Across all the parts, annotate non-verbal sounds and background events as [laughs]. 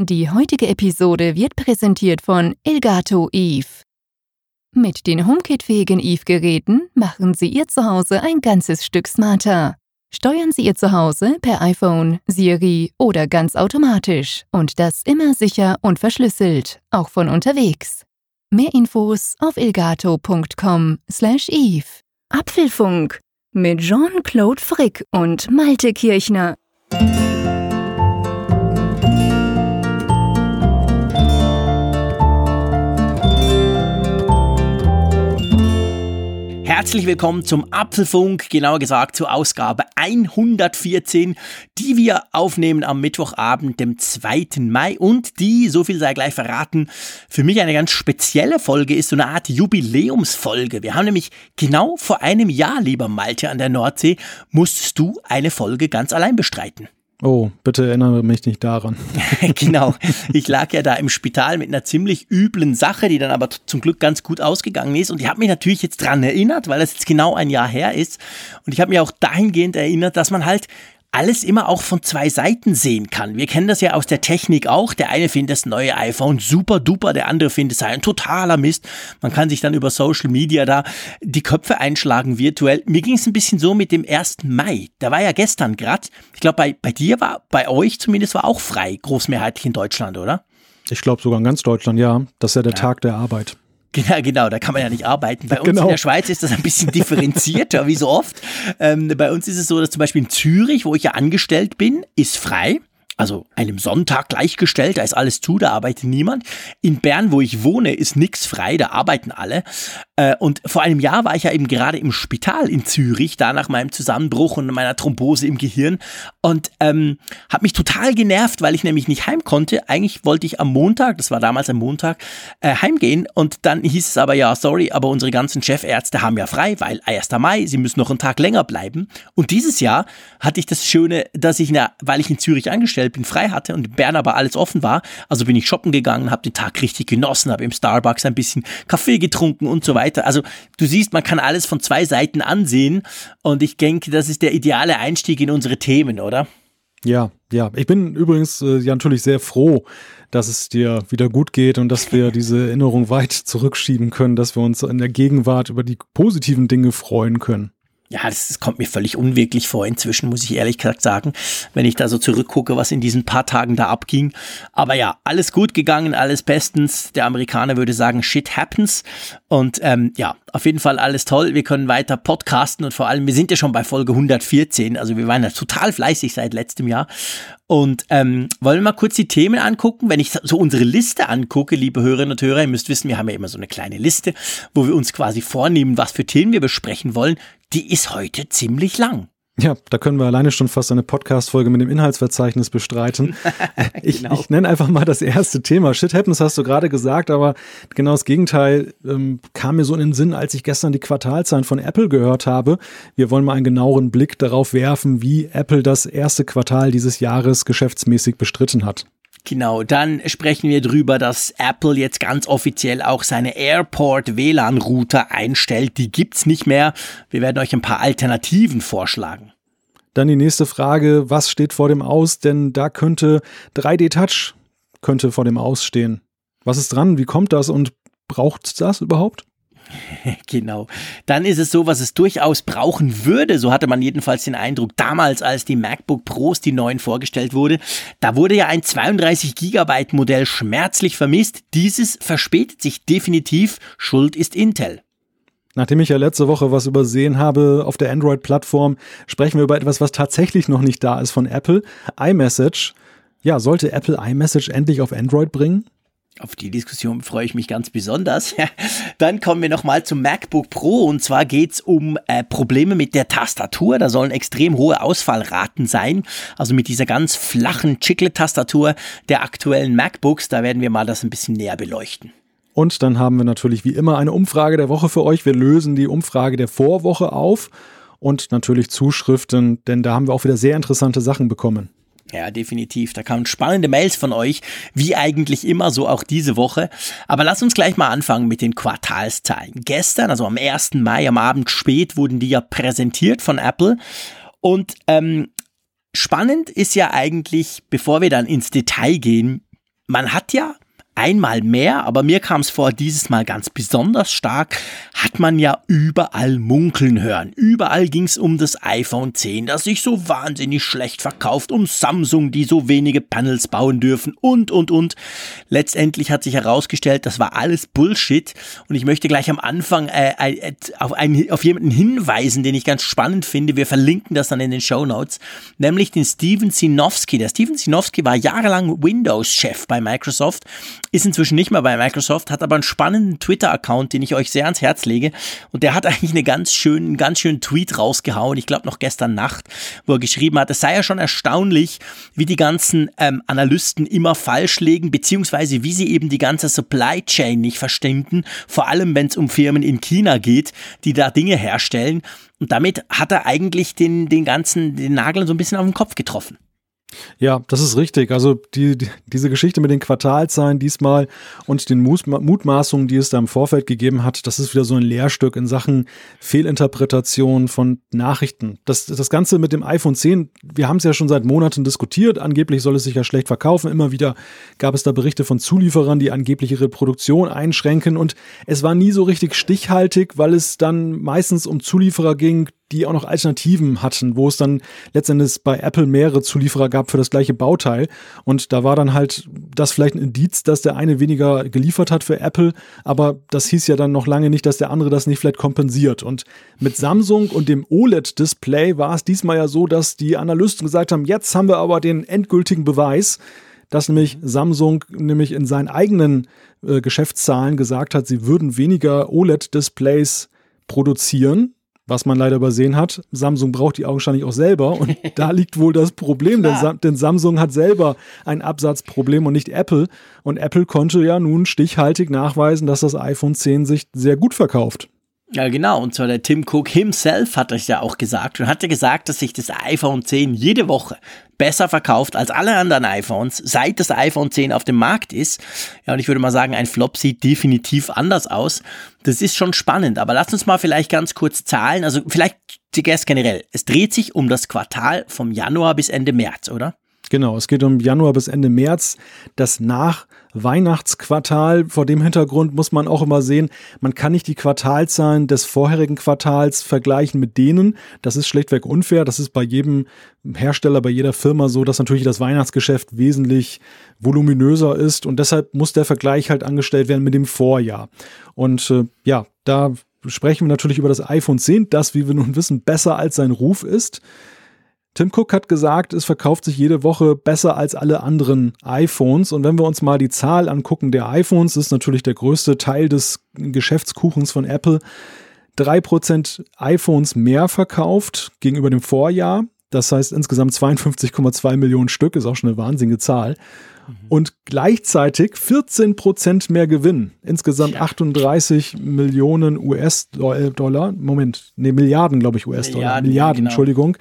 Die heutige Episode wird präsentiert von Elgato Eve. Mit den HomeKit-fähigen Eve-Geräten machen Sie Ihr Zuhause ein ganzes Stück smarter. Steuern Sie Ihr Zuhause per iPhone, Siri oder ganz automatisch und das immer sicher und verschlüsselt, auch von unterwegs. Mehr Infos auf elgato.com/eve. Apfelfunk mit Jean-Claude Frick und Malte Kirchner. Herzlich willkommen zum Apfelfunk, genauer gesagt zur Ausgabe 114, die wir aufnehmen am Mittwochabend, dem 2. Mai und die, so viel sei gleich verraten, für mich eine ganz spezielle Folge ist, so eine Art Jubiläumsfolge. Wir haben nämlich genau vor einem Jahr, lieber Malte an der Nordsee, musstest du eine Folge ganz allein bestreiten. Oh, bitte erinnere mich nicht daran. [laughs] genau. Ich lag ja da im Spital mit einer ziemlich üblen Sache, die dann aber zum Glück ganz gut ausgegangen ist. Und ich habe mich natürlich jetzt dran erinnert, weil das jetzt genau ein Jahr her ist. Und ich habe mich auch dahingehend erinnert, dass man halt alles immer auch von zwei Seiten sehen kann. Wir kennen das ja aus der Technik auch. Der eine findet das neue iPhone super duper, der andere findet es ein totaler Mist. Man kann sich dann über Social Media da die Köpfe einschlagen virtuell. Mir ging es ein bisschen so mit dem 1. Mai. Da war ja gestern gerade. Ich glaube, bei, bei dir war, bei euch zumindest war auch frei, großmehrheitlich in Deutschland, oder? Ich glaube sogar in ganz Deutschland, ja. Das ist ja der ja. Tag der Arbeit. Genau, genau, da kann man ja nicht arbeiten. Bei uns genau. in der Schweiz ist das ein bisschen differenzierter, [laughs] wie so oft. Ähm, bei uns ist es so, dass zum Beispiel in Zürich, wo ich ja angestellt bin, ist frei also einem Sonntag gleichgestellt, da ist alles zu, da arbeitet niemand. In Bern, wo ich wohne, ist nichts frei, da arbeiten alle. Äh, und vor einem Jahr war ich ja eben gerade im Spital in Zürich, da nach meinem Zusammenbruch und meiner Thrombose im Gehirn und ähm, habe mich total genervt, weil ich nämlich nicht heim konnte. Eigentlich wollte ich am Montag, das war damals ein Montag, äh, heimgehen und dann hieß es aber ja, sorry, aber unsere ganzen Chefärzte haben ja frei, weil 1. Mai, sie müssen noch einen Tag länger bleiben. Und dieses Jahr hatte ich das Schöne, dass ich, na, weil ich in Zürich angestellt bin, frei hatte und in Bern aber alles offen war. Also bin ich shoppen gegangen, habe den Tag richtig genossen, habe im Starbucks ein bisschen Kaffee getrunken und so weiter. Also du siehst, man kann alles von zwei Seiten ansehen und ich denke, das ist der ideale Einstieg in unsere Themen, oder? Ja, ja. Ich bin übrigens äh, ja natürlich sehr froh, dass es dir wieder gut geht und dass wir diese Erinnerung weit zurückschieben können, dass wir uns in der Gegenwart über die positiven Dinge freuen können ja, das kommt mir völlig unwirklich vor inzwischen, muss ich ehrlich gesagt sagen, wenn ich da so zurückgucke, was in diesen paar Tagen da abging. Aber ja, alles gut gegangen, alles bestens. Der Amerikaner würde sagen, shit happens. Und ähm, ja, auf jeden Fall alles toll. Wir können weiter podcasten und vor allem, wir sind ja schon bei Folge 114, also wir waren ja total fleißig seit letztem Jahr. Und ähm, wollen wir mal kurz die Themen angucken? Wenn ich so unsere Liste angucke, liebe Hörerinnen und Hörer, ihr müsst wissen, wir haben ja immer so eine kleine Liste, wo wir uns quasi vornehmen, was für Themen wir besprechen wollen. Die ist heute ziemlich lang. Ja, da können wir alleine schon fast eine Podcast-Folge mit dem Inhaltsverzeichnis bestreiten. [laughs] ich, genau. ich nenne einfach mal das erste Thema. Shit happens hast du gerade gesagt, aber genau das Gegenteil ähm, kam mir so in den Sinn, als ich gestern die Quartalzahlen von Apple gehört habe. Wir wollen mal einen genaueren Blick darauf werfen, wie Apple das erste Quartal dieses Jahres geschäftsmäßig bestritten hat. Genau, dann sprechen wir drüber, dass Apple jetzt ganz offiziell auch seine Airport WLAN Router einstellt. Die gibt's nicht mehr. Wir werden euch ein paar Alternativen vorschlagen. Dann die nächste Frage, was steht vor dem Aus? Denn da könnte 3D Touch könnte vor dem Aus stehen. Was ist dran? Wie kommt das und braucht das überhaupt? [laughs] Genau. Dann ist es so, was es durchaus brauchen würde. So hatte man jedenfalls den Eindruck damals, als die MacBook Pros, die neuen, vorgestellt wurde. Da wurde ja ein 32 Gigabyte Modell schmerzlich vermisst. Dieses verspätet sich definitiv. Schuld ist Intel. Nachdem ich ja letzte Woche was übersehen habe auf der Android-Plattform, sprechen wir über etwas, was tatsächlich noch nicht da ist von Apple. iMessage. Ja, sollte Apple iMessage endlich auf Android bringen? Auf die Diskussion freue ich mich ganz besonders. [laughs] Dann kommen wir nochmal zum MacBook Pro und zwar geht's um äh, Probleme mit der Tastatur. Da sollen extrem hohe Ausfallraten sein. Also mit dieser ganz flachen Chiclet-Tastatur der aktuellen MacBooks. Da werden wir mal das ein bisschen näher beleuchten. Und dann haben wir natürlich wie immer eine Umfrage der Woche für euch. Wir lösen die Umfrage der Vorwoche auf und natürlich Zuschriften, denn da haben wir auch wieder sehr interessante Sachen bekommen. Ja, definitiv. Da kamen spannende Mails von euch, wie eigentlich immer, so auch diese Woche. Aber lass uns gleich mal anfangen mit den Quartalszahlen. Gestern, also am 1. Mai, am Abend spät, wurden die ja präsentiert von Apple. Und ähm, spannend ist ja eigentlich, bevor wir dann ins Detail gehen, man hat ja einmal mehr, aber mir kam es vor, dieses Mal ganz besonders stark, hat man ja überall munkeln hören. Überall ging es um das iPhone 10, das sich so wahnsinnig schlecht verkauft, um Samsung, die so wenige Panels bauen dürfen und, und, und. Letztendlich hat sich herausgestellt, das war alles Bullshit und ich möchte gleich am Anfang äh, äh, auf, einen, auf jemanden hinweisen, den ich ganz spannend finde. Wir verlinken das dann in den Show Notes, nämlich den Steven Sinofsky. Der Steven Sinofsky war jahrelang Windows-Chef bei Microsoft ist inzwischen nicht mehr bei Microsoft, hat aber einen spannenden Twitter-Account, den ich euch sehr ans Herz lege. Und der hat [laughs] eigentlich eine ganz schönen, ganz schönen Tweet rausgehauen, ich glaube noch gestern Nacht, wo er geschrieben hat, es sei ja schon erstaunlich, wie die ganzen ähm, Analysten immer falsch legen, beziehungsweise wie sie eben die ganze Supply Chain nicht verstanden, vor allem wenn es um Firmen in China geht, die da Dinge herstellen. Und damit hat er eigentlich den, den ganzen, den Nagel so ein bisschen auf den Kopf getroffen. Ja, das ist richtig. Also die, die, diese Geschichte mit den Quartalzahlen diesmal und den Mutmaßungen, die es da im Vorfeld gegeben hat, das ist wieder so ein Lehrstück in Sachen Fehlinterpretation von Nachrichten. Das, das Ganze mit dem iPhone 10, wir haben es ja schon seit Monaten diskutiert. Angeblich soll es sich ja schlecht verkaufen. Immer wieder gab es da Berichte von Zulieferern, die angeblich ihre Produktion einschränken. Und es war nie so richtig stichhaltig, weil es dann meistens um Zulieferer ging, die auch noch Alternativen hatten, wo es dann letztendlich bei Apple mehrere Zulieferer gab für das gleiche Bauteil. Und da war dann halt das vielleicht ein Indiz, dass der eine weniger geliefert hat für Apple, aber das hieß ja dann noch lange nicht, dass der andere das nicht vielleicht kompensiert. Und mit Samsung und dem OLED-Display war es diesmal ja so, dass die Analysten gesagt haben, jetzt haben wir aber den endgültigen Beweis, dass nämlich Samsung nämlich in seinen eigenen äh, Geschäftszahlen gesagt hat, sie würden weniger OLED-Displays produzieren was man leider übersehen hat, Samsung braucht die augenscheinlich auch selber und [laughs] da liegt wohl das Problem, denn, denn, Samsung hat selber ein Absatzproblem und nicht Apple. Und Apple konnte ja nun stichhaltig nachweisen, dass das iPhone 10 sich sehr gut verkauft. Ja, genau. Und zwar der Tim Cook himself hat das ja auch gesagt und hatte gesagt, dass sich das iPhone 10 jede Woche besser verkauft als alle anderen iPhones, seit das iPhone 10 auf dem Markt ist. Ja, und ich würde mal sagen, ein Flop sieht definitiv anders aus. Das ist schon spannend. Aber lass uns mal vielleicht ganz kurz zahlen. Also vielleicht zuerst generell. Es dreht sich um das Quartal vom Januar bis Ende März, oder? Genau, es geht um Januar bis Ende März. Das nach Weihnachtsquartal. Vor dem Hintergrund muss man auch immer sehen, man kann nicht die Quartalzahlen des vorherigen Quartals vergleichen mit denen. Das ist schlichtweg unfair. Das ist bei jedem Hersteller, bei jeder Firma so, dass natürlich das Weihnachtsgeschäft wesentlich voluminöser ist und deshalb muss der Vergleich halt angestellt werden mit dem Vorjahr. Und äh, ja, da sprechen wir natürlich über das iPhone 10, das, wie wir nun wissen, besser als sein Ruf ist. Tim Cook hat gesagt, es verkauft sich jede Woche besser als alle anderen iPhones. Und wenn wir uns mal die Zahl angucken der iPhones, ist natürlich der größte Teil des Geschäftskuchens von Apple. 3% iPhones mehr verkauft gegenüber dem Vorjahr. Das heißt insgesamt 52,2 Millionen Stück, ist auch schon eine wahnsinnige Zahl. Mhm. Und gleichzeitig 14% mehr Gewinn. Insgesamt 38 Millionen US-Dollar. Moment, ne, Milliarden, glaube ich, US-Dollar. Milliarden, Milliarden genau. Entschuldigung.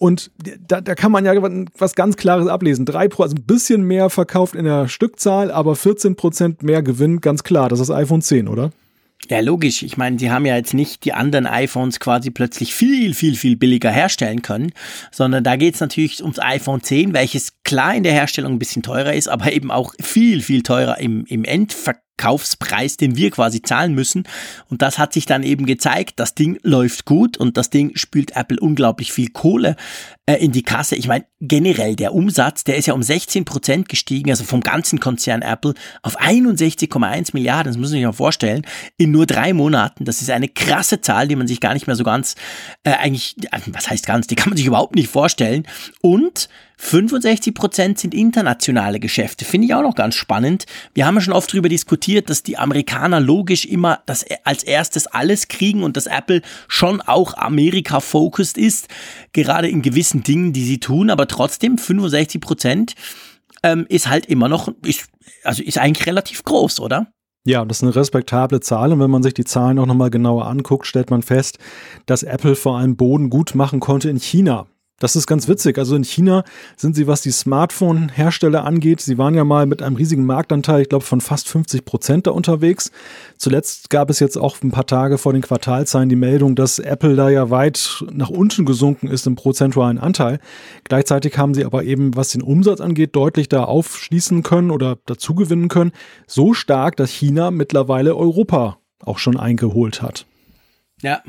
Und da, da kann man ja was ganz Klares ablesen. Drei Pro, also ein bisschen mehr verkauft in der Stückzahl, aber 14 Prozent mehr Gewinn, ganz klar. Das ist iPhone 10, oder? Ja, logisch. Ich meine, die haben ja jetzt nicht die anderen iPhones quasi plötzlich viel, viel, viel billiger herstellen können, sondern da geht es natürlich ums iPhone 10, welches klar in der Herstellung ein bisschen teurer ist, aber eben auch viel, viel teurer im, im Endverkauf Kaufspreis, den wir quasi zahlen müssen. Und das hat sich dann eben gezeigt. Das Ding läuft gut und das Ding spült Apple unglaublich viel Kohle in die Kasse. Ich meine, generell der Umsatz, der ist ja um 16 Prozent gestiegen, also vom ganzen Konzern Apple auf 61,1 Milliarden. Das muss man sich mal vorstellen. In nur drei Monaten. Das ist eine krasse Zahl, die man sich gar nicht mehr so ganz, äh, eigentlich, äh, was heißt ganz, die kann man sich überhaupt nicht vorstellen. Und 65 Prozent sind internationale Geschäfte. Finde ich auch noch ganz spannend. Wir haben ja schon oft darüber diskutiert, dass die Amerikaner logisch immer das als erstes alles kriegen und dass Apple schon auch Amerika-focused ist, gerade in gewissen Dingen, die sie tun, aber trotzdem 65 Prozent ähm, ist halt immer noch, ist, also ist eigentlich relativ groß, oder? Ja, das ist eine respektable Zahl und wenn man sich die Zahlen auch nochmal genauer anguckt, stellt man fest, dass Apple vor allem Boden gut machen konnte in China. Das ist ganz witzig. Also in China sind sie, was die Smartphone-Hersteller angeht, sie waren ja mal mit einem riesigen Marktanteil, ich glaube, von fast 50 Prozent da unterwegs. Zuletzt gab es jetzt auch ein paar Tage vor den Quartalzahlen die Meldung, dass Apple da ja weit nach unten gesunken ist im prozentualen Anteil. Gleichzeitig haben sie aber eben, was den Umsatz angeht, deutlich da aufschließen können oder dazugewinnen können. So stark, dass China mittlerweile Europa auch schon eingeholt hat. Ja,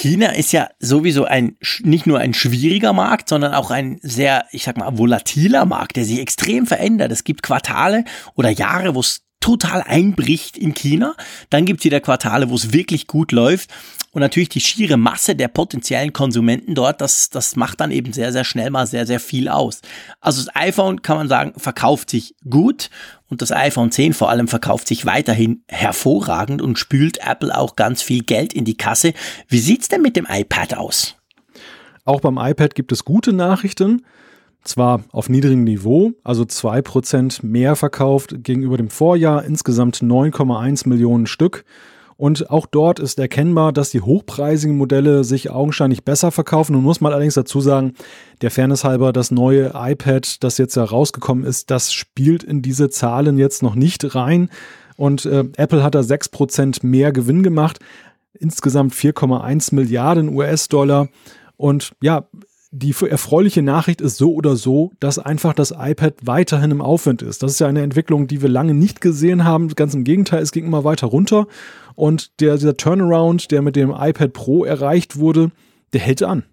China ist ja sowieso ein, nicht nur ein schwieriger Markt, sondern auch ein sehr, ich sag mal, volatiler Markt, der sich extrem verändert. Es gibt Quartale oder Jahre, wo es total einbricht in China. Dann gibt es wieder Quartale, wo es wirklich gut läuft. Und natürlich die schiere Masse der potenziellen Konsumenten dort, das, das macht dann eben sehr, sehr schnell mal sehr, sehr viel aus. Also das iPhone kann man sagen, verkauft sich gut und das iPhone 10 vor allem verkauft sich weiterhin hervorragend und spült Apple auch ganz viel Geld in die Kasse. Wie sieht's denn mit dem iPad aus? Auch beim iPad gibt es gute Nachrichten. Zwar auf niedrigem Niveau, also 2% mehr verkauft gegenüber dem Vorjahr, insgesamt 9,1 Millionen Stück. Und auch dort ist erkennbar, dass die hochpreisigen Modelle sich augenscheinlich besser verkaufen. Nun muss man allerdings dazu sagen, der Fairness halber, das neue iPad, das jetzt herausgekommen ist, das spielt in diese Zahlen jetzt noch nicht rein. Und äh, Apple hat da 6% mehr Gewinn gemacht. Insgesamt 4,1 Milliarden US-Dollar. Und ja, die erfreuliche Nachricht ist so oder so, dass einfach das iPad weiterhin im Aufwind ist. Das ist ja eine Entwicklung, die wir lange nicht gesehen haben. Ganz im Gegenteil, es ging immer weiter runter. Und der, dieser Turnaround, der mit dem iPad Pro erreicht wurde, der hält an.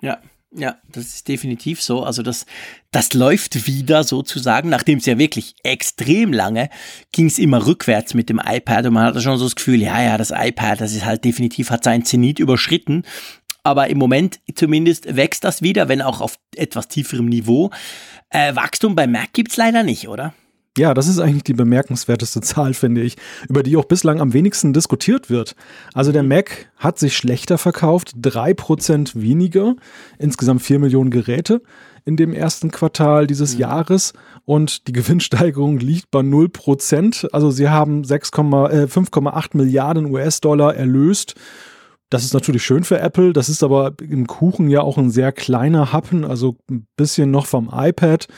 Ja, ja, das ist definitiv so. Also das, das läuft wieder sozusagen, nachdem es ja wirklich extrem lange ging es immer rückwärts mit dem iPad und man hatte schon so das Gefühl, ja, ja, das iPad, das ist halt definitiv, hat seinen Zenit überschritten aber im Moment zumindest wächst das wieder, wenn auch auf etwas tieferem Niveau. Äh, Wachstum bei Mac gibt es leider nicht, oder? Ja, das ist eigentlich die bemerkenswerteste [laughs] Zahl, finde ich, über die auch bislang am wenigsten diskutiert wird. Also der Mac hat sich schlechter verkauft, 3% weniger, insgesamt 4 Millionen Geräte in dem ersten Quartal dieses mhm. Jahres und die Gewinnsteigerung liegt bei 0%. Also sie haben 5,8 äh, Milliarden US-Dollar erlöst das ist natürlich schön für Apple. Das ist aber im Kuchen ja auch ein sehr kleiner Happen, also ein bisschen noch vom iPad.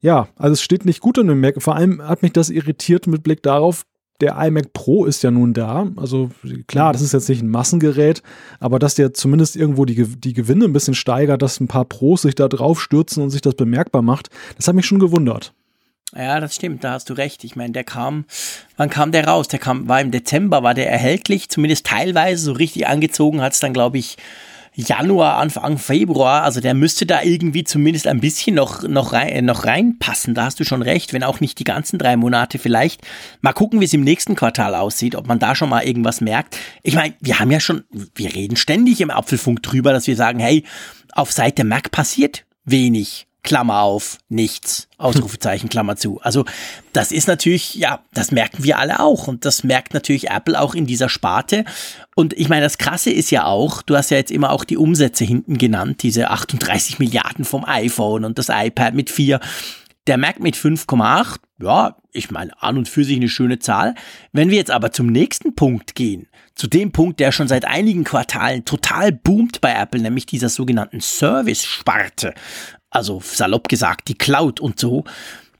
Ja, also es steht nicht gut an dem Mac. Vor allem hat mich das irritiert mit Blick darauf, der iMac Pro ist ja nun da. Also klar, das ist jetzt nicht ein Massengerät, aber dass der zumindest irgendwo die, die Gewinne ein bisschen steigert, dass ein paar Pros sich da drauf stürzen und sich das bemerkbar macht, das hat mich schon gewundert. Ja, das stimmt, da hast du recht. Ich meine, der kam, wann kam der raus? Der kam, war im Dezember, war der erhältlich, zumindest teilweise, so richtig angezogen hat es dann, glaube ich, Januar, Anfang Februar, also der müsste da irgendwie zumindest ein bisschen noch, noch, rein, noch reinpassen. Da hast du schon recht, wenn auch nicht die ganzen drei Monate vielleicht. Mal gucken, wie es im nächsten Quartal aussieht, ob man da schon mal irgendwas merkt. Ich meine, wir haben ja schon, wir reden ständig im Apfelfunk drüber, dass wir sagen, hey, auf Seite Mac passiert wenig. Klammer auf, nichts, Ausrufezeichen, Klammer zu. Also das ist natürlich, ja, das merken wir alle auch und das merkt natürlich Apple auch in dieser Sparte. Und ich meine, das Krasse ist ja auch, du hast ja jetzt immer auch die Umsätze hinten genannt, diese 38 Milliarden vom iPhone und das iPad mit 4. Der Mac mit 5,8, ja, ich meine, an und für sich eine schöne Zahl. Wenn wir jetzt aber zum nächsten Punkt gehen, zu dem Punkt, der schon seit einigen Quartalen total boomt bei Apple, nämlich dieser sogenannten Service-Sparte also salopp gesagt, die Cloud und so,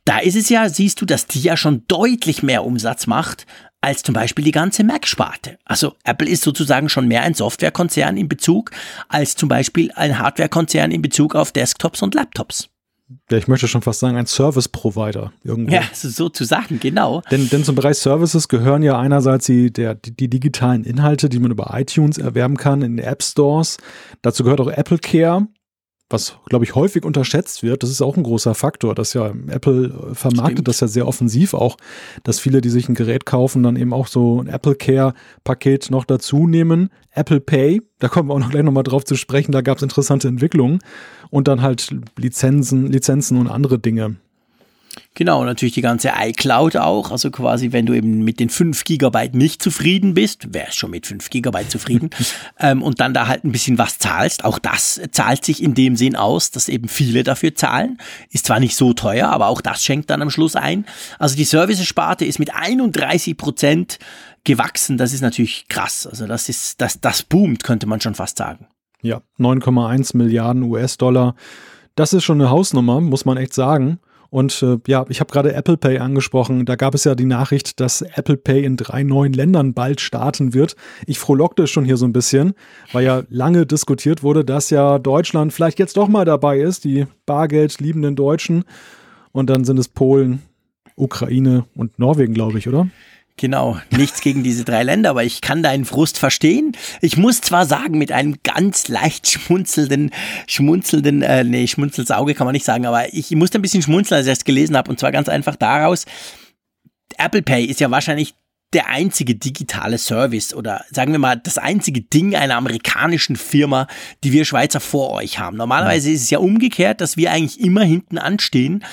da ist es ja, siehst du, dass die ja schon deutlich mehr Umsatz macht als zum Beispiel die ganze Mac-Sparte. Also Apple ist sozusagen schon mehr ein Softwarekonzern in Bezug als zum Beispiel ein Hardwarekonzern in Bezug auf Desktops und Laptops. Ja, ich möchte schon fast sagen, ein Service-Provider irgendwo. Ja, sozusagen, genau. Denn, denn zum Bereich Services gehören ja einerseits die, der, die, die, digitalen Inhalte, die man über iTunes erwerben kann in App Stores. Dazu gehört auch Apple Care was, glaube ich, häufig unterschätzt wird. Das ist auch ein großer Faktor, dass ja Apple äh, vermarktet Stimmt. das ja sehr offensiv auch, dass viele, die sich ein Gerät kaufen, dann eben auch so ein Apple Care Paket noch dazu nehmen. Apple Pay, da kommen wir auch noch gleich nochmal drauf zu sprechen, da gab es interessante Entwicklungen und dann halt Lizenzen, Lizenzen und andere Dinge. Genau, natürlich die ganze iCloud auch. Also quasi, wenn du eben mit den 5 Gigabyte nicht zufrieden bist, wärst schon mit 5 Gigabyte zufrieden, [laughs] ähm, und dann da halt ein bisschen was zahlst. Auch das zahlt sich in dem Sinn aus, dass eben viele dafür zahlen. Ist zwar nicht so teuer, aber auch das schenkt dann am Schluss ein. Also die Servicesparte ist mit 31 Prozent gewachsen. Das ist natürlich krass. Also das ist, das, das boomt, könnte man schon fast sagen. Ja, 9,1 Milliarden US-Dollar. Das ist schon eine Hausnummer, muss man echt sagen. Und äh, ja, ich habe gerade Apple Pay angesprochen. Da gab es ja die Nachricht, dass Apple Pay in drei neuen Ländern bald starten wird. Ich frohlockte schon hier so ein bisschen, weil ja lange diskutiert wurde, dass ja Deutschland vielleicht jetzt doch mal dabei ist, die bargeldliebenden Deutschen. Und dann sind es Polen, Ukraine und Norwegen, glaube ich, oder? Genau, nichts gegen diese drei Länder, aber ich kann deinen Frust verstehen. Ich muss zwar sagen, mit einem ganz leicht schmunzelnden, schmunzelnden, äh, nee, schmunzelndes Auge kann man nicht sagen, aber ich musste ein bisschen schmunzeln, als ich das gelesen habe. Und zwar ganz einfach daraus, Apple Pay ist ja wahrscheinlich der einzige digitale Service oder sagen wir mal das einzige Ding einer amerikanischen Firma, die wir Schweizer vor euch haben. Normalerweise ist es ja umgekehrt, dass wir eigentlich immer hinten anstehen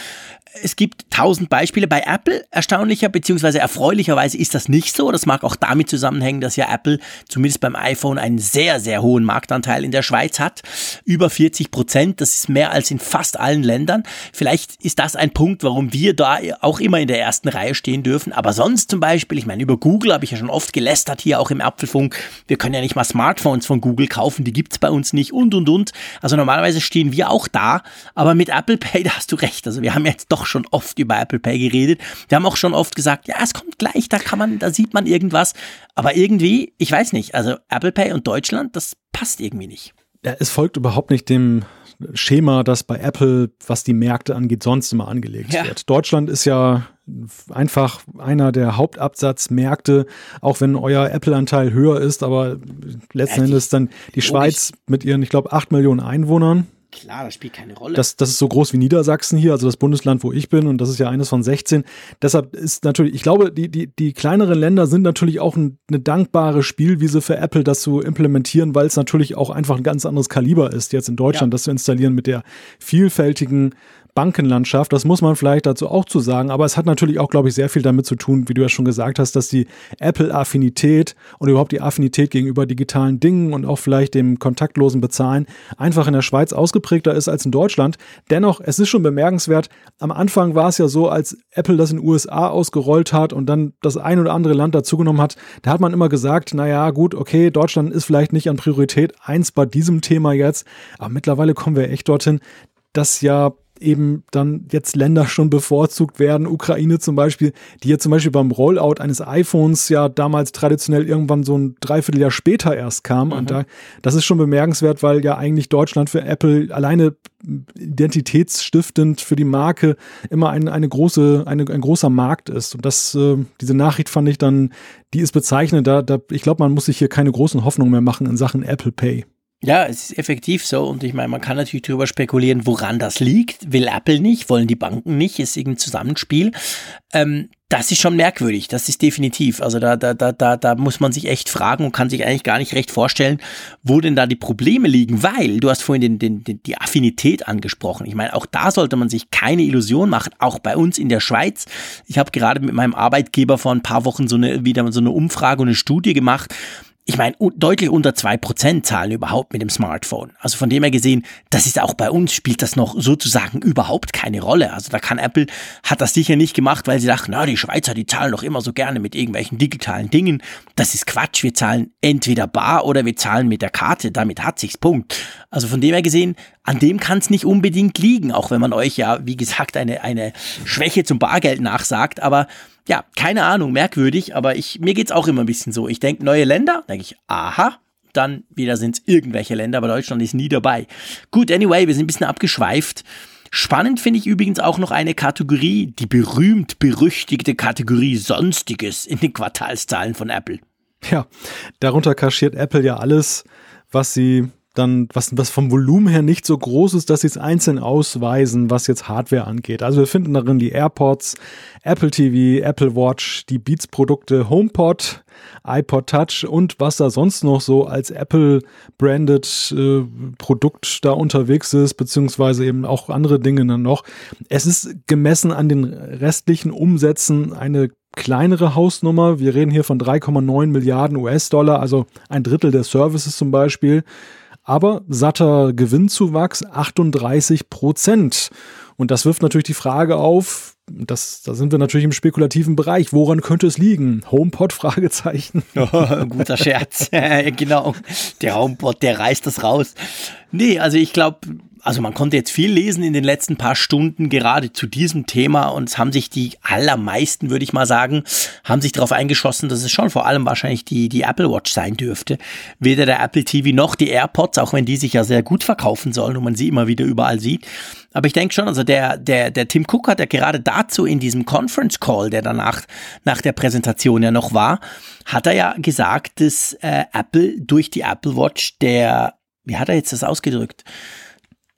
es gibt tausend Beispiele bei Apple. Erstaunlicher bzw. erfreulicherweise ist das nicht so. Das mag auch damit zusammenhängen, dass ja Apple zumindest beim iPhone einen sehr, sehr hohen Marktanteil in der Schweiz hat. Über 40 Prozent. Das ist mehr als in fast allen Ländern. Vielleicht ist das ein Punkt, warum wir da auch immer in der ersten Reihe stehen dürfen. Aber sonst zum Beispiel, ich meine, über Google habe ich ja schon oft gelästert hier auch im Apfelfunk. Wir können ja nicht mal Smartphones von Google kaufen. Die gibt's bei uns nicht und, und, und. Also normalerweise stehen wir auch da. Aber mit Apple Pay, [laughs] da hast du recht. Also wir haben jetzt doch auch schon oft über Apple Pay geredet. Wir haben auch schon oft gesagt, ja, es kommt gleich, da kann man, da sieht man irgendwas. Aber irgendwie, ich weiß nicht, also Apple Pay und Deutschland, das passt irgendwie nicht. Ja, es folgt überhaupt nicht dem Schema, das bei Apple, was die Märkte angeht, sonst immer angelegt ja. wird. Deutschland ist ja einfach einer der Hauptabsatzmärkte, auch wenn euer Apple-Anteil höher ist, aber letzten ja, Endes dann die Schweiz mit ihren, ich glaube, acht Millionen Einwohnern Klar, das spielt keine Rolle. Das, das ist so groß wie Niedersachsen hier, also das Bundesland, wo ich bin, und das ist ja eines von 16. Deshalb ist natürlich, ich glaube, die, die, die kleineren Länder sind natürlich auch ein, eine dankbare Spielwiese für Apple, das zu implementieren, weil es natürlich auch einfach ein ganz anderes Kaliber ist, jetzt in Deutschland ja. das zu installieren mit der vielfältigen Bankenlandschaft. Das muss man vielleicht dazu auch zu sagen. Aber es hat natürlich auch, glaube ich, sehr viel damit zu tun, wie du ja schon gesagt hast, dass die Apple-Affinität und überhaupt die Affinität gegenüber digitalen Dingen und auch vielleicht dem kontaktlosen Bezahlen einfach in der Schweiz ausgeprägter ist als in Deutschland. Dennoch, es ist schon bemerkenswert. Am Anfang war es ja so, als Apple das in den USA ausgerollt hat und dann das ein oder andere Land dazugenommen hat, da hat man immer gesagt, naja, gut, okay, Deutschland ist vielleicht nicht an Priorität eins bei diesem Thema jetzt. Aber mittlerweile kommen wir echt dorthin, dass ja eben dann jetzt Länder schon bevorzugt werden, Ukraine zum Beispiel, die ja zum Beispiel beim Rollout eines iPhones ja damals traditionell irgendwann so ein Dreivierteljahr später erst kam. Mhm. Und da, das ist schon bemerkenswert, weil ja eigentlich Deutschland für Apple alleine identitätsstiftend für die Marke immer ein, eine große, eine, ein großer Markt ist. Und das, äh, diese Nachricht fand ich dann, die ist bezeichnend. Da, da, ich glaube, man muss sich hier keine großen Hoffnungen mehr machen in Sachen Apple Pay. Ja, es ist effektiv so und ich meine, man kann natürlich darüber spekulieren, woran das liegt. Will Apple nicht, wollen die Banken nicht, ist irgendein Zusammenspiel. Ähm, das ist schon merkwürdig, das ist definitiv. Also da, da, da, da, da muss man sich echt fragen und kann sich eigentlich gar nicht recht vorstellen, wo denn da die Probleme liegen, weil du hast vorhin den, den, den, die Affinität angesprochen. Ich meine, auch da sollte man sich keine Illusion machen, auch bei uns in der Schweiz. Ich habe gerade mit meinem Arbeitgeber vor ein paar Wochen so eine, wieder so eine Umfrage und eine Studie gemacht ich meine, deutlich unter zwei Prozent zahlen überhaupt mit dem Smartphone. Also von dem her gesehen, das ist auch bei uns, spielt das noch sozusagen überhaupt keine Rolle. Also da kann Apple, hat das sicher nicht gemacht, weil sie dachten, na, die Schweizer, die zahlen doch immer so gerne mit irgendwelchen digitalen Dingen. Das ist Quatsch. Wir zahlen entweder bar oder wir zahlen mit der Karte. Damit hat sich's Punkt. Also von dem her gesehen, an dem kann es nicht unbedingt liegen, auch wenn man euch ja, wie gesagt, eine, eine Schwäche zum Bargeld nachsagt. Aber ja, keine Ahnung, merkwürdig, aber ich, mir geht's auch immer ein bisschen so. Ich denke, neue Länder, denke ich, aha, dann wieder sind's irgendwelche Länder, aber Deutschland ist nie dabei. Gut, anyway, wir sind ein bisschen abgeschweift. Spannend finde ich übrigens auch noch eine Kategorie, die berühmt-berüchtigte Kategorie Sonstiges in den Quartalszahlen von Apple. Ja, darunter kaschiert Apple ja alles, was sie dann, was, was vom Volumen her nicht so groß ist, dass sie es einzeln ausweisen, was jetzt Hardware angeht. Also wir finden darin die AirPods, Apple TV, Apple Watch, die Beats-Produkte HomePod, iPod Touch und was da sonst noch so als Apple-branded äh, Produkt da unterwegs ist, beziehungsweise eben auch andere Dinge dann noch. Es ist gemessen an den restlichen Umsätzen eine kleinere Hausnummer. Wir reden hier von 3,9 Milliarden US-Dollar, also ein Drittel der Services zum Beispiel aber satter Gewinnzuwachs 38 Prozent. Und das wirft natürlich die Frage auf, das, da sind wir natürlich im spekulativen Bereich. Woran könnte es liegen? HomePod? [laughs] Fragezeichen. Oh, [laughs] guter Scherz. [laughs] genau. Der HomePod, der reißt das raus. Nee, also ich glaube, also man konnte jetzt viel lesen in den letzten paar Stunden gerade zu diesem Thema und es haben sich die allermeisten, würde ich mal sagen, haben sich darauf eingeschossen, dass es schon vor allem wahrscheinlich die, die Apple Watch sein dürfte. Weder der Apple TV noch die AirPods, auch wenn die sich ja sehr gut verkaufen sollen und man sie immer wieder überall sieht. Aber ich denke schon, also der, der, der Tim Cook hat ja gerade dazu in diesem Conference Call, der danach nach der Präsentation ja noch war, hat er ja gesagt, dass äh, Apple durch die Apple Watch der, wie hat er jetzt das ausgedrückt?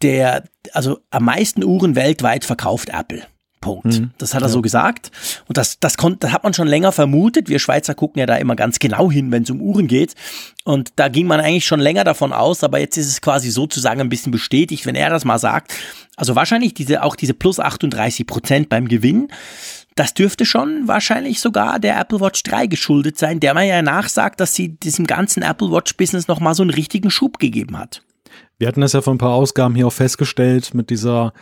Der, also am meisten Uhren weltweit verkauft Apple. Punkt. Mhm. Das hat er ja. so gesagt. Und das, das, konnte, das hat man schon länger vermutet. Wir Schweizer gucken ja da immer ganz genau hin, wenn es um Uhren geht. Und da ging man eigentlich schon länger davon aus, aber jetzt ist es quasi sozusagen ein bisschen bestätigt, wenn er das mal sagt. Also wahrscheinlich diese, auch diese plus 38 Prozent beim Gewinn. Das dürfte schon wahrscheinlich sogar der Apple Watch 3 geschuldet sein, der man ja nachsagt, dass sie diesem ganzen Apple Watch Business nochmal so einen richtigen Schub gegeben hat. Wir hatten das ja vor ein paar Ausgaben hier auch festgestellt mit dieser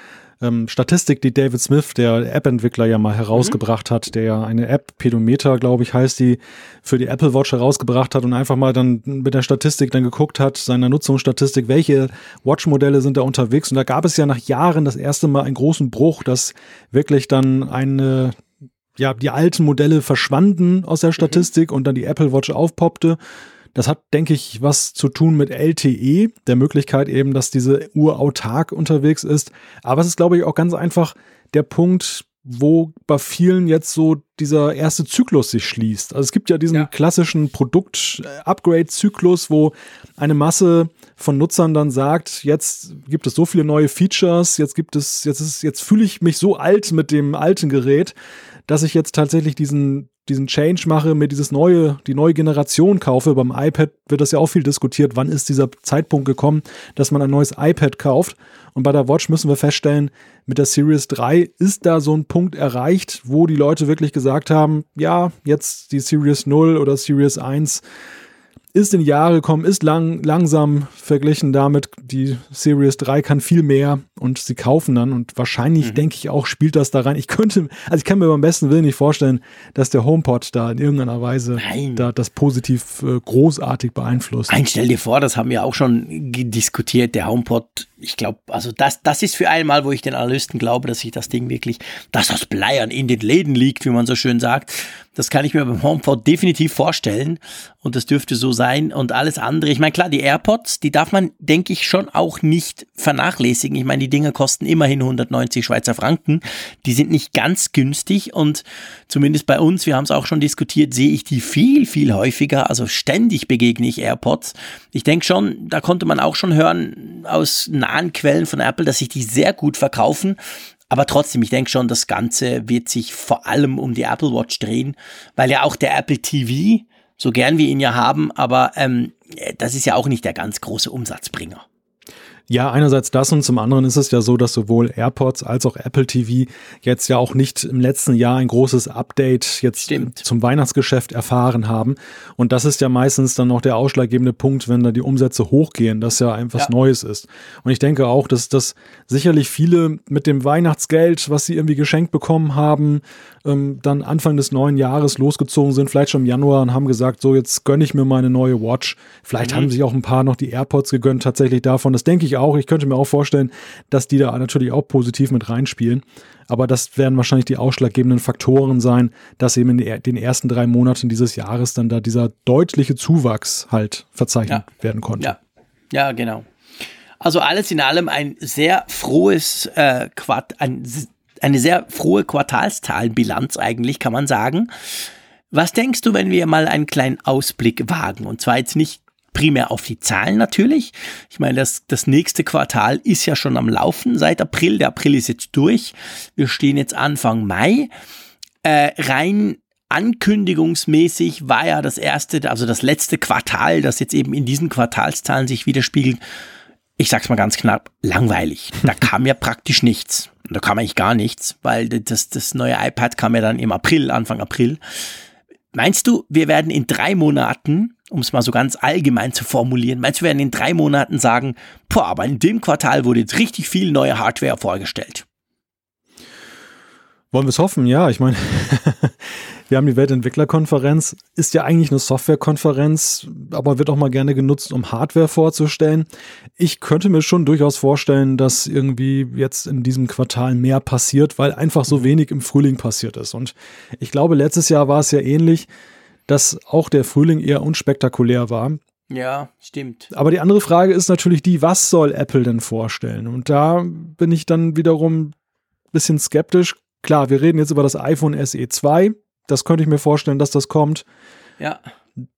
ähm, Statistik, die David Smith, der App-Entwickler, ja mal herausgebracht mhm. hat, der eine App, Pedometer, glaube ich, heißt die, für die Apple Watch herausgebracht hat und einfach mal dann mit der Statistik dann geguckt hat, seiner Nutzungsstatistik, welche Watch-Modelle sind da unterwegs. Und da gab es ja nach Jahren das erste Mal einen großen Bruch, dass wirklich dann eine ja, die alten Modelle verschwanden aus der mhm. Statistik mhm. und dann die Apple Watch aufpoppte. Das hat, denke ich, was zu tun mit LTE, der Möglichkeit eben, dass diese Uhr autark unterwegs ist. Aber es ist, glaube ich, auch ganz einfach der Punkt, wo bei vielen jetzt so dieser erste Zyklus sich schließt. Also es gibt ja diesen ja. klassischen Produkt-Upgrade-Zyklus, wo eine Masse von Nutzern dann sagt, jetzt gibt es so viele neue Features, jetzt gibt es, jetzt ist, jetzt fühle ich mich so alt mit dem alten Gerät, dass ich jetzt tatsächlich diesen diesen Change mache, mir dieses neue, die neue Generation kaufe. Beim iPad wird das ja auch viel diskutiert. Wann ist dieser Zeitpunkt gekommen, dass man ein neues iPad kauft? Und bei der Watch müssen wir feststellen, mit der Series 3 ist da so ein Punkt erreicht, wo die Leute wirklich gesagt haben, ja, jetzt die Series 0 oder Series 1 ist in die Jahre gekommen, ist lang, langsam verglichen damit. Die Series 3 kann viel mehr und sie kaufen dann und wahrscheinlich, mhm. denke ich auch, spielt das da rein. Ich könnte, also ich kann mir beim besten Willen nicht vorstellen, dass der HomePod da in irgendeiner Weise da das positiv äh, großartig beeinflusst. Nein, stell dir vor, das haben wir auch schon diskutiert. Der HomePod ich glaube, also das, das ist für einmal, wo ich den Analysten glaube, dass sich das Ding wirklich, dass das Bleiern in den Läden liegt, wie man so schön sagt. Das kann ich mir beim HomePod definitiv vorstellen und das dürfte so sein und alles andere. Ich meine, klar, die AirPods, die darf man, denke ich, schon auch nicht vernachlässigen. Ich meine, die Dinge kosten immerhin 190 Schweizer Franken. Die sind nicht ganz günstig und zumindest bei uns, wir haben es auch schon diskutiert, sehe ich die viel, viel häufiger. Also ständig begegne ich AirPods. Ich denke schon, da konnte man auch schon hören aus nahen Quellen von Apple, dass sich die sehr gut verkaufen. Aber trotzdem, ich denke schon, das Ganze wird sich vor allem um die Apple Watch drehen, weil ja auch der Apple TV, so gern wir ihn ja haben, aber ähm, das ist ja auch nicht der ganz große Umsatzbringer. Ja, einerseits das und zum anderen ist es ja so, dass sowohl AirPods als auch Apple TV jetzt ja auch nicht im letzten Jahr ein großes Update jetzt Stimmt. zum Weihnachtsgeschäft erfahren haben. Und das ist ja meistens dann noch der ausschlaggebende Punkt, wenn da die Umsätze hochgehen, dass ja etwas ja. Neues ist. Und ich denke auch, dass das sicherlich viele mit dem Weihnachtsgeld, was sie irgendwie geschenkt bekommen haben, ähm, dann Anfang des neuen Jahres losgezogen sind, vielleicht schon im Januar und haben gesagt, so jetzt gönne ich mir meine neue Watch. Vielleicht mhm. haben sich auch ein paar noch die AirPods gegönnt tatsächlich davon. Das denke ich auch. Ich könnte mir auch vorstellen, dass die da natürlich auch positiv mit reinspielen. Aber das werden wahrscheinlich die ausschlaggebenden Faktoren sein, dass eben in den ersten drei Monaten dieses Jahres dann da dieser deutliche Zuwachs halt verzeichnet ja. werden konnte. Ja, ja, genau. Also alles in allem ein sehr frohes äh, Quart, ein eine sehr frohe Quartalszahlenbilanz eigentlich, kann man sagen. Was denkst du, wenn wir mal einen kleinen Ausblick wagen? Und zwar jetzt nicht primär auf die Zahlen natürlich. Ich meine, das, das nächste Quartal ist ja schon am Laufen seit April. Der April ist jetzt durch. Wir stehen jetzt Anfang Mai. Äh, rein ankündigungsmäßig war ja das erste, also das letzte Quartal, das jetzt eben in diesen Quartalszahlen sich widerspiegelt, ich sag's mal ganz knapp, langweilig. Da [laughs] kam ja praktisch nichts. Da kam eigentlich gar nichts, weil das, das neue iPad kam ja dann im April, Anfang April. Meinst du, wir werden in drei Monaten, um es mal so ganz allgemein zu formulieren, meinst du, wir werden in drei Monaten sagen, boah, aber in dem Quartal wurde jetzt richtig viel neue Hardware vorgestellt? Wollen wir es hoffen, ja. Ich meine, [laughs] wir haben die Weltentwicklerkonferenz, ist ja eigentlich eine Softwarekonferenz, aber wird auch mal gerne genutzt, um Hardware vorzustellen. Ich könnte mir schon durchaus vorstellen, dass irgendwie jetzt in diesem Quartal mehr passiert, weil einfach so wenig im Frühling passiert ist. Und ich glaube, letztes Jahr war es ja ähnlich, dass auch der Frühling eher unspektakulär war. Ja, stimmt. Aber die andere Frage ist natürlich die, was soll Apple denn vorstellen? Und da bin ich dann wiederum ein bisschen skeptisch Klar, wir reden jetzt über das iPhone SE 2. Das könnte ich mir vorstellen, dass das kommt. Ja.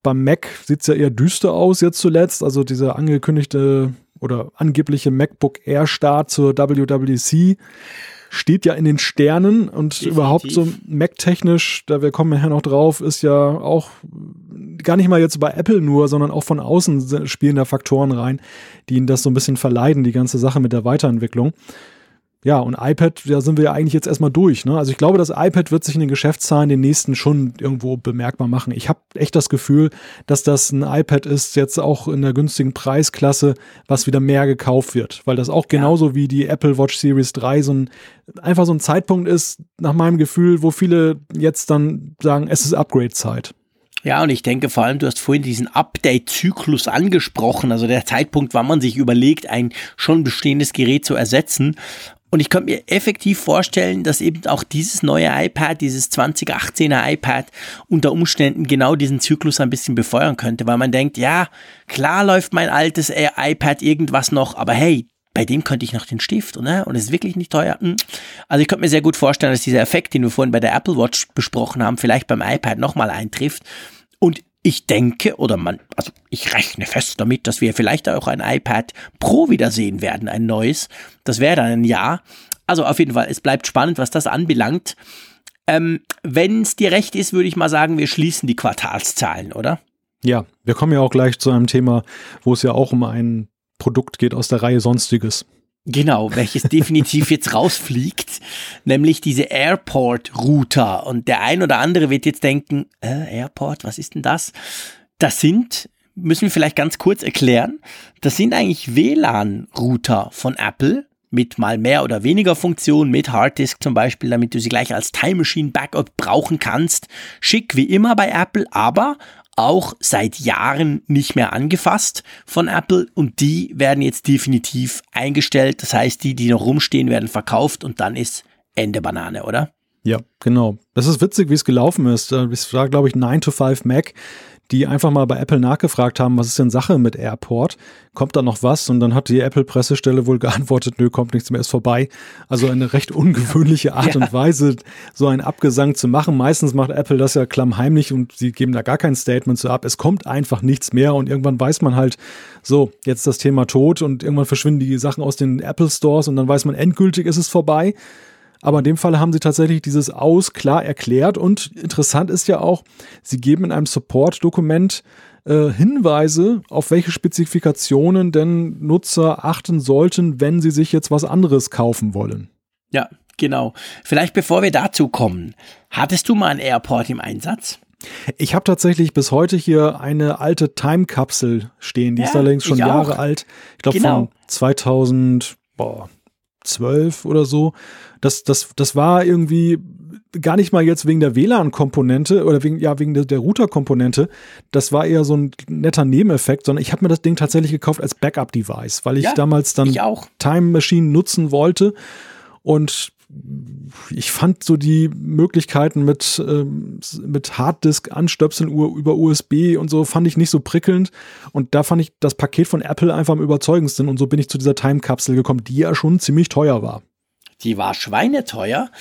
Beim Mac sieht es ja eher düster aus jetzt zuletzt. Also dieser angekündigte oder angebliche MacBook Air Start zur WWDC steht ja in den Sternen und Definitiv. überhaupt so Mac-technisch, da wir kommen ja noch drauf, ist ja auch gar nicht mal jetzt bei Apple nur, sondern auch von außen spielen da Faktoren rein, die ihnen das so ein bisschen verleiden, die ganze Sache mit der Weiterentwicklung. Ja, und iPad, da sind wir ja eigentlich jetzt erstmal durch. Ne? Also ich glaube, das iPad wird sich in den Geschäftszahlen den nächsten schon irgendwo bemerkbar machen. Ich habe echt das Gefühl, dass das ein iPad ist, jetzt auch in der günstigen Preisklasse, was wieder mehr gekauft wird. Weil das auch genauso ja. wie die Apple Watch Series 3 so ein, einfach so ein Zeitpunkt ist, nach meinem Gefühl, wo viele jetzt dann sagen, es ist Upgrade-Zeit. Ja, und ich denke vor allem, du hast vorhin diesen Update-Zyklus angesprochen, also der Zeitpunkt, wann man sich überlegt, ein schon bestehendes Gerät zu ersetzen. Und ich könnte mir effektiv vorstellen, dass eben auch dieses neue iPad, dieses 2018er iPad unter Umständen genau diesen Zyklus ein bisschen befeuern könnte, weil man denkt, ja, klar läuft mein altes iPad irgendwas noch, aber hey, bei dem könnte ich noch den Stift, ne? Und es ist wirklich nicht teuer. Hm. Also ich könnte mir sehr gut vorstellen, dass dieser Effekt, den wir vorhin bei der Apple Watch besprochen haben, vielleicht beim iPad nochmal eintrifft. Und ich denke, oder man, also ich rechne fest damit, dass wir vielleicht auch ein iPad Pro wiedersehen werden, ein neues. Das wäre dann ein Jahr. Also auf jeden Fall, es bleibt spannend, was das anbelangt. Ähm, Wenn es dir recht ist, würde ich mal sagen, wir schließen die Quartalszahlen, oder? Ja, wir kommen ja auch gleich zu einem Thema, wo es ja auch um ein Produkt geht aus der Reihe Sonstiges. Genau, welches [laughs] definitiv jetzt rausfliegt, nämlich diese Airport-Router. Und der ein oder andere wird jetzt denken, äh, Airport, was ist denn das? Das sind, müssen wir vielleicht ganz kurz erklären, das sind eigentlich WLAN-Router von Apple mit mal mehr oder weniger Funktionen, mit Harddisk zum Beispiel, damit du sie gleich als Time Machine Backup brauchen kannst. Schick wie immer bei Apple, aber auch seit Jahren nicht mehr angefasst von Apple und die werden jetzt definitiv eingestellt. Das heißt, die, die noch rumstehen, werden verkauft und dann ist Ende Banane, oder? Ja, genau. Das ist witzig, wie es gelaufen ist. Es war, glaube ich, 9 to 5 Mac die einfach mal bei Apple nachgefragt haben, was ist denn Sache mit Airport? Kommt da noch was? Und dann hat die Apple-Pressestelle wohl [laughs] geantwortet, nö, kommt nichts mehr, ist vorbei. Also eine recht ungewöhnliche Art ja. und Weise, so einen Abgesang zu machen. Meistens macht Apple das ja klammheimlich und sie geben da gar kein Statement so ab. Es kommt einfach nichts mehr und irgendwann weiß man halt, so, jetzt das Thema tot und irgendwann verschwinden die Sachen aus den Apple Stores und dann weiß man, endgültig ist es vorbei. Aber in dem Fall haben sie tatsächlich dieses Aus klar erklärt und interessant ist ja auch, sie geben in einem Support-Dokument äh, Hinweise, auf welche Spezifikationen denn Nutzer achten sollten, wenn sie sich jetzt was anderes kaufen wollen. Ja, genau. Vielleicht bevor wir dazu kommen, hattest du mal einen Airport im Einsatz? Ich habe tatsächlich bis heute hier eine alte Time-Kapsel stehen, die ja, ist allerdings schon Jahre alt. Ich glaube genau. von 2000, boah, 12 oder so. Das, das, das war irgendwie gar nicht mal jetzt wegen der WLAN-Komponente oder wegen, ja, wegen der, der Router-Komponente. Das war eher so ein netter Nebeneffekt, sondern ich habe mir das Ding tatsächlich gekauft als Backup-Device, weil ich ja, damals dann Time Machine nutzen wollte. Und ich fand so die Möglichkeiten mit, ähm, mit Harddisk anstöpseln über USB und so fand ich nicht so prickelnd. Und da fand ich das Paket von Apple einfach am überzeugendsten. Und so bin ich zu dieser Time-Kapsel gekommen, die ja schon ziemlich teuer war. Die war schweineteuer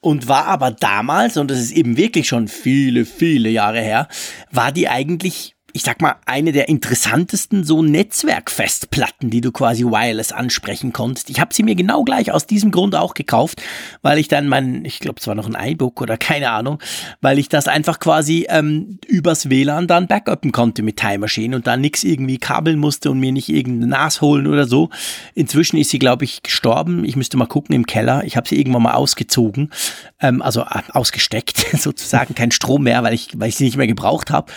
und war aber damals, und das ist eben wirklich schon viele, viele Jahre her, war die eigentlich ich sag mal, eine der interessantesten so Netzwerkfestplatten, die du quasi wireless ansprechen konntest. Ich habe sie mir genau gleich aus diesem Grund auch gekauft, weil ich dann mein, ich glaube, es war noch ein iBook oder keine Ahnung, weil ich das einfach quasi ähm, übers WLAN dann backuppen konnte mit Time Machine und dann nix irgendwie kabeln musste und mir nicht irgendein NAS holen oder so. Inzwischen ist sie, glaube ich, gestorben. Ich müsste mal gucken im Keller. Ich habe sie irgendwann mal ausgezogen, ähm, also äh, ausgesteckt [laughs] sozusagen, kein Strom mehr, weil ich, weil ich sie nicht mehr gebraucht habe.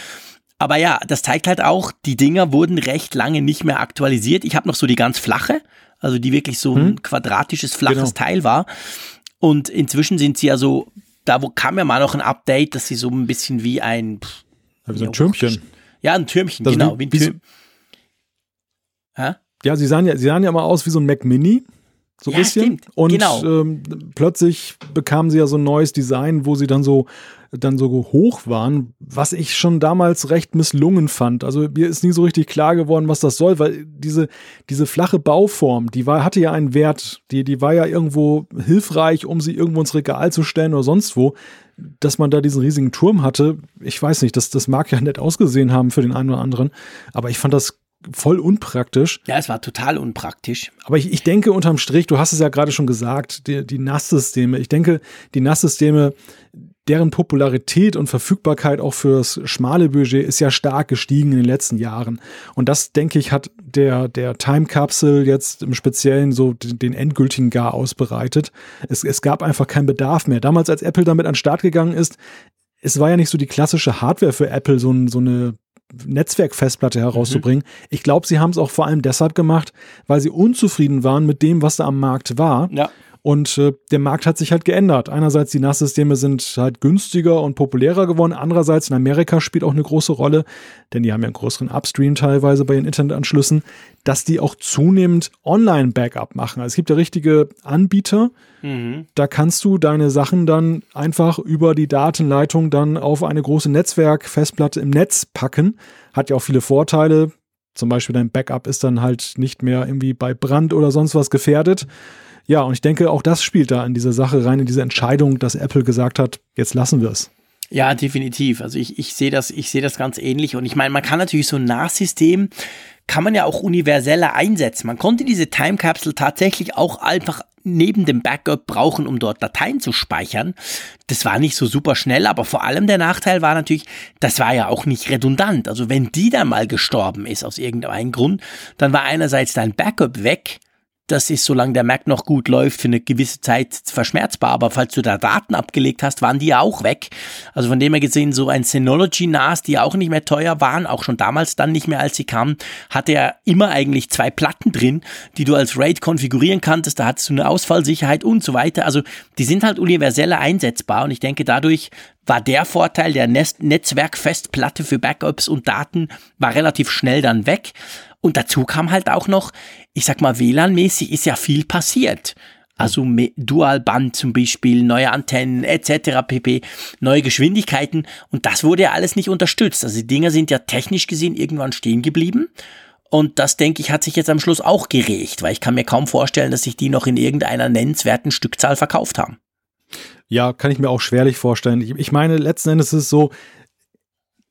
Aber ja, das zeigt halt auch, die Dinger wurden recht lange nicht mehr aktualisiert. Ich habe noch so die ganz flache, also die wirklich so ein hm. quadratisches, flaches genau. Teil war. Und inzwischen sind sie ja so, da wo kam ja mal noch ein Update, dass sie so ein bisschen wie ein, pff, wie so ein Türmchen. Ja, ein Türmchen, das genau. Wie, ein Türm. Hä? Ja, sie sahen ja, sie sahen ja mal aus wie so ein Mac Mini. So ein ja, bisschen. Stimmt. Und genau. ähm, plötzlich bekamen sie ja so ein neues Design, wo sie dann so dann so hoch waren, was ich schon damals recht misslungen fand. Also mir ist nie so richtig klar geworden, was das soll, weil diese, diese flache Bauform, die war, hatte ja einen Wert, die, die war ja irgendwo hilfreich, um sie irgendwo ins Regal zu stellen oder sonst wo. Dass man da diesen riesigen Turm hatte, ich weiß nicht, das, das mag ja nett ausgesehen haben für den einen oder anderen, aber ich fand das voll unpraktisch. Ja, es war total unpraktisch. Aber ich, ich denke unterm Strich, du hast es ja gerade schon gesagt, die, die NAS-Systeme. Ich denke, die NAS-Systeme, deren Popularität und Verfügbarkeit auch fürs schmale Budget ist ja stark gestiegen in den letzten Jahren. Und das, denke ich, hat der, der Time Capsule jetzt im Speziellen so den, den endgültigen Gar ausbereitet. Es, es gab einfach keinen Bedarf mehr. Damals, als Apple damit an den Start gegangen ist, es war ja nicht so die klassische Hardware für Apple, so, so eine Netzwerkfestplatte herauszubringen. Mhm. Ich glaube, sie haben es auch vor allem deshalb gemacht, weil sie unzufrieden waren mit dem, was da am Markt war. Ja. Und äh, der Markt hat sich halt geändert. Einerseits die NAS-Systeme sind halt günstiger und populärer geworden. Andererseits in Amerika spielt auch eine große Rolle, denn die haben ja einen größeren Upstream teilweise bei ihren Internetanschlüssen, dass die auch zunehmend Online-Backup machen. Also es gibt ja richtige Anbieter, mhm. da kannst du deine Sachen dann einfach über die Datenleitung dann auf eine große Netzwerkfestplatte im Netz packen. Hat ja auch viele Vorteile. Zum Beispiel dein Backup ist dann halt nicht mehr irgendwie bei Brand oder sonst was gefährdet. Ja, und ich denke, auch das spielt da in diese Sache rein, in diese Entscheidung, dass Apple gesagt hat, jetzt lassen wir es. Ja, definitiv. Also ich, ich sehe das, ich sehe das ganz ähnlich. Und ich meine, man kann natürlich so ein NAS-System kann man ja auch universeller einsetzen. Man konnte diese Time Capsule tatsächlich auch einfach neben dem Backup brauchen, um dort Dateien zu speichern. Das war nicht so super schnell, aber vor allem der Nachteil war natürlich, das war ja auch nicht redundant. Also wenn die dann mal gestorben ist aus irgendeinem Grund, dann war einerseits dein Backup weg das ist, solange der Mac noch gut läuft, für eine gewisse Zeit verschmerzbar. Aber falls du da Daten abgelegt hast, waren die ja auch weg. Also von dem her gesehen, so ein Synology NAS, die auch nicht mehr teuer waren, auch schon damals dann nicht mehr, als sie kamen, hatte er immer eigentlich zwei Platten drin, die du als RAID konfigurieren kanntest. Da hattest du eine Ausfallsicherheit und so weiter. Also die sind halt universeller einsetzbar. Und ich denke, dadurch war der Vorteil der Netzwerkfestplatte für Backups und Daten war relativ schnell dann weg. Und dazu kam halt auch noch, ich sag mal, WLAN-mäßig ist ja viel passiert. Also Dualband zum Beispiel, neue Antennen etc. pp, neue Geschwindigkeiten und das wurde ja alles nicht unterstützt. Also die Dinger sind ja technisch gesehen irgendwann stehen geblieben. Und das, denke ich, hat sich jetzt am Schluss auch geregt, weil ich kann mir kaum vorstellen, dass sich die noch in irgendeiner nennenswerten Stückzahl verkauft haben. Ja, kann ich mir auch schwerlich vorstellen. Ich, meine, letzten Endes ist es so,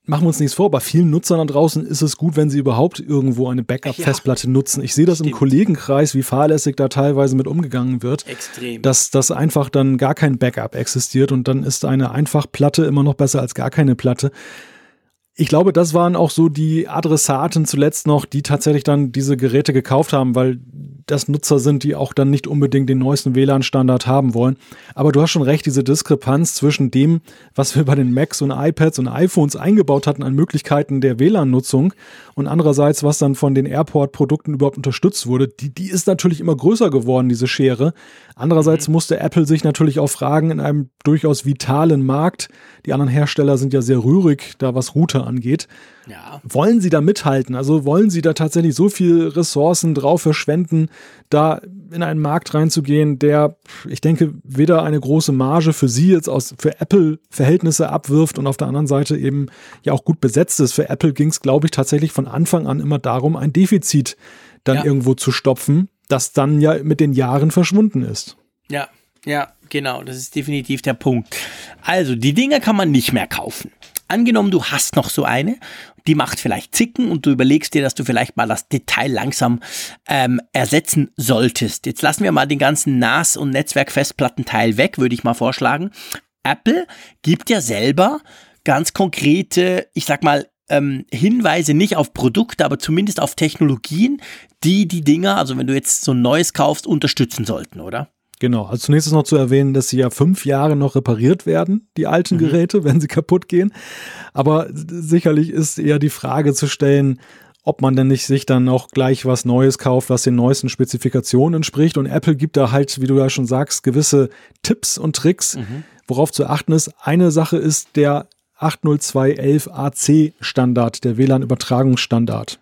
machen wir uns nichts vor, bei vielen Nutzern da draußen ist es gut, wenn sie überhaupt irgendwo eine Backup-Festplatte ja. nutzen. Ich sehe das Stimmt. im Kollegenkreis, wie fahrlässig da teilweise mit umgegangen wird. Extrem. Dass, dass einfach dann gar kein Backup existiert und dann ist eine Einfachplatte immer noch besser als gar keine Platte. Ich glaube, das waren auch so die Adressaten zuletzt noch, die tatsächlich dann diese Geräte gekauft haben, weil das Nutzer sind, die auch dann nicht unbedingt den neuesten WLAN-Standard haben wollen. Aber du hast schon recht, diese Diskrepanz zwischen dem, was wir bei den Macs und iPads und iPhones eingebaut hatten an Möglichkeiten der WLAN-Nutzung und andererseits, was dann von den Airport-Produkten überhaupt unterstützt wurde, die, die ist natürlich immer größer geworden, diese Schere. Andererseits mhm. musste Apple sich natürlich auch fragen, in einem durchaus vitalen Markt, die anderen Hersteller sind ja sehr rührig, da was Router angeht, ja. Wollen Sie da mithalten? Also wollen Sie da tatsächlich so viel Ressourcen drauf verschwenden, da in einen Markt reinzugehen, der, ich denke, weder eine große Marge für Sie jetzt aus, für Apple Verhältnisse abwirft und auf der anderen Seite eben ja auch gut besetzt ist. Für Apple ging es, glaube ich, tatsächlich von Anfang an immer darum, ein Defizit dann ja. irgendwo zu stopfen, das dann ja mit den Jahren verschwunden ist. Ja, ja, genau, das ist definitiv der Punkt. Also, die Dinge kann man nicht mehr kaufen. Angenommen, du hast noch so eine, die macht vielleicht Zicken und du überlegst dir, dass du vielleicht mal das Detail langsam ähm, ersetzen solltest. Jetzt lassen wir mal den ganzen NAS- und Netzwerkfestplattenteil weg, würde ich mal vorschlagen. Apple gibt ja selber ganz konkrete, ich sag mal, ähm, Hinweise nicht auf Produkte, aber zumindest auf Technologien, die die Dinger, also wenn du jetzt so ein neues kaufst, unterstützen sollten, oder? Genau, also zunächst ist noch zu erwähnen, dass sie ja fünf Jahre noch repariert werden, die alten mhm. Geräte, wenn sie kaputt gehen. Aber sicherlich ist eher die Frage zu stellen, ob man denn nicht sich dann auch gleich was Neues kauft, was den neuesten Spezifikationen entspricht. Und Apple gibt da halt, wie du ja schon sagst, gewisse Tipps und Tricks, mhm. worauf zu achten ist. Eine Sache ist der 802.11ac Standard, der WLAN-Übertragungsstandard.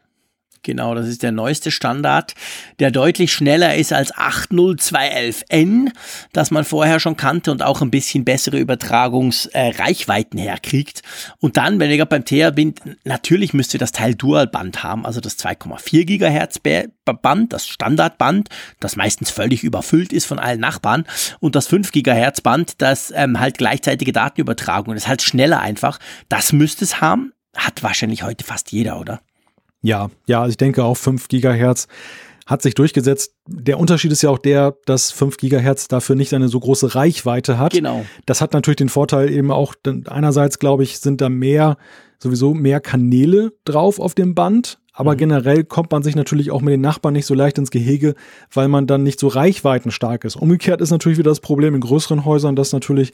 Genau, das ist der neueste Standard, der deutlich schneller ist als 80211N, das man vorher schon kannte und auch ein bisschen bessere Übertragungsreichweiten äh, herkriegt. Und dann, wenn ich beim TR bin, natürlich müsst ihr das Teil Dual-Band haben, also das 2,4 Gigahertz Band, das Standardband, das meistens völlig überfüllt ist von allen Nachbarn und das 5 Gigahertz Band, das ähm, halt gleichzeitige Datenübertragung, ist halt schneller einfach. Das müsste es haben, hat wahrscheinlich heute fast jeder, oder? Ja, ja, also ich denke auch 5 Gigahertz hat sich durchgesetzt. Der Unterschied ist ja auch der, dass 5 Gigahertz dafür nicht eine so große Reichweite hat. Genau. Das hat natürlich den Vorteil eben auch, einerseits glaube ich, sind da mehr, sowieso mehr Kanäle drauf auf dem Band. Aber mhm. generell kommt man sich natürlich auch mit den Nachbarn nicht so leicht ins Gehege, weil man dann nicht so reichweitenstark ist. Umgekehrt ist natürlich wieder das Problem in größeren Häusern, dass natürlich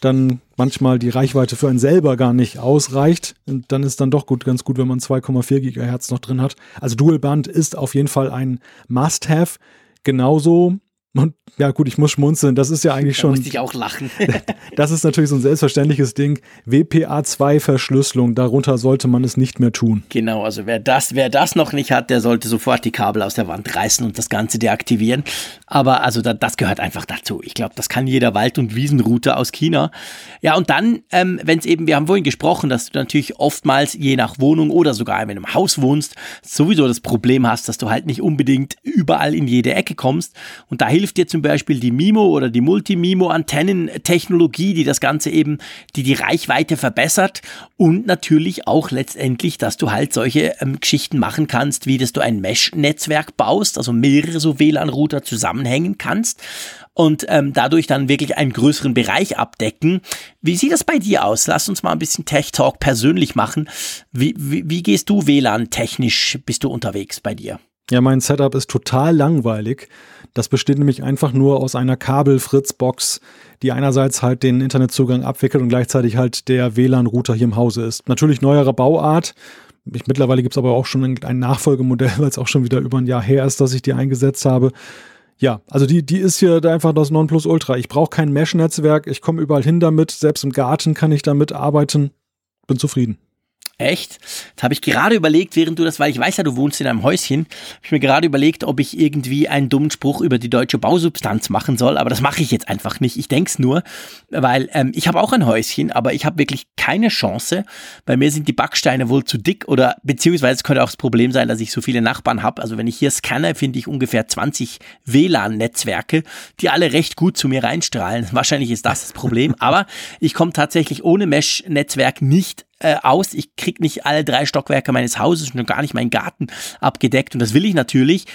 dann manchmal die Reichweite für einen selber gar nicht ausreicht. Und dann ist dann doch gut, ganz gut, wenn man 2,4 Gigahertz noch drin hat. Also Dual Band ist auf jeden Fall ein Must-Have. Genauso und ja, gut, ich muss schmunzeln. Das ist ja eigentlich da schon. Musste ich auch lachen. [laughs] das ist natürlich so ein selbstverständliches Ding. WPA2-Verschlüsselung, darunter sollte man es nicht mehr tun. Genau, also wer das, wer das noch nicht hat, der sollte sofort die Kabel aus der Wand reißen und das Ganze deaktivieren. Aber also da, das gehört einfach dazu. Ich glaube, das kann jeder Wald- und Wiesenrouter aus China. Ja, und dann, ähm, wenn es eben, wir haben vorhin gesprochen, dass du natürlich oftmals je nach Wohnung oder sogar wenn du im Haus wohnst, sowieso das Problem hast, dass du halt nicht unbedingt überall in jede Ecke kommst. Und da hilft hilft dir zum Beispiel die MIMO oder die Multimimo-Antennentechnologie, die das Ganze eben, die die Reichweite verbessert und natürlich auch letztendlich, dass du halt solche ähm, Geschichten machen kannst, wie dass du ein Mesh-Netzwerk baust, also mehrere so WLAN-Router zusammenhängen kannst und ähm, dadurch dann wirklich einen größeren Bereich abdecken. Wie sieht das bei dir aus? Lass uns mal ein bisschen Tech Talk persönlich machen. Wie, wie, wie gehst du WLAN technisch, bist du unterwegs bei dir? Ja, mein Setup ist total langweilig. Das besteht nämlich einfach nur aus einer Kabel-Fritz-Box, die einerseits halt den Internetzugang abwickelt und gleichzeitig halt der WLAN-Router hier im Hause ist. Natürlich neuere Bauart. Ich, mittlerweile gibt es aber auch schon ein Nachfolgemodell, [laughs] weil es auch schon wieder über ein Jahr her ist, dass ich die eingesetzt habe. Ja, also die, die ist hier einfach das Nonplusultra. Ich brauche kein Mesh-Netzwerk, ich komme überall hin damit, selbst im Garten kann ich damit arbeiten. Bin zufrieden. Echt? Das habe ich gerade überlegt, während du das, weil ich weiß ja, du wohnst in einem Häuschen, habe ich mir gerade überlegt, ob ich irgendwie einen dummen Spruch über die deutsche Bausubstanz machen soll, aber das mache ich jetzt einfach nicht. Ich denke es nur, weil ähm, ich habe auch ein Häuschen, aber ich habe wirklich keine Chance. Bei mir sind die Backsteine wohl zu dick oder beziehungsweise es könnte auch das Problem sein, dass ich so viele Nachbarn habe. Also wenn ich hier scanne, finde ich ungefähr 20 WLAN-Netzwerke, die alle recht gut zu mir reinstrahlen. [laughs] Wahrscheinlich ist das das Problem, aber ich komme tatsächlich ohne Mesh-Netzwerk nicht äh, aus. Ich krieg nicht alle drei Stockwerke meines Hauses und gar nicht meinen Garten abgedeckt. Und das will ich natürlich.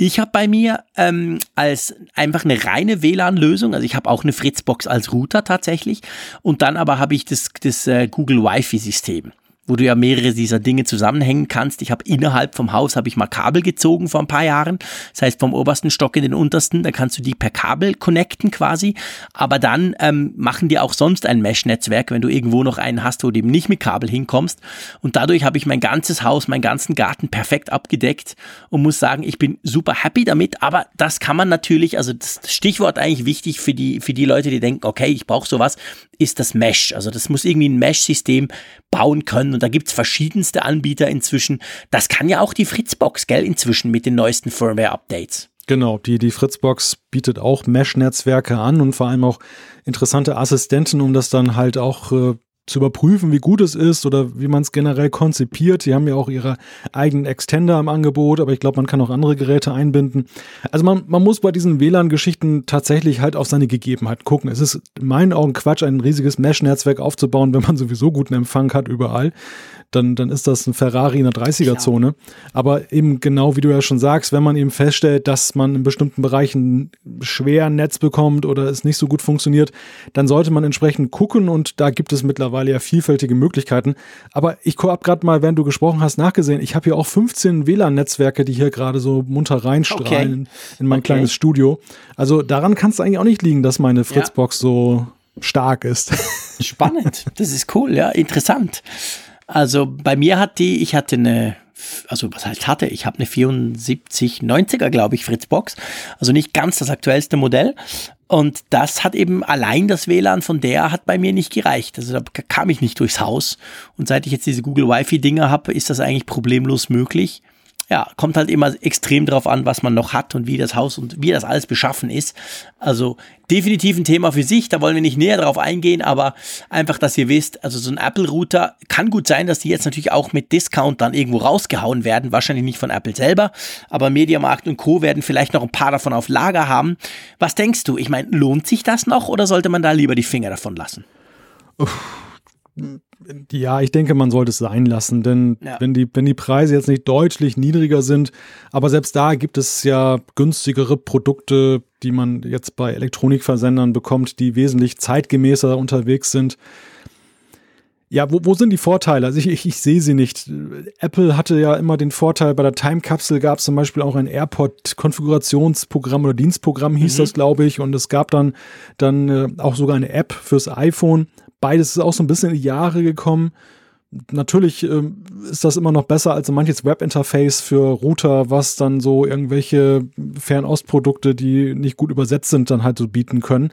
Ich habe bei mir ähm, als einfach eine reine WLAN-Lösung, also ich habe auch eine Fritzbox als Router tatsächlich und dann aber habe ich das, das äh, Google Wi-Fi-System wo du ja mehrere dieser Dinge zusammenhängen kannst. Ich habe innerhalb vom Haus habe ich mal Kabel gezogen vor ein paar Jahren. Das heißt vom obersten Stock in den untersten, da kannst du die per Kabel connecten quasi. Aber dann ähm, machen die auch sonst ein Mesh-Netzwerk, wenn du irgendwo noch einen hast, wo du eben nicht mit Kabel hinkommst. Und dadurch habe ich mein ganzes Haus, meinen ganzen Garten perfekt abgedeckt und muss sagen, ich bin super happy damit. Aber das kann man natürlich, also das Stichwort eigentlich wichtig für die für die Leute, die denken, okay, ich brauche sowas, ist das Mesh. Also das muss irgendwie ein Mesh-System bauen können und da gibt's verschiedenste Anbieter inzwischen. Das kann ja auch die Fritzbox, gell, inzwischen mit den neuesten Firmware-Updates. Genau, die, die Fritzbox bietet auch Mesh-Netzwerke an und vor allem auch interessante Assistenten, um das dann halt auch äh, zu überprüfen, wie gut es ist oder wie man es generell konzipiert. Die haben ja auch ihre eigenen Extender im Angebot, aber ich glaube, man kann auch andere Geräte einbinden. Also man, man muss bei diesen WLAN-Geschichten tatsächlich halt auf seine Gegebenheiten gucken. Es ist in meinen Augen Quatsch, ein riesiges Mesh-Netzwerk aufzubauen, wenn man sowieso guten Empfang hat überall dann, dann ist das ein Ferrari in der 30er-Zone. Aber eben genau wie du ja schon sagst, wenn man eben feststellt, dass man in bestimmten Bereichen schwer ein Netz bekommt oder es nicht so gut funktioniert, dann sollte man entsprechend gucken und da gibt es mittlerweile ja vielfältige Möglichkeiten. Aber ich habe gerade mal, während du gesprochen hast, nachgesehen, ich habe hier auch 15 WLAN-Netzwerke, die hier gerade so munter reinstrahlen okay. in mein okay. kleines Studio. Also daran kann es eigentlich auch nicht liegen, dass meine Fritzbox ja. so stark ist. [laughs] Spannend. Das ist cool, ja, interessant. Also bei mir hat die, ich hatte eine also was heißt hatte, ich habe eine 7490er, glaube ich, Fritzbox, also nicht ganz das aktuellste Modell. Und das hat eben allein das WLAN von der hat bei mir nicht gereicht. Also da kam ich nicht durchs Haus. Und seit ich jetzt diese Google Wi-Fi-Dinger habe, ist das eigentlich problemlos möglich ja, kommt halt immer extrem drauf an, was man noch hat und wie das Haus und wie das alles beschaffen ist. Also definitiv ein Thema für sich, da wollen wir nicht näher drauf eingehen, aber einfach, dass ihr wisst, also so ein Apple-Router kann gut sein, dass die jetzt natürlich auch mit Discount dann irgendwo rausgehauen werden, wahrscheinlich nicht von Apple selber, aber Mediamarkt und Co. werden vielleicht noch ein paar davon auf Lager haben. Was denkst du? Ich meine, lohnt sich das noch oder sollte man da lieber die Finger davon lassen? Uff ja, ich denke, man sollte es sein lassen, denn ja. wenn, die, wenn die Preise jetzt nicht deutlich niedriger sind, aber selbst da gibt es ja günstigere Produkte, die man jetzt bei Elektronikversendern bekommt, die wesentlich zeitgemäßer unterwegs sind. Ja, wo, wo sind die Vorteile? Also ich, ich, ich sehe sie nicht. Apple hatte ja immer den Vorteil, bei der Time Capsule gab es zum Beispiel auch ein AirPod-Konfigurationsprogramm oder Dienstprogramm hieß mhm. das, glaube ich. Und es gab dann, dann äh, auch sogar eine App fürs iPhone. Beides ist auch so ein bisschen in die Jahre gekommen. Natürlich ähm, ist das immer noch besser als manches Webinterface für Router, was dann so irgendwelche Fernostprodukte, die nicht gut übersetzt sind, dann halt so bieten können.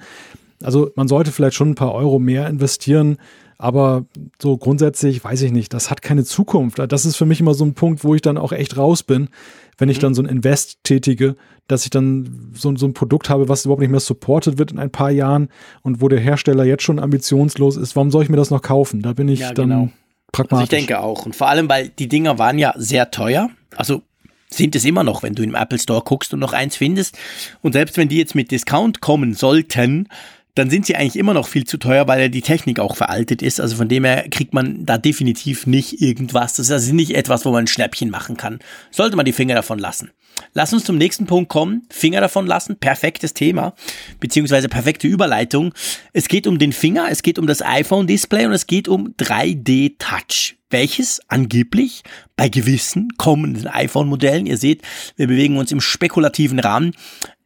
Also man sollte vielleicht schon ein paar Euro mehr investieren, aber so grundsätzlich weiß ich nicht, das hat keine Zukunft. Das ist für mich immer so ein Punkt, wo ich dann auch echt raus bin, wenn ich mhm. dann so ein Invest tätige, dass ich dann so, so ein Produkt habe, was überhaupt nicht mehr supported wird in ein paar Jahren und wo der Hersteller jetzt schon ambitionslos ist. Warum soll ich mir das noch kaufen? Da bin ich ja, dann genau. pragmatisch. Also ich denke auch. Und vor allem, weil die Dinger waren ja sehr teuer. Also sind es immer noch, wenn du im Apple Store guckst und noch eins findest. Und selbst wenn die jetzt mit Discount kommen sollten, dann sind sie eigentlich immer noch viel zu teuer, weil ja die Technik auch veraltet ist. Also von dem her kriegt man da definitiv nicht irgendwas. Das ist also nicht etwas, wo man ein Schnäppchen machen kann. Sollte man die Finger davon lassen. Lass uns zum nächsten Punkt kommen. Finger davon lassen. Perfektes Thema. Beziehungsweise perfekte Überleitung. Es geht um den Finger, es geht um das iPhone-Display und es geht um 3D-Touch. Welches angeblich bei gewissen kommenden iPhone-Modellen, ihr seht, wir bewegen uns im spekulativen Rahmen,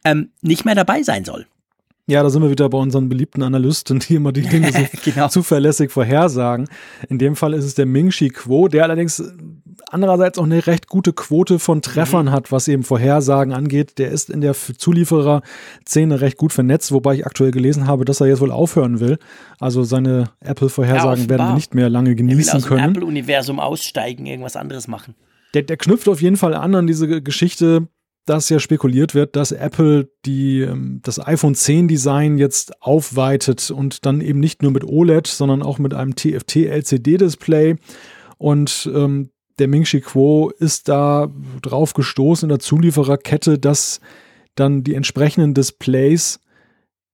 ähm, nicht mehr dabei sein soll. Ja, da sind wir wieder bei unseren beliebten Analysten, die immer die Dinge so [laughs] genau. zuverlässig vorhersagen. In dem Fall ist es der Ming-Chi Quo, der allerdings andererseits auch eine recht gute Quote von Treffern mhm. hat, was eben Vorhersagen angeht. Der ist in der Zulieferer-Szene recht gut vernetzt, wobei ich aktuell gelesen habe, dass er jetzt wohl aufhören will. Also seine Apple-Vorhersagen ja, werden wir nicht mehr lange genießen er will aus können. Dem Apple-Universum aussteigen, irgendwas anderes machen. Der, der knüpft auf jeden Fall an an diese Geschichte, dass ja spekuliert wird, dass Apple die, ähm, das iPhone 10 Design jetzt aufweitet und dann eben nicht nur mit OLED, sondern auch mit einem TFT-LCD-Display. Und ähm, der Ming-Chi Kuo ist da drauf gestoßen in der Zuliefererkette, dass dann die entsprechenden Displays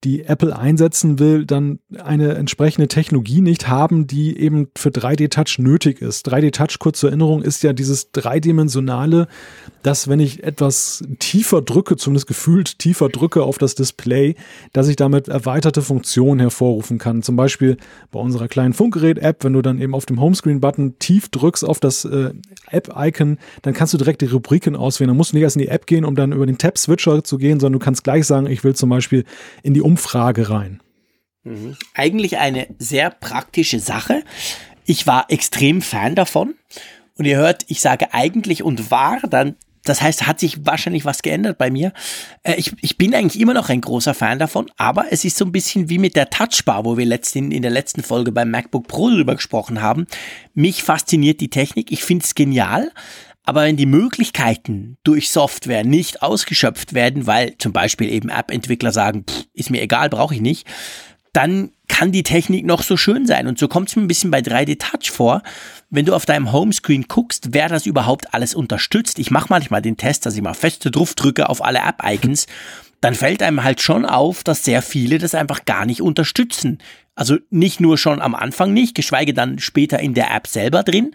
die Apple einsetzen will, dann eine entsprechende Technologie nicht haben, die eben für 3D-Touch nötig ist. 3D-Touch, kurz zur Erinnerung, ist ja dieses dreidimensionale, dass wenn ich etwas tiefer drücke, zumindest gefühlt tiefer drücke auf das Display, dass ich damit erweiterte Funktionen hervorrufen kann. Zum Beispiel bei unserer kleinen Funkgerät-App, wenn du dann eben auf dem Homescreen-Button tief drückst auf das äh, App-Icon, dann kannst du direkt die Rubriken auswählen. Dann musst du nicht erst in die App gehen, um dann über den Tab-Switcher zu gehen, sondern du kannst gleich sagen, ich will zum Beispiel in die Umfrage rein. Mhm. Eigentlich eine sehr praktische Sache. Ich war extrem Fan davon. Und ihr hört, ich sage eigentlich und war, dann das heißt, hat sich wahrscheinlich was geändert bei mir. Äh, ich, ich bin eigentlich immer noch ein großer Fan davon, aber es ist so ein bisschen wie mit der Touchbar, wo wir letzten, in der letzten Folge beim MacBook Pro drüber gesprochen haben. Mich fasziniert die Technik, ich finde es genial, aber wenn die Möglichkeiten durch Software nicht ausgeschöpft werden, weil zum Beispiel eben App-Entwickler sagen, pff, ist mir egal, brauche ich nicht, dann kann die Technik noch so schön sein. Und so kommt es mir ein bisschen bei 3D Touch vor. Wenn du auf deinem Homescreen guckst, wer das überhaupt alles unterstützt. Ich mache manchmal den Test, dass ich mal feste drauf drücke auf alle App-Icons. [laughs] Dann fällt einem halt schon auf, dass sehr viele das einfach gar nicht unterstützen. Also nicht nur schon am Anfang nicht, geschweige dann später in der App selber drin.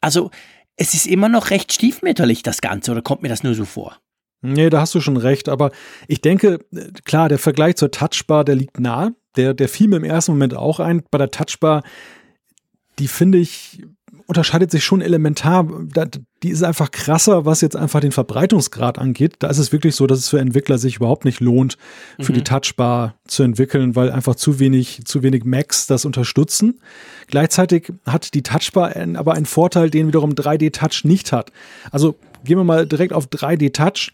Also es ist immer noch recht stiefmütterlich, das Ganze, oder kommt mir das nur so vor? Nee, da hast du schon recht, aber ich denke, klar, der Vergleich zur Touchbar, der liegt nahe. Der, der fiel mir im ersten Moment auch ein. Bei der Touchbar, die finde ich unterscheidet sich schon elementar. Die ist einfach krasser, was jetzt einfach den Verbreitungsgrad angeht. Da ist es wirklich so, dass es für Entwickler sich überhaupt nicht lohnt, für mhm. die Touchbar zu entwickeln, weil einfach zu wenig, zu wenig Macs das unterstützen. Gleichzeitig hat die Touchbar aber einen Vorteil, den wiederum 3D Touch nicht hat. Also gehen wir mal direkt auf 3D Touch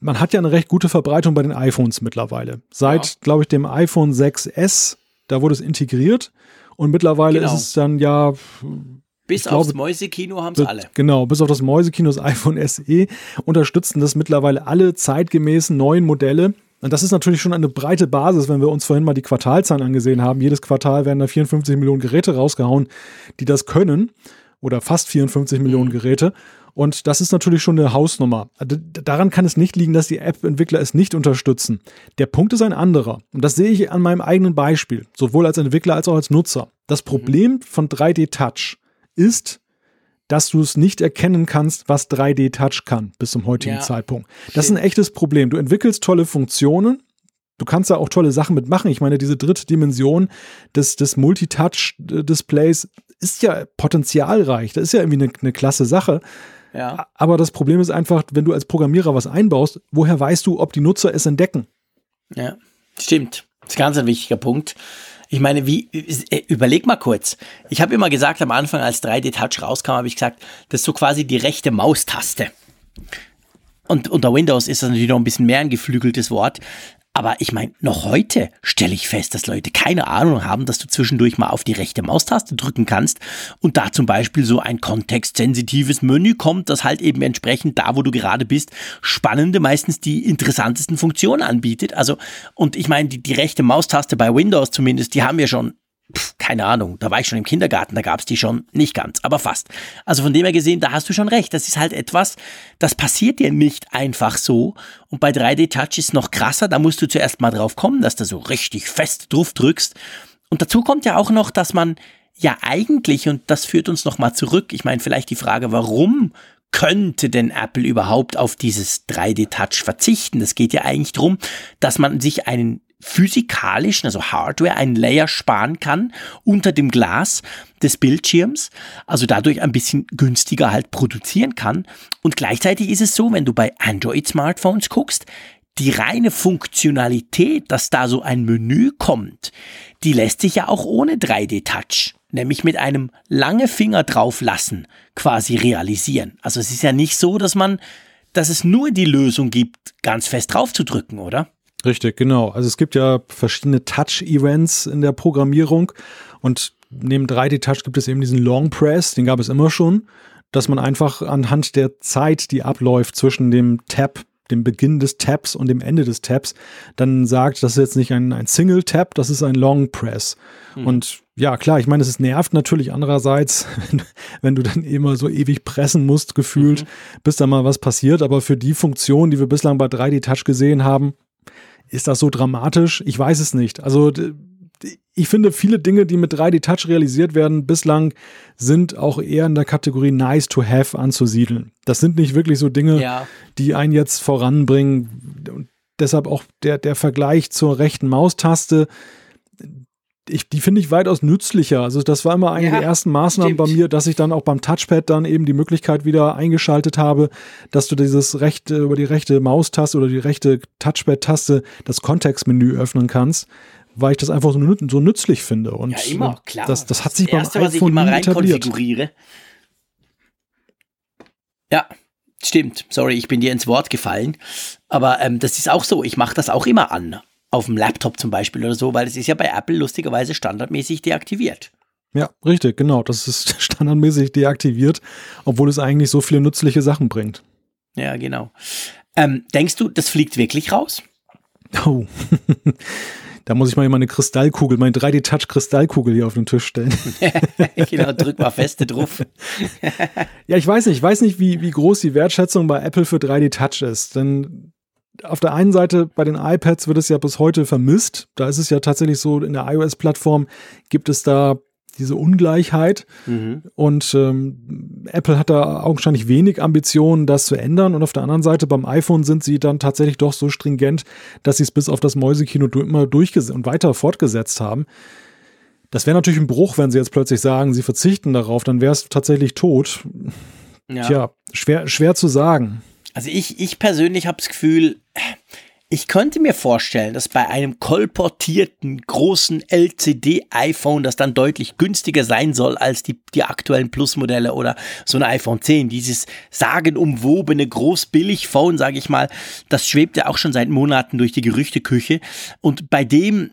man hat ja eine recht gute Verbreitung bei den iPhones mittlerweile. Seit, ja. glaube ich, dem iPhone 6S, da wurde es integriert. Und mittlerweile genau. ist es dann ja. Bis glaube, aufs Mäusekino haben sie alle. Genau, bis auf das Mäusekino, das iPhone SE, unterstützen das mittlerweile alle zeitgemäßen neuen Modelle. Und das ist natürlich schon eine breite Basis, wenn wir uns vorhin mal die Quartalzahlen angesehen haben. Jedes Quartal werden da 54 Millionen Geräte rausgehauen, die das können. Oder fast 54 Millionen mhm. Geräte. Und das ist natürlich schon eine Hausnummer. Daran kann es nicht liegen, dass die App-Entwickler es nicht unterstützen. Der Punkt ist ein anderer. Und das sehe ich an meinem eigenen Beispiel, sowohl als Entwickler als auch als Nutzer. Das Problem von 3D Touch ist, dass du es nicht erkennen kannst, was 3D Touch kann bis zum heutigen ja. Zeitpunkt. Das ist ein echtes Problem. Du entwickelst tolle Funktionen, Du kannst da auch tolle Sachen mitmachen. Ich meine, diese dritte Dimension des, des Multitouch-Displays ist ja potenzialreich. Das ist ja irgendwie eine, eine klasse Sache. Ja. Aber das Problem ist einfach, wenn du als Programmierer was einbaust, woher weißt du, ob die Nutzer es entdecken? Ja, stimmt. Das ist ganz ein wichtiger Punkt. Ich meine, wie, äh, überleg mal kurz. Ich habe immer gesagt, am Anfang, als 3D-Touch rauskam, habe ich gesagt, das ist so quasi die rechte Maustaste. Und unter Windows ist das natürlich noch ein bisschen mehr ein geflügeltes Wort. Aber ich meine, noch heute stelle ich fest, dass Leute keine Ahnung haben, dass du zwischendurch mal auf die rechte Maustaste drücken kannst und da zum Beispiel so ein kontextsensitives Menü kommt, das halt eben entsprechend da, wo du gerade bist, spannende, meistens die interessantesten Funktionen anbietet. Also, und ich meine, die, die rechte Maustaste bei Windows zumindest, die haben wir schon Pff, keine Ahnung, da war ich schon im Kindergarten, da gab es die schon nicht ganz, aber fast. Also von dem her gesehen, da hast du schon recht. Das ist halt etwas, das passiert dir nicht einfach so. Und bei 3D Touch ist noch krasser, da musst du zuerst mal drauf kommen, dass du so richtig fest drauf drückst. Und dazu kommt ja auch noch, dass man ja eigentlich, und das führt uns nochmal zurück, ich meine vielleicht die Frage, warum könnte denn Apple überhaupt auf dieses 3D Touch verzichten? Es geht ja eigentlich darum, dass man sich einen physikalischen, also Hardware, einen Layer sparen kann unter dem Glas des Bildschirms, also dadurch ein bisschen günstiger halt produzieren kann. Und gleichzeitig ist es so, wenn du bei Android-Smartphones guckst, die reine Funktionalität, dass da so ein Menü kommt, die lässt sich ja auch ohne 3D-Touch, nämlich mit einem lange Finger drauf lassen, quasi realisieren. Also es ist ja nicht so, dass man, dass es nur die Lösung gibt, ganz fest drauf zu drücken, oder? Richtig, genau. Also es gibt ja verschiedene Touch-Events in der Programmierung und neben 3D-Touch gibt es eben diesen Long Press, den gab es immer schon, dass man einfach anhand der Zeit, die abläuft zwischen dem Tab, dem Beginn des Tabs und dem Ende des Tabs, dann sagt, das ist jetzt nicht ein, ein Single-Tab, das ist ein Long Press. Mhm. Und ja, klar, ich meine, es nervt natürlich andererseits, [laughs] wenn, wenn, du dann immer so ewig pressen musst, gefühlt, mhm. bis da mal was passiert. Aber für die Funktion, die wir bislang bei 3D Touch gesehen haben, ist das so dramatisch? Ich weiß es nicht. Also ich finde, viele Dinge, die mit 3D Touch realisiert werden, bislang sind auch eher in der Kategorie nice to have anzusiedeln. Das sind nicht wirklich so Dinge, ja. die einen jetzt voranbringen. Und deshalb auch der, der Vergleich zur rechten Maustaste ich, die finde ich weitaus nützlicher. Also das war immer eine ja, der ersten Maßnahmen stimmt. bei mir, dass ich dann auch beim Touchpad dann eben die Möglichkeit wieder eingeschaltet habe, dass du dieses rechte, über die rechte Maustaste oder die rechte Touchpad-Taste das Kontextmenü öffnen kannst, weil ich das einfach so, so nützlich finde. Und ja, immer, klar. Das, das hat sich das Erste, beim iPhone was ich immer rein etabliert. konfiguriere. Ja, stimmt. Sorry, ich bin dir ins Wort gefallen. Aber ähm, das ist auch so. Ich mache das auch immer an auf dem Laptop zum Beispiel oder so, weil es ist ja bei Apple lustigerweise standardmäßig deaktiviert. Ja, richtig, genau. Das ist [laughs] standardmäßig deaktiviert, obwohl es eigentlich so viele nützliche Sachen bringt. Ja, genau. Ähm, denkst du, das fliegt wirklich raus? Oh. [laughs] da muss ich mal meine Kristallkugel, meine 3D-Touch-Kristallkugel hier auf den Tisch stellen. [laughs] genau, drück mal feste drauf. ja, ich weiß nicht, ich weiß nicht, wie, wie groß die Wertschätzung bei Apple für 3D-Touch ist. Denn auf der einen Seite bei den iPads wird es ja bis heute vermisst. Da ist es ja tatsächlich so, in der iOS-Plattform gibt es da diese Ungleichheit. Mhm. Und ähm, Apple hat da augenscheinlich wenig Ambitionen, das zu ändern. Und auf der anderen Seite beim iPhone sind sie dann tatsächlich doch so stringent, dass sie es bis auf das Mäusekino immer durchgesetzt und weiter fortgesetzt haben. Das wäre natürlich ein Bruch, wenn sie jetzt plötzlich sagen, sie verzichten darauf, dann wäre es tatsächlich tot. Ja. Tja, schwer, schwer zu sagen. Also ich, ich persönlich habe das Gefühl, ich könnte mir vorstellen, dass bei einem kolportierten großen LCD-iPhone, das dann deutlich günstiger sein soll als die, die aktuellen Plus-Modelle oder so ein iPhone 10, dieses sagenumwobene Groß-Billig-Phone, sage ich mal, das schwebt ja auch schon seit Monaten durch die Gerüchteküche. Und bei dem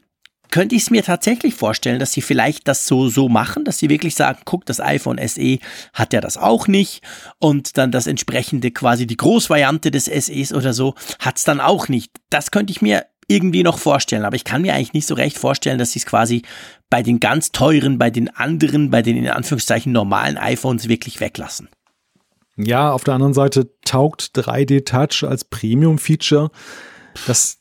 könnte ich es mir tatsächlich vorstellen, dass sie vielleicht das so, so machen, dass sie wirklich sagen, guck, das iPhone SE hat ja das auch nicht und dann das entsprechende quasi die Großvariante des SEs oder so hat es dann auch nicht. Das könnte ich mir irgendwie noch vorstellen, aber ich kann mir eigentlich nicht so recht vorstellen, dass sie es quasi bei den ganz teuren, bei den anderen, bei den in Anführungszeichen normalen iPhones wirklich weglassen. Ja, auf der anderen Seite taugt 3D Touch als Premium-Feature. Das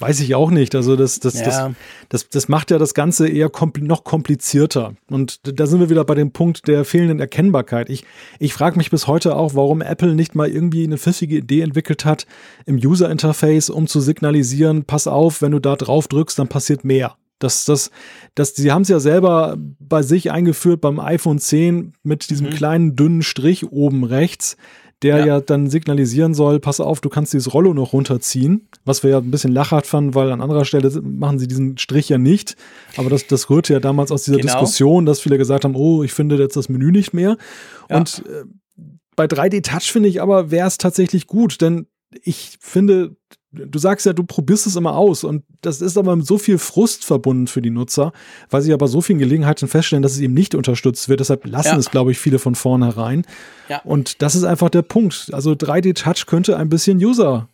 Weiß ich auch nicht. Also das, das, ja. das, das, das macht ja das Ganze eher kompl noch komplizierter. Und da sind wir wieder bei dem Punkt der fehlenden Erkennbarkeit. Ich, ich frage mich bis heute auch, warum Apple nicht mal irgendwie eine pfiffige Idee entwickelt hat im User Interface, um zu signalisieren, pass auf, wenn du da drauf drückst, dann passiert mehr. Das, das, das, sie haben es ja selber bei sich eingeführt beim iPhone 10 mit diesem mhm. kleinen dünnen Strich oben rechts der ja. ja. dann signalisieren soll, pass auf, du kannst dieses Rollo noch runterziehen, was wir ja ein bisschen lachhaft fanden, weil an anderer Stelle machen sie diesen Strich ja nicht, aber das, das rührte ja damals aus dieser genau. Diskussion, dass viele gesagt haben, oh, ich finde jetzt das Menü nicht mehr ja. und äh, bei 3D Touch finde ich aber, wäre es tatsächlich gut, denn ich finde, du sagst ja, du probierst es immer aus und das ist aber mit so viel Frust verbunden für die Nutzer, weil sie aber so vielen Gelegenheiten feststellen, dass es eben nicht unterstützt wird. Deshalb lassen ja. es, glaube ich, viele von vornherein. Ja. Und das ist einfach der Punkt. Also 3D Touch könnte ein bisschen User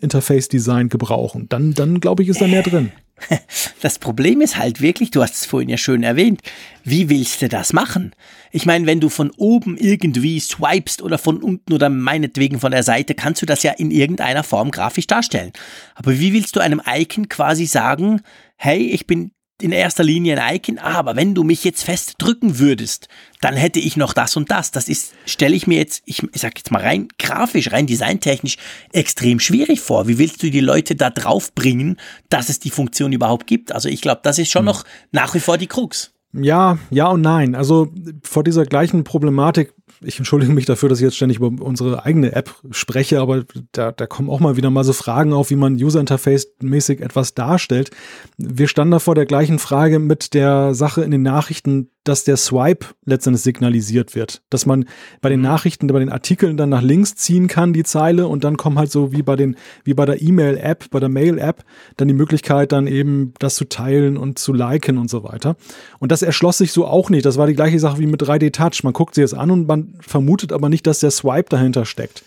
Interface Design gebrauchen. Dann, dann glaube ich, ist da mehr drin. [laughs] Das Problem ist halt wirklich, du hast es vorhin ja schön erwähnt, wie willst du das machen? Ich meine, wenn du von oben irgendwie swipest oder von unten oder meinetwegen von der Seite, kannst du das ja in irgendeiner Form grafisch darstellen. Aber wie willst du einem Icon quasi sagen, hey, ich bin in erster Linie ein Icon, aber wenn du mich jetzt fest drücken würdest, dann hätte ich noch das und das. Das ist, stelle ich mir jetzt, ich, ich sag jetzt mal rein grafisch, rein designtechnisch extrem schwierig vor. Wie willst du die Leute da drauf bringen, dass es die Funktion überhaupt gibt? Also ich glaube, das ist schon hm. noch nach wie vor die Krux. Ja, ja und nein. Also vor dieser gleichen Problematik ich entschuldige mich dafür, dass ich jetzt ständig über unsere eigene App spreche, aber da, da kommen auch mal wieder mal so Fragen auf, wie man User-Interface-mäßig etwas darstellt. Wir standen da vor der gleichen Frage mit der Sache in den Nachrichten, dass der Swipe letztendlich signalisiert wird. Dass man bei den mhm. Nachrichten, bei den Artikeln dann nach links ziehen kann, die Zeile, und dann kommt halt so wie bei den, wie bei der E-Mail-App, bei der Mail-App, dann die Möglichkeit, dann eben das zu teilen und zu liken und so weiter. Und das erschloss sich so auch nicht. Das war die gleiche Sache wie mit 3D Touch. Man guckt sich das an und man vermutet aber nicht, dass der Swipe dahinter steckt.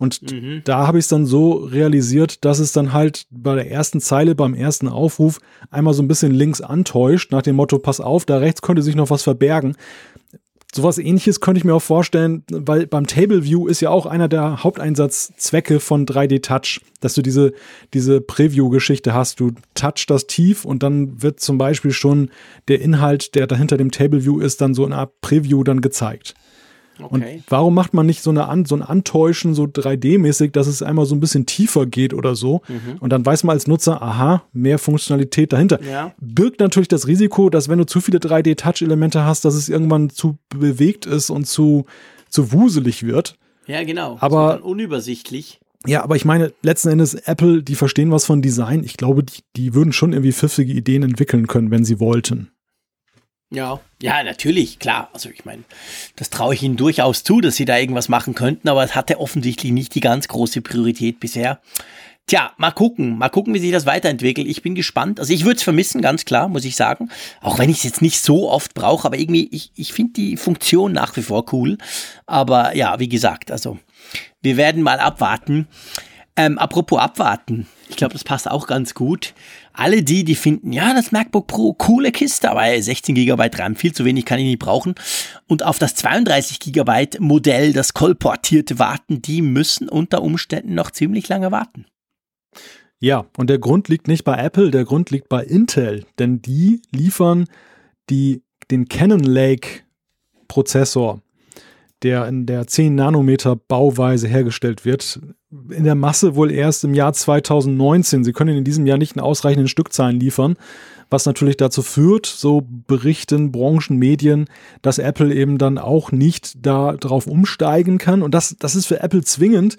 Und mhm. da habe ich es dann so realisiert, dass es dann halt bei der ersten Zeile, beim ersten Aufruf einmal so ein bisschen links antäuscht, nach dem Motto, pass auf, da rechts könnte sich noch was verbergen. Sowas ähnliches könnte ich mir auch vorstellen, weil beim Table View ist ja auch einer der Haupteinsatzzwecke von 3D Touch, dass du diese, diese Preview-Geschichte hast. Du touch das tief und dann wird zum Beispiel schon der Inhalt, der dahinter dem Table View ist, dann so in einer Art Preview dann gezeigt. Okay. Und warum macht man nicht so, eine so ein Antäuschen so 3D-mäßig, dass es einmal so ein bisschen tiefer geht oder so? Mhm. Und dann weiß man als Nutzer, aha, mehr Funktionalität dahinter. Ja. Birgt natürlich das Risiko, dass wenn du zu viele 3D-Touch-Elemente hast, dass es irgendwann zu bewegt ist und zu, zu wuselig wird. Ja, genau. Aber unübersichtlich. Ja, aber ich meine, letzten Endes Apple, die verstehen was von Design. Ich glaube, die, die würden schon irgendwie pfiffige Ideen entwickeln können, wenn sie wollten. Ja, ja, natürlich, klar. Also ich meine, das traue ich Ihnen durchaus zu, dass Sie da irgendwas machen könnten, aber es hatte offensichtlich nicht die ganz große Priorität bisher. Tja, mal gucken, mal gucken, wie sich das weiterentwickelt. Ich bin gespannt. Also ich würde es vermissen, ganz klar, muss ich sagen. Auch wenn ich es jetzt nicht so oft brauche, aber irgendwie, ich, ich finde die Funktion nach wie vor cool. Aber ja, wie gesagt, also wir werden mal abwarten. Ähm, apropos abwarten. Ich glaube, das passt auch ganz gut. Alle die, die finden, ja, das MacBook Pro, coole Kiste, aber 16 GB RAM, viel zu wenig, kann ich nicht brauchen. Und auf das 32 GB Modell, das kolportierte warten, die müssen unter Umständen noch ziemlich lange warten. Ja, und der Grund liegt nicht bei Apple, der Grund liegt bei Intel, denn die liefern die, den Cannon Lake Prozessor der in der 10 Nanometer Bauweise hergestellt wird. In der Masse wohl erst im Jahr 2019. Sie können in diesem Jahr nicht in ausreichenden Stückzahlen liefern, was natürlich dazu führt, so berichten Branchenmedien, dass Apple eben dann auch nicht darauf umsteigen kann. Und das, das ist für Apple zwingend,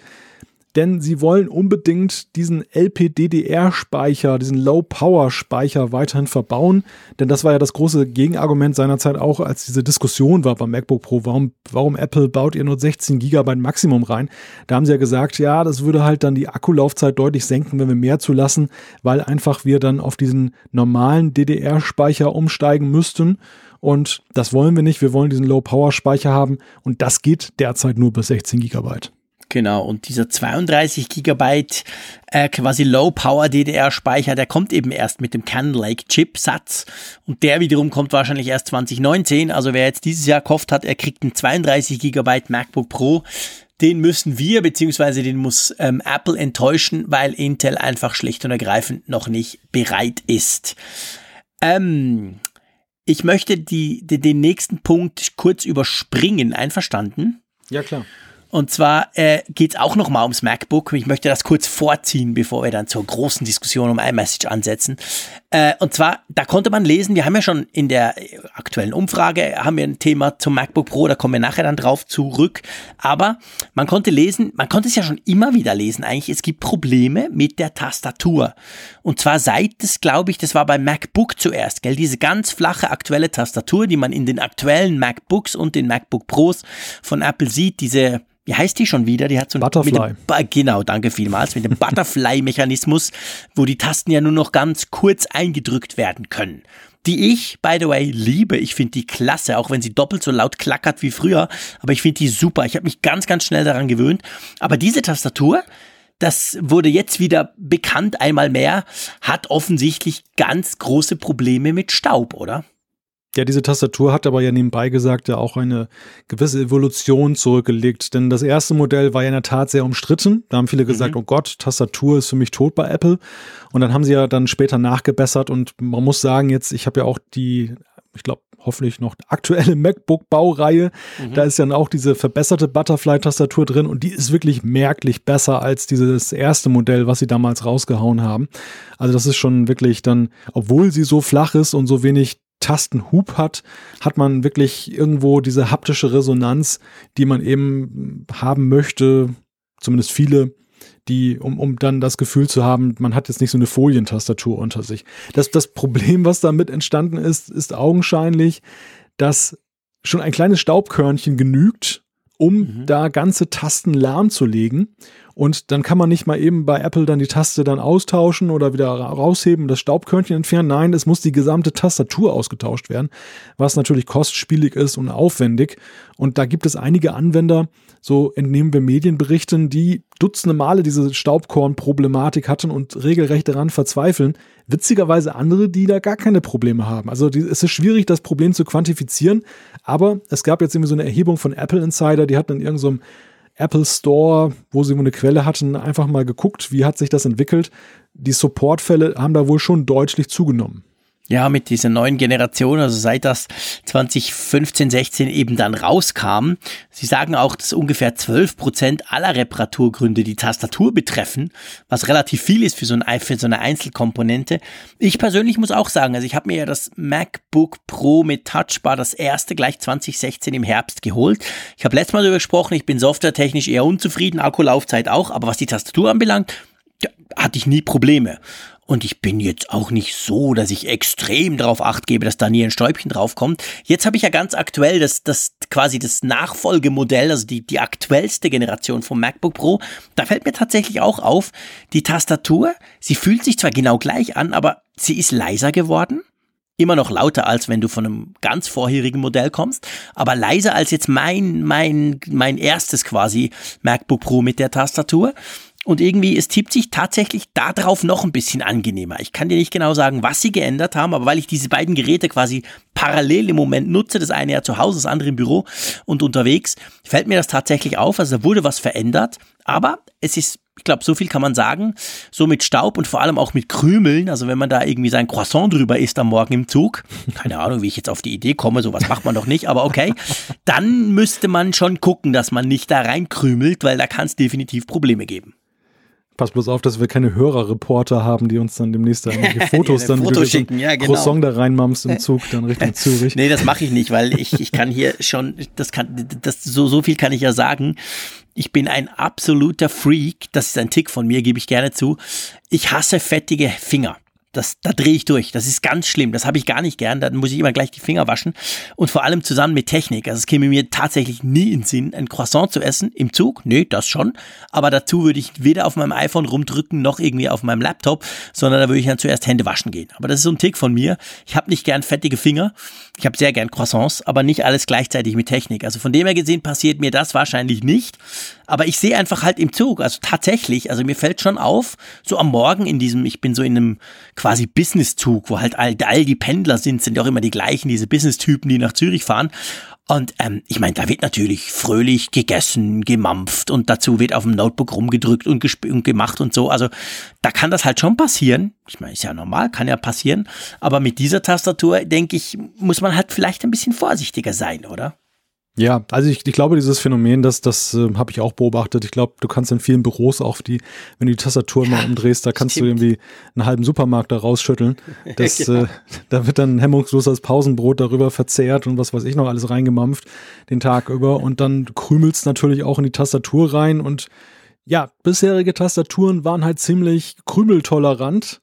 denn sie wollen unbedingt diesen LPDDR-Speicher, diesen Low-Power-Speicher weiterhin verbauen, denn das war ja das große Gegenargument seinerzeit auch, als diese Diskussion war beim MacBook Pro, warum, warum Apple baut ihr nur 16 GB Maximum rein. Da haben sie ja gesagt, ja, das würde halt dann die Akkulaufzeit deutlich senken, wenn wir mehr zulassen, weil einfach wir dann auf diesen normalen DDR-Speicher umsteigen müssten. Und das wollen wir nicht. Wir wollen diesen Low-Power-Speicher haben. Und das geht derzeit nur bis 16 Gigabyte. Genau, und dieser 32 Gigabyte äh, quasi Low-Power DDR-Speicher, der kommt eben erst mit dem Cannon Lake Chipsatz und der wiederum kommt wahrscheinlich erst 2019. Also wer jetzt dieses Jahr gehofft hat, er kriegt einen 32 Gigabyte MacBook Pro, den müssen wir beziehungsweise den muss ähm, Apple enttäuschen, weil Intel einfach schlicht und ergreifend noch nicht bereit ist. Ähm, ich möchte die, die, den nächsten Punkt kurz überspringen. Einverstanden? Ja, klar. Und zwar äh, geht es auch nochmal ums MacBook. Ich möchte das kurz vorziehen, bevor wir dann zur großen Diskussion um iMessage ansetzen. Äh, und zwar, da konnte man lesen, wir haben ja schon in der aktuellen Umfrage, haben wir ein Thema zum MacBook Pro, da kommen wir nachher dann drauf zurück. Aber man konnte lesen, man konnte es ja schon immer wieder lesen eigentlich, es gibt Probleme mit der Tastatur. Und zwar seit es, glaube ich, das war beim MacBook zuerst, gell, diese ganz flache aktuelle Tastatur, die man in den aktuellen MacBooks und den MacBook Pros von Apple sieht, diese wie heißt die schon wieder? Die hat so ein Butterfly. Dem, genau, danke vielmals. Mit dem Butterfly-Mechanismus, wo die Tasten ja nur noch ganz kurz eingedrückt werden können. Die ich, by the way, liebe. Ich finde die klasse, auch wenn sie doppelt so laut klackert wie früher. Aber ich finde die super. Ich habe mich ganz, ganz schnell daran gewöhnt. Aber diese Tastatur, das wurde jetzt wieder bekannt einmal mehr, hat offensichtlich ganz große Probleme mit Staub, oder? Ja, diese Tastatur hat aber ja nebenbei gesagt ja auch eine gewisse Evolution zurückgelegt, denn das erste Modell war ja in der Tat sehr umstritten. Da haben viele gesagt, mhm. oh Gott, Tastatur ist für mich tot bei Apple. Und dann haben sie ja dann später nachgebessert und man muss sagen, jetzt, ich habe ja auch die, ich glaube, hoffentlich noch aktuelle [laughs] MacBook-Baureihe. Mhm. Da ist ja auch diese verbesserte Butterfly-Tastatur drin und die ist wirklich merklich besser als dieses erste Modell, was sie damals rausgehauen haben. Also das ist schon wirklich dann, obwohl sie so flach ist und so wenig Tastenhub hat, hat man wirklich irgendwo diese haptische Resonanz, die man eben haben möchte, zumindest viele, die, um, um dann das Gefühl zu haben, man hat jetzt nicht so eine Folientastatur unter sich. Das, das Problem, was damit entstanden ist, ist augenscheinlich, dass schon ein kleines Staubkörnchen genügt, um mhm. da ganze Tasten lahmzulegen. Und dann kann man nicht mal eben bei Apple dann die Taste dann austauschen oder wieder rausheben, das Staubkörnchen entfernen. Nein, es muss die gesamte Tastatur ausgetauscht werden, was natürlich kostspielig ist und aufwendig. Und da gibt es einige Anwender, so entnehmen wir Medienberichten, die dutzende Male diese Staubkorn-Problematik hatten und regelrecht daran verzweifeln. Witzigerweise andere, die da gar keine Probleme haben. Also die, es ist schwierig, das Problem zu quantifizieren, aber es gab jetzt irgendwie so eine Erhebung von Apple Insider, die hatten in irgendeinem so Apple Store, wo sie eine Quelle hatten, einfach mal geguckt, wie hat sich das entwickelt. Die Supportfälle haben da wohl schon deutlich zugenommen. Ja, mit dieser neuen Generation, also seit das 2015, 16 eben dann rauskam. Sie sagen auch, dass ungefähr 12 Prozent aller Reparaturgründe die Tastatur betreffen, was relativ viel ist für so, ein, für so eine Einzelkomponente. Ich persönlich muss auch sagen, also ich habe mir ja das MacBook Pro mit Touchbar, das erste gleich 2016 im Herbst geholt. Ich habe letztes Mal darüber gesprochen, ich bin softwaretechnisch eher unzufrieden, Akkulaufzeit auch, aber was die Tastatur anbelangt, hatte ich nie Probleme. Und ich bin jetzt auch nicht so, dass ich extrem darauf acht gebe, dass da nie ein Stäubchen draufkommt. Jetzt habe ich ja ganz aktuell das, das quasi das Nachfolgemodell, also die, die aktuellste Generation vom MacBook Pro. Da fällt mir tatsächlich auch auf, die Tastatur, sie fühlt sich zwar genau gleich an, aber sie ist leiser geworden immer noch lauter als wenn du von einem ganz vorherigen Modell kommst, aber leiser als jetzt mein mein mein erstes quasi MacBook Pro mit der Tastatur. Und irgendwie, es tippt sich tatsächlich darauf noch ein bisschen angenehmer. Ich kann dir nicht genau sagen, was sie geändert haben, aber weil ich diese beiden Geräte quasi parallel im Moment nutze, das eine ja zu Hause, das andere im Büro und unterwegs, fällt mir das tatsächlich auf. Also da wurde was verändert, aber es ist Ich glaube, so viel kann man sagen. So mit Staub und vor allem auch mit Krümeln. Also wenn man da irgendwie sein Croissant drüber isst am Morgen im Zug. Keine Ahnung, wie ich jetzt auf die Idee komme. Sowas macht man doch nicht. Aber okay. Dann müsste man schon gucken, dass man nicht da reinkrümelt, weil da kann es definitiv Probleme geben. Pass bloß auf, dass wir keine Hörerreporter haben, die uns dann demnächst [laughs] irgendwelche Fotos dann Foto schicken. Ja, genau. Croissant da reinmammst im Zug dann Richtung [laughs] Zürich. nee, das mache ich nicht, weil ich, ich kann hier schon, das kann, das, so, so viel kann ich ja sagen. Ich bin ein absoluter Freak. Das ist ein Tick von mir, gebe ich gerne zu. Ich hasse fettige Finger. Das, da drehe ich durch. Das ist ganz schlimm. Das habe ich gar nicht gern. Dann muss ich immer gleich die Finger waschen. Und vor allem zusammen mit Technik. Also es käme mir tatsächlich nie in Sinn, ein Croissant zu essen im Zug. Nö, das schon. Aber dazu würde ich weder auf meinem iPhone rumdrücken, noch irgendwie auf meinem Laptop, sondern da würde ich dann zuerst Hände waschen gehen. Aber das ist so ein Tick von mir. Ich habe nicht gern fettige Finger. Ich habe sehr gern Croissants, aber nicht alles gleichzeitig mit Technik. Also von dem her gesehen passiert mir das wahrscheinlich nicht. Aber ich sehe einfach halt im Zug, also tatsächlich, also mir fällt schon auf, so am Morgen in diesem, ich bin so in einem quasi Business-Zug, wo halt all, all die Pendler sind, sind ja auch immer die gleichen, diese Business-Typen, die nach Zürich fahren. Und ähm, ich meine, da wird natürlich fröhlich gegessen, gemampft und dazu wird auf dem Notebook rumgedrückt und, und gemacht und so. Also da kann das halt schon passieren. Ich meine, ist ja normal, kann ja passieren. Aber mit dieser Tastatur, denke ich, muss man halt vielleicht ein bisschen vorsichtiger sein, oder? Ja, also ich, ich glaube, dieses Phänomen, das, das äh, habe ich auch beobachtet. Ich glaube, du kannst in vielen Büros auch die, wenn du die Tastatur mal umdrehst, da kannst stimmt. du irgendwie einen halben Supermarkt da rausschütteln. [laughs] Das, genau. äh, da wird dann hemmungslos das Pausenbrot darüber verzehrt und was weiß ich noch alles reingemampft den Tag über. Und dann krümelst natürlich auch in die Tastatur rein. Und ja, bisherige Tastaturen waren halt ziemlich krümeltolerant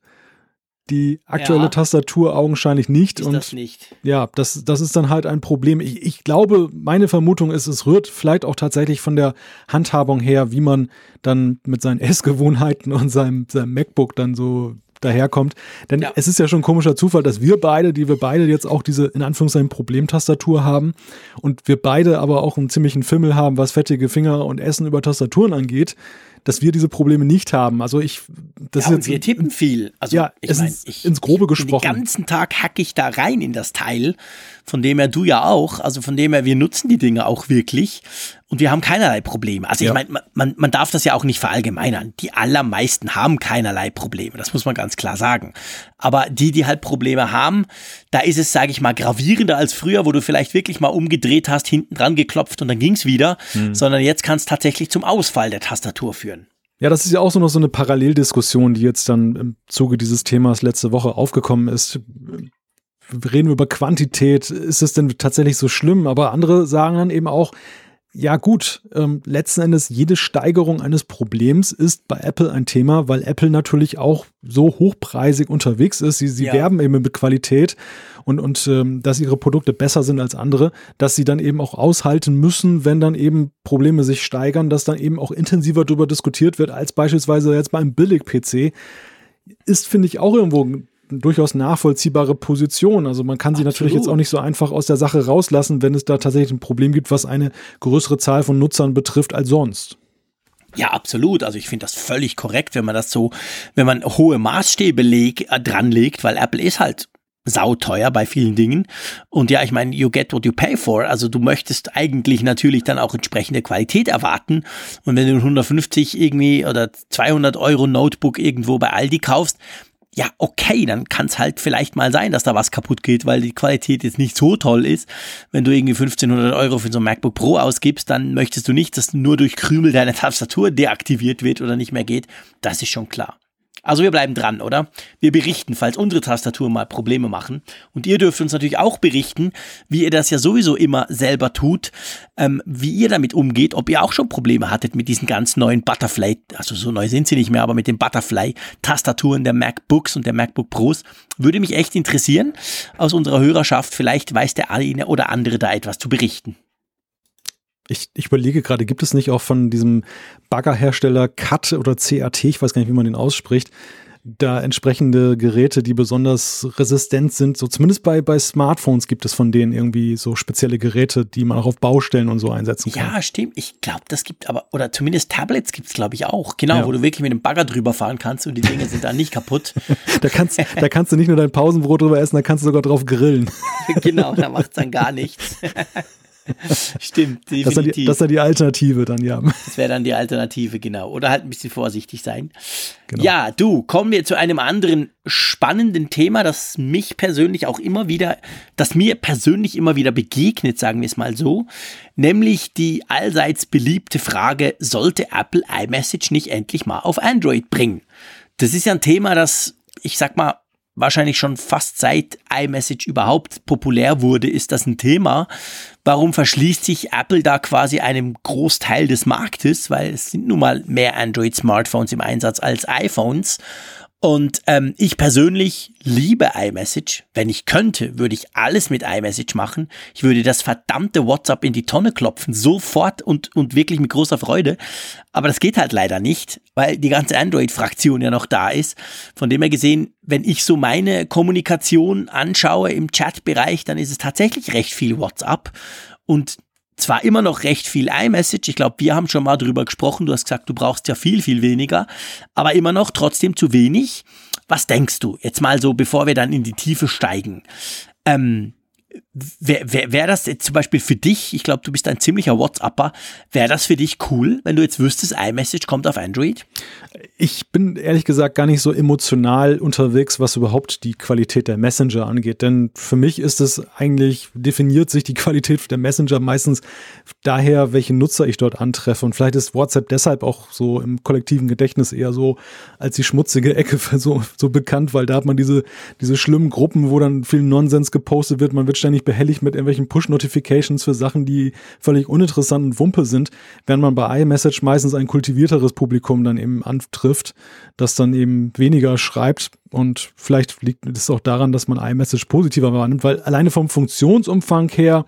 die aktuelle ja. Tastatur augenscheinlich nicht. Ist und das nicht. ja, das, das ist dann halt ein Problem. Ich, ich glaube, meine Vermutung ist, es rührt vielleicht auch tatsächlich von der Handhabung her, wie man dann mit seinen Essgewohnheiten und seinem, seinem MacBook dann so daherkommt. Denn ja. es ist ja schon ein komischer Zufall, dass wir beide, die wir beide jetzt auch diese in Anführungszeichen Problemtastatur haben und wir beide aber auch einen ziemlichen Fimmel haben, was fettige Finger und Essen über Tastaturen angeht dass wir diese Probleme nicht haben. Also ich, das ja, ist jetzt, wir tippen viel. Also ja, ich meine, ich, ins Grobe gesprochen. Den ganzen Tag hacke ich da rein in das Teil, von dem her du ja auch. Also von dem her, wir nutzen die Dinge auch wirklich und wir haben keinerlei Probleme. Also ja. ich meine, man, man darf das ja auch nicht verallgemeinern. Die allermeisten haben keinerlei Probleme. Das muss man ganz klar sagen. Aber die, die halt Probleme haben, da ist es, sage ich mal, gravierender als früher, wo du vielleicht wirklich mal umgedreht hast, hinten dran geklopft und dann ging's wieder. Mhm. Sondern jetzt kann es tatsächlich zum Ausfall der Tastatur führen. Ja, das ist ja auch so noch so eine Paralleldiskussion, die jetzt dann im Zuge dieses Themas letzte Woche aufgekommen ist. Wir reden über Quantität. Ist es denn tatsächlich so schlimm? Aber andere sagen dann eben auch, ja gut, ähm, letzten Endes jede Steigerung eines Problems ist bei Apple ein Thema, weil Apple natürlich auch so hochpreisig unterwegs ist. Sie, sie ja. werben eben mit Qualität und, und ähm, dass ihre Produkte besser sind als andere, dass sie dann eben auch aushalten müssen, wenn dann eben Probleme sich steigern, dass dann eben auch intensiver darüber diskutiert wird, als beispielsweise jetzt beim Billig-PC. Ist, finde ich, auch irgendwo durchaus nachvollziehbare Position. Also man kann sie Absolut. natürlich jetzt auch nicht so einfach aus der Sache rauslassen, wenn es da tatsächlich ein Problem gibt, was eine größere Zahl von Nutzern betrifft als sonst. Ja, absolut. Also ich finde das völlig korrekt, wenn man das so, wenn man hohe Maßstäbe leg, äh, dranlegt, weil Apple ist halt sauteuer bei vielen Dingen. Und ja, ich meine, you get what you pay for. Also du möchtest eigentlich natürlich dann auch entsprechende Qualität erwarten. Und wenn du 150 irgendwie oder 200 Euro Notebook irgendwo bei Aldi kaufst, ja, okay, dann kann es halt vielleicht mal sein, dass da was kaputt geht, weil die Qualität jetzt nicht so toll ist. Wenn du irgendwie 1500 Euro für so ein MacBook Pro ausgibst, dann möchtest du nicht, dass nur durch Krümel deine Tastatur deaktiviert wird oder nicht mehr geht. Das ist schon klar. Also wir bleiben dran, oder? Wir berichten, falls unsere Tastaturen mal Probleme machen. Und ihr dürft uns natürlich auch berichten, wie ihr das ja sowieso immer selber tut, ähm, wie ihr damit umgeht, ob ihr auch schon Probleme hattet mit diesen ganz neuen Butterfly, also so neu sind sie nicht mehr, aber mit den Butterfly-Tastaturen der MacBooks und der MacBook Pros. Würde mich echt interessieren aus unserer Hörerschaft. Vielleicht weiß der eine oder andere da etwas zu berichten. Ich, ich überlege gerade, gibt es nicht auch von diesem Baggerhersteller CAT oder CAT, ich weiß gar nicht, wie man den ausspricht, da entsprechende Geräte, die besonders resistent sind. So zumindest bei, bei Smartphones gibt es von denen irgendwie so spezielle Geräte, die man auch auf Baustellen und so einsetzen kann. Ja, stimmt. Ich glaube, das gibt aber, oder zumindest Tablets gibt es, glaube ich, auch. Genau, ja. wo du wirklich mit dem Bagger drüber fahren kannst und die Dinge sind dann nicht kaputt. [laughs] da, kannst, da kannst du nicht nur dein Pausenbrot drüber essen, da kannst du sogar drauf grillen. [laughs] genau, da macht es dann gar nichts. [laughs] [laughs] Stimmt, definitiv. Das ist, die, das ist die Alternative dann, ja. Das wäre dann die Alternative, genau. Oder halt ein bisschen vorsichtig sein. Genau. Ja, du, kommen wir zu einem anderen spannenden Thema, das mich persönlich auch immer wieder, das mir persönlich immer wieder begegnet, sagen wir es mal so, nämlich die allseits beliebte Frage, sollte Apple iMessage nicht endlich mal auf Android bringen? Das ist ja ein Thema, das, ich sag mal, wahrscheinlich schon fast seit iMessage überhaupt populär wurde, ist das ein Thema. Warum verschließt sich Apple da quasi einem Großteil des Marktes? Weil es sind nun mal mehr Android-Smartphones im Einsatz als iPhones. Und ähm, ich persönlich liebe iMessage. Wenn ich könnte, würde ich alles mit iMessage machen. Ich würde das verdammte WhatsApp in die Tonne klopfen, sofort und, und wirklich mit großer Freude. Aber das geht halt leider nicht, weil die ganze Android-Fraktion ja noch da ist. Von dem her gesehen, wenn ich so meine Kommunikation anschaue im Chat-Bereich, dann ist es tatsächlich recht viel WhatsApp. Und zwar immer noch recht viel iMessage. Ich glaube, wir haben schon mal drüber gesprochen. Du hast gesagt, du brauchst ja viel, viel weniger, aber immer noch trotzdem zu wenig. Was denkst du? Jetzt mal so, bevor wir dann in die Tiefe steigen. Ähm, Wäre wär, wär das jetzt zum Beispiel für dich, ich glaube, du bist ein ziemlicher WhatsApper, wäre das für dich cool, wenn du jetzt wüsstest, iMessage kommt auf Android? Ich bin ehrlich gesagt gar nicht so emotional unterwegs, was überhaupt die Qualität der Messenger angeht. Denn für mich ist es eigentlich, definiert sich die [laughs] Qualität der Messenger meistens daher, welche Nutzer ich dort antreffe. Und vielleicht ist WhatsApp deshalb auch so im kollektiven Gedächtnis eher so als die schmutzige Ecke so, so bekannt, weil da hat man diese, diese schlimmen Gruppen, wo dann viel Nonsens gepostet wird. Man wird ständig behelligt mit irgendwelchen Push-Notifications für Sachen, die völlig uninteressant und Wumpe sind, während man bei iMessage meistens ein kultivierteres Publikum dann eben antrifft, das dann eben weniger schreibt. Und vielleicht liegt es auch daran, dass man iMessage positiver wahrnimmt, weil alleine vom Funktionsumfang her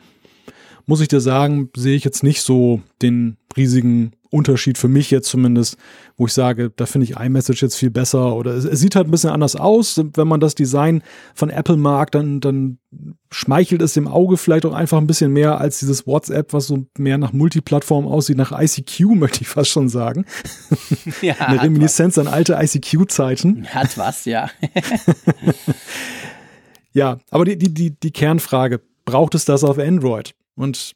muss ich dir sagen, sehe ich jetzt nicht so den riesigen Unterschied für mich jetzt zumindest, wo ich sage, da finde ich iMessage jetzt viel besser oder es, es, sieht halt ein bisschen anders aus. Wenn man das Design von Apple mag, dann, dann schmeichelt es dem Auge vielleicht auch einfach ein bisschen mehr als dieses WhatsApp, was so mehr nach Multiplattform aussieht, nach ICQ [laughs] möchte ich fast schon sagen. [laughs] Ja, Eine Reminiszenz was. an alte ICQ-Zeiten. Hat was, ja. [laughs] ja, aber die, die, die, die Kernfrage, braucht es das auf Android? Und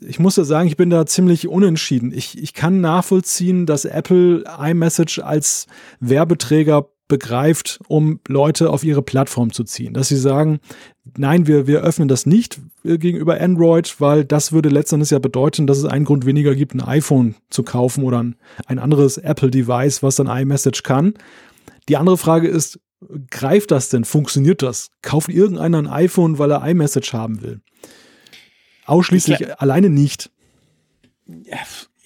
ich muss ja sagen, ich bin da ziemlich unentschieden. Ich, ich kann nachvollziehen, dass Apple iMessage als Werbeträger begreift, um Leute auf ihre Plattform zu ziehen. Dass sie sagen, nein, wir, wir öffnen das nicht äh, gegenüber Android, weil das würde letztendlich ja bedeuten, dass es einen Grund weniger gibt, ein iPhone zu kaufen oder ein, ein anderes Apple-Device, was dann iMessage kann. Die andere Frage ist, greift das denn? Funktioniert das? Kauft irgendeiner ein iPhone, weil er iMessage haben will? Ausschließlich ich alleine nicht.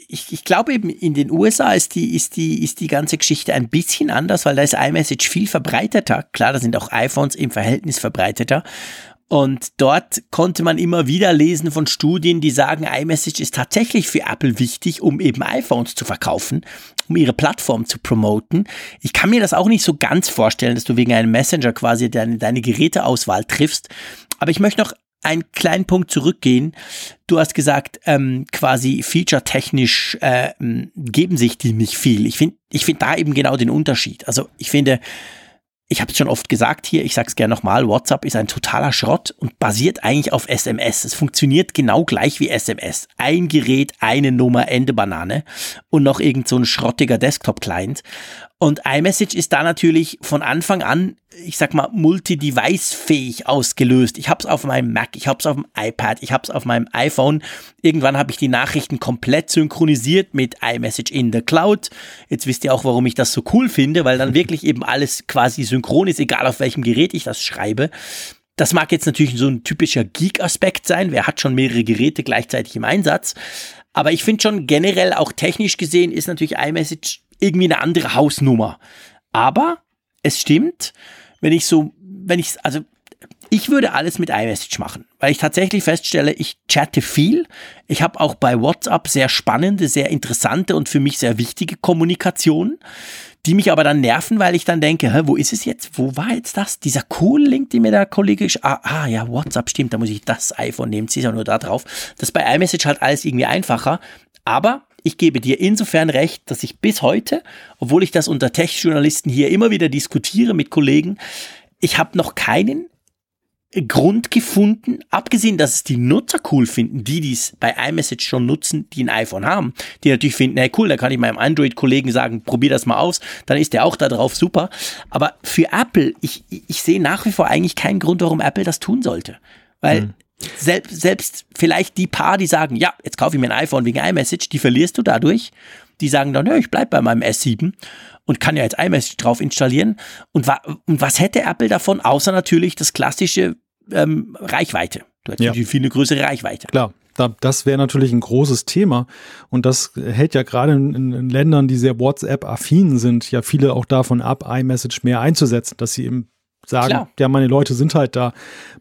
Ich, ich, glaube eben in den USA ist die, ist, die, ist die ganze Geschichte ein bisschen anders, weil da ist iMessage viel verbreiteter. Klar, da sind auch iPhones im Verhältnis verbreiteter. Und dort konnte man immer wieder lesen von Studien, die sagen, iMessage ist tatsächlich für Apple wichtig, um eben iPhones zu verkaufen, um ihre Plattform zu promoten. Ich kann mir das auch nicht so ganz vorstellen, dass du wegen einem Messenger quasi deine, deine Geräteauswahl triffst. Aber ich möchte noch einen kleinen Punkt zurückgehen. Du hast gesagt, ähm, quasi featuretechnisch äh, geben sich die nicht viel. Ich finde ich finde da eben genau den Unterschied. Also ich finde, ich habe es schon oft gesagt hier, ich sage es gerne nochmal, WhatsApp ist ein totaler Schrott und basiert eigentlich auf SMS. Es funktioniert genau gleich wie SMS. Ein Gerät, eine Nummer, Ende Banane und noch irgend so ein schrottiger Desktop-Client. Und iMessage ist da natürlich von Anfang an, ich sag mal, multi-device-fähig ausgelöst. Ich hab's auf meinem Mac, ich hab's auf dem iPad, ich hab's auf meinem iPhone. Irgendwann habe ich die Nachrichten komplett synchronisiert mit iMessage in the Cloud. Jetzt wisst ihr auch, warum ich das so cool finde, weil dann wirklich eben alles quasi synchron ist, egal auf welchem Gerät ich das schreibe. Das mag jetzt natürlich so ein typischer Geek-Aspekt sein. Wer hat schon mehrere Geräte gleichzeitig im Einsatz? Aber ich finde schon generell auch technisch gesehen ist natürlich iMessage irgendwie eine andere Hausnummer. Aber es stimmt, wenn ich so, wenn ich, also ich würde alles mit iMessage machen, weil ich tatsächlich feststelle, ich chatte viel. Ich habe auch bei WhatsApp sehr spannende, sehr interessante und für mich sehr wichtige Kommunikation, die mich aber dann nerven, weil ich dann denke, hä, wo ist es jetzt? Wo war jetzt das? Dieser cool Link, den mir der Kollege, ah, ah ja, WhatsApp stimmt, da muss ich das iPhone nehmen, zieh ja nur da drauf. Das ist bei iMessage halt alles irgendwie einfacher. Aber ich gebe dir insofern recht, dass ich bis heute, obwohl ich das unter Tech-Journalisten hier immer wieder diskutiere mit Kollegen, ich habe noch keinen Grund gefunden, abgesehen, dass es die Nutzer cool finden, die dies bei iMessage schon nutzen, die ein iPhone haben, die natürlich finden, hey cool, da kann ich meinem Android-Kollegen sagen, probier das mal aus, dann ist der auch da drauf super. Aber für Apple, ich, ich sehe nach wie vor eigentlich keinen Grund, warum Apple das tun sollte. Weil mhm. Selbst, selbst vielleicht die paar, die sagen, ja, jetzt kaufe ich mir ein iPhone wegen iMessage, die verlierst du dadurch. Die sagen dann, ja, ich bleib bei meinem S7 und kann ja jetzt iMessage drauf installieren. Und, wa und was hätte Apple davon, außer natürlich das klassische ähm, Reichweite. Du hast ja. natürlich viel eine größere Reichweite. Klar. das wäre natürlich ein großes Thema. Und das hält ja gerade in, in Ländern, die sehr WhatsApp-affin sind, ja viele auch davon ab, iMessage mehr einzusetzen, dass sie eben sagen, Klar. ja, meine Leute sind halt da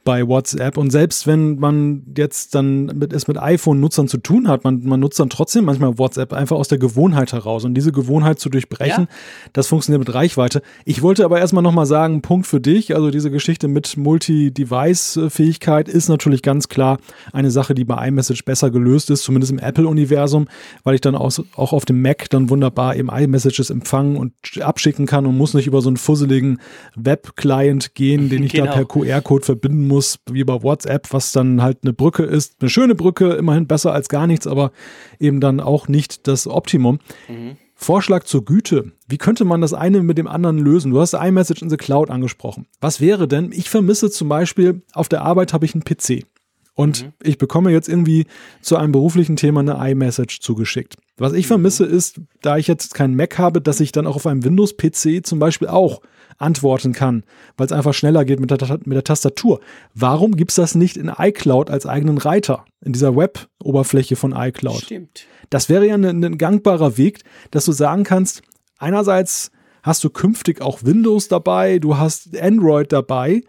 bei WhatsApp. Und selbst wenn man jetzt dann mit, es mit iPhone-Nutzern zu tun hat, man, man nutzt dann trotzdem manchmal WhatsApp einfach aus der Gewohnheit heraus. Und diese Gewohnheit zu durchbrechen, ja. das funktioniert mit Reichweite. Ich wollte aber erstmal nochmal sagen, Punkt für dich. Also diese Geschichte mit Multi-Device-Fähigkeit ist natürlich ganz klar eine Sache, die bei iMessage besser gelöst ist, zumindest im Apple-Universum, weil ich dann auch, auch auf dem Mac dann wunderbar eben iMessages empfangen und abschicken kann und muss nicht über so einen fusseligen Web-Client Client gehen, den ich genau. da per QR-Code verbinden muss, wie bei WhatsApp, was dann halt eine Brücke ist. Eine schöne Brücke, immerhin besser als gar nichts, aber eben dann auch nicht das Optimum. Mhm. Vorschlag zur Güte. Wie könnte man das eine mit dem anderen lösen? Du hast iMessage in the Cloud angesprochen. Was wäre denn? Ich vermisse zum Beispiel, auf der Arbeit habe ich einen PC. Und mhm. ich bekomme jetzt irgendwie zu einem beruflichen Thema eine iMessage zugeschickt. Was ich mhm. vermisse ist, da ich jetzt keinen Mac habe, dass ich dann auch auf einem Windows-PC zum Beispiel auch antworten kann, weil es einfach schneller geht mit der, mit der Tastatur. Warum gibt es das nicht in iCloud als eigenen Reiter, in dieser Web-Oberfläche von iCloud? Stimmt. Das wäre ja ein, ein gangbarer Weg, dass du sagen kannst, einerseits hast du künftig auch Windows dabei, du hast Android dabei,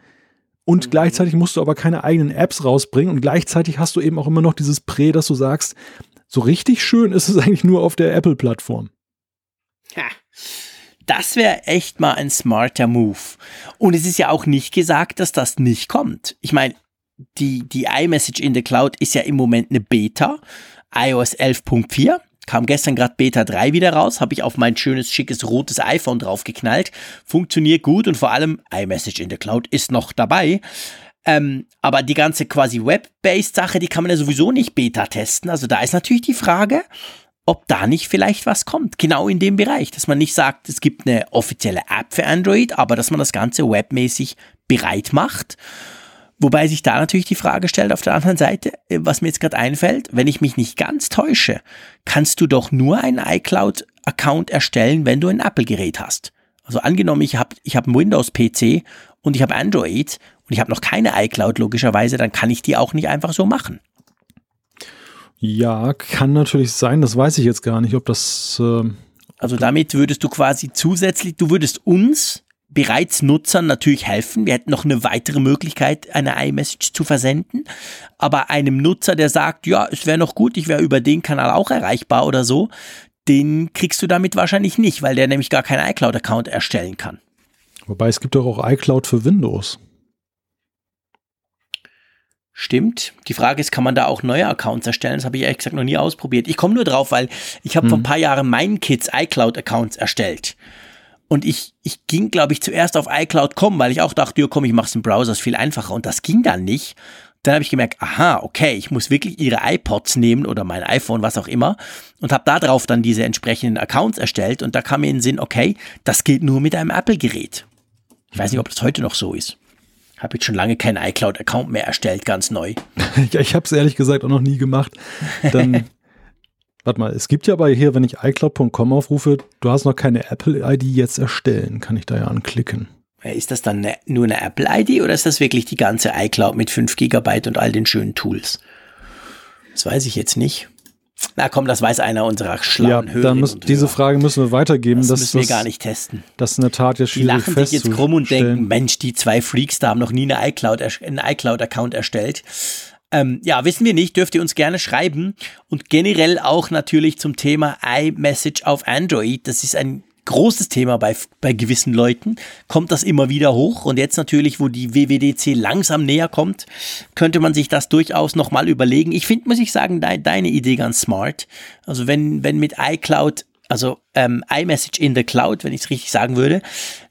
und mhm. gleichzeitig musst du aber keine eigenen Apps rausbringen und gleichzeitig hast du eben auch immer noch dieses Prä, dass du sagst, so richtig schön ist es [laughs] eigentlich nur auf der Apple-Plattform. Ja. Das wäre echt mal ein smarter Move. Und es ist ja auch nicht gesagt, dass das nicht kommt. Ich meine, die, die iMessage in the Cloud ist ja im Moment eine Beta, iOS 11.4. Kam gestern gerade Beta 3 wieder raus, habe ich auf mein schönes, schickes, rotes iPhone draufgeknallt. Funktioniert gut und vor allem iMessage in the Cloud ist noch dabei. Ähm, aber die ganze quasi Web-based Sache, die kann man ja sowieso nicht Beta testen. Also da ist natürlich die Frage, ob da nicht vielleicht was kommt, genau in dem Bereich, dass man nicht sagt, es gibt eine offizielle App für Android, aber dass man das Ganze webmäßig bereit macht. Wobei sich da natürlich die Frage stellt auf der anderen Seite, äh, was mir jetzt gerade einfällt, wenn ich mich nicht ganz täusche, kannst du doch nur einen iCloud-Account erstellen, wenn du ein Apple-Gerät hast. Also angenommen, ich habe ich hab einen Windows-PC und ich habe Android und ich habe noch keine iCloud logischerweise, dann kann ich die auch nicht einfach so machen. Ja, kann natürlich sein. Das weiß ich jetzt gar nicht, ob das. Äh, also damit würdest du quasi zusätzlich, du würdest uns bereits Nutzern natürlich helfen. Wir hätten noch eine weitere Möglichkeit, eine iMessage zu versenden. Aber einem Nutzer, der sagt, ja, es wäre noch gut, ich wäre über den Kanal auch erreichbar oder so, den kriegst du damit wahrscheinlich nicht, weil der nämlich gar keinen iCloud-Account erstellen kann. Wobei es gibt doch auch iCloud für Windows. Stimmt. Die Frage ist, kann man da auch neue Accounts erstellen? Das habe ich ehrlich gesagt noch nie ausprobiert. Ich komme nur drauf, weil ich habe hm. vor ein paar Jahren meinen Kids iCloud-Accounts erstellt. Und ich, ich ging, glaube ich, zuerst auf iCloud kommen, weil ich auch dachte, ja komm, ich mache es im Browser, ist viel einfacher. Und das ging dann nicht. Dann habe ich gemerkt, aha, okay, ich muss wirklich ihre iPods nehmen oder mein iPhone, was auch immer, und habe da drauf dann diese entsprechenden Accounts erstellt. Und da kam mir in den Sinn, okay, das geht nur mit einem Apple-Gerät. Ich weiß nicht, ob das heute noch so ist. Habe jetzt schon lange keinen iCloud-Account mehr erstellt, ganz neu. [laughs] ja, ich habe es ehrlich gesagt auch noch nie gemacht. Dann, [laughs] warte mal, es gibt ja aber hier, wenn ich iCloud.com aufrufe, du hast noch keine Apple-ID jetzt erstellen, kann ich da ja anklicken. Ist das dann ne, nur eine Apple-ID oder ist das wirklich die ganze iCloud mit 5 GB und all den schönen Tools? Das weiß ich jetzt nicht. Na komm, das weiß einer unserer schlauen ja, Hörer. Muss, diese Frage müssen wir weitergeben. Das müssen wir gar nicht testen. Das ist in der Tat ja schwierig Die lachen sich jetzt krumm und denken, Mensch, die zwei Freaks da haben noch nie eine iCloud, einen iCloud-Account erstellt. Ähm, ja, wissen wir nicht, dürft ihr uns gerne schreiben. Und generell auch natürlich zum Thema iMessage auf Android. Das ist ein großes Thema bei, bei gewissen Leuten, kommt das immer wieder hoch. Und jetzt natürlich, wo die WWDC langsam näher kommt, könnte man sich das durchaus nochmal überlegen. Ich finde, muss ich sagen, de, deine Idee ganz smart. Also wenn, wenn mit iCloud also ähm, iMessage in the Cloud, wenn ich es richtig sagen würde,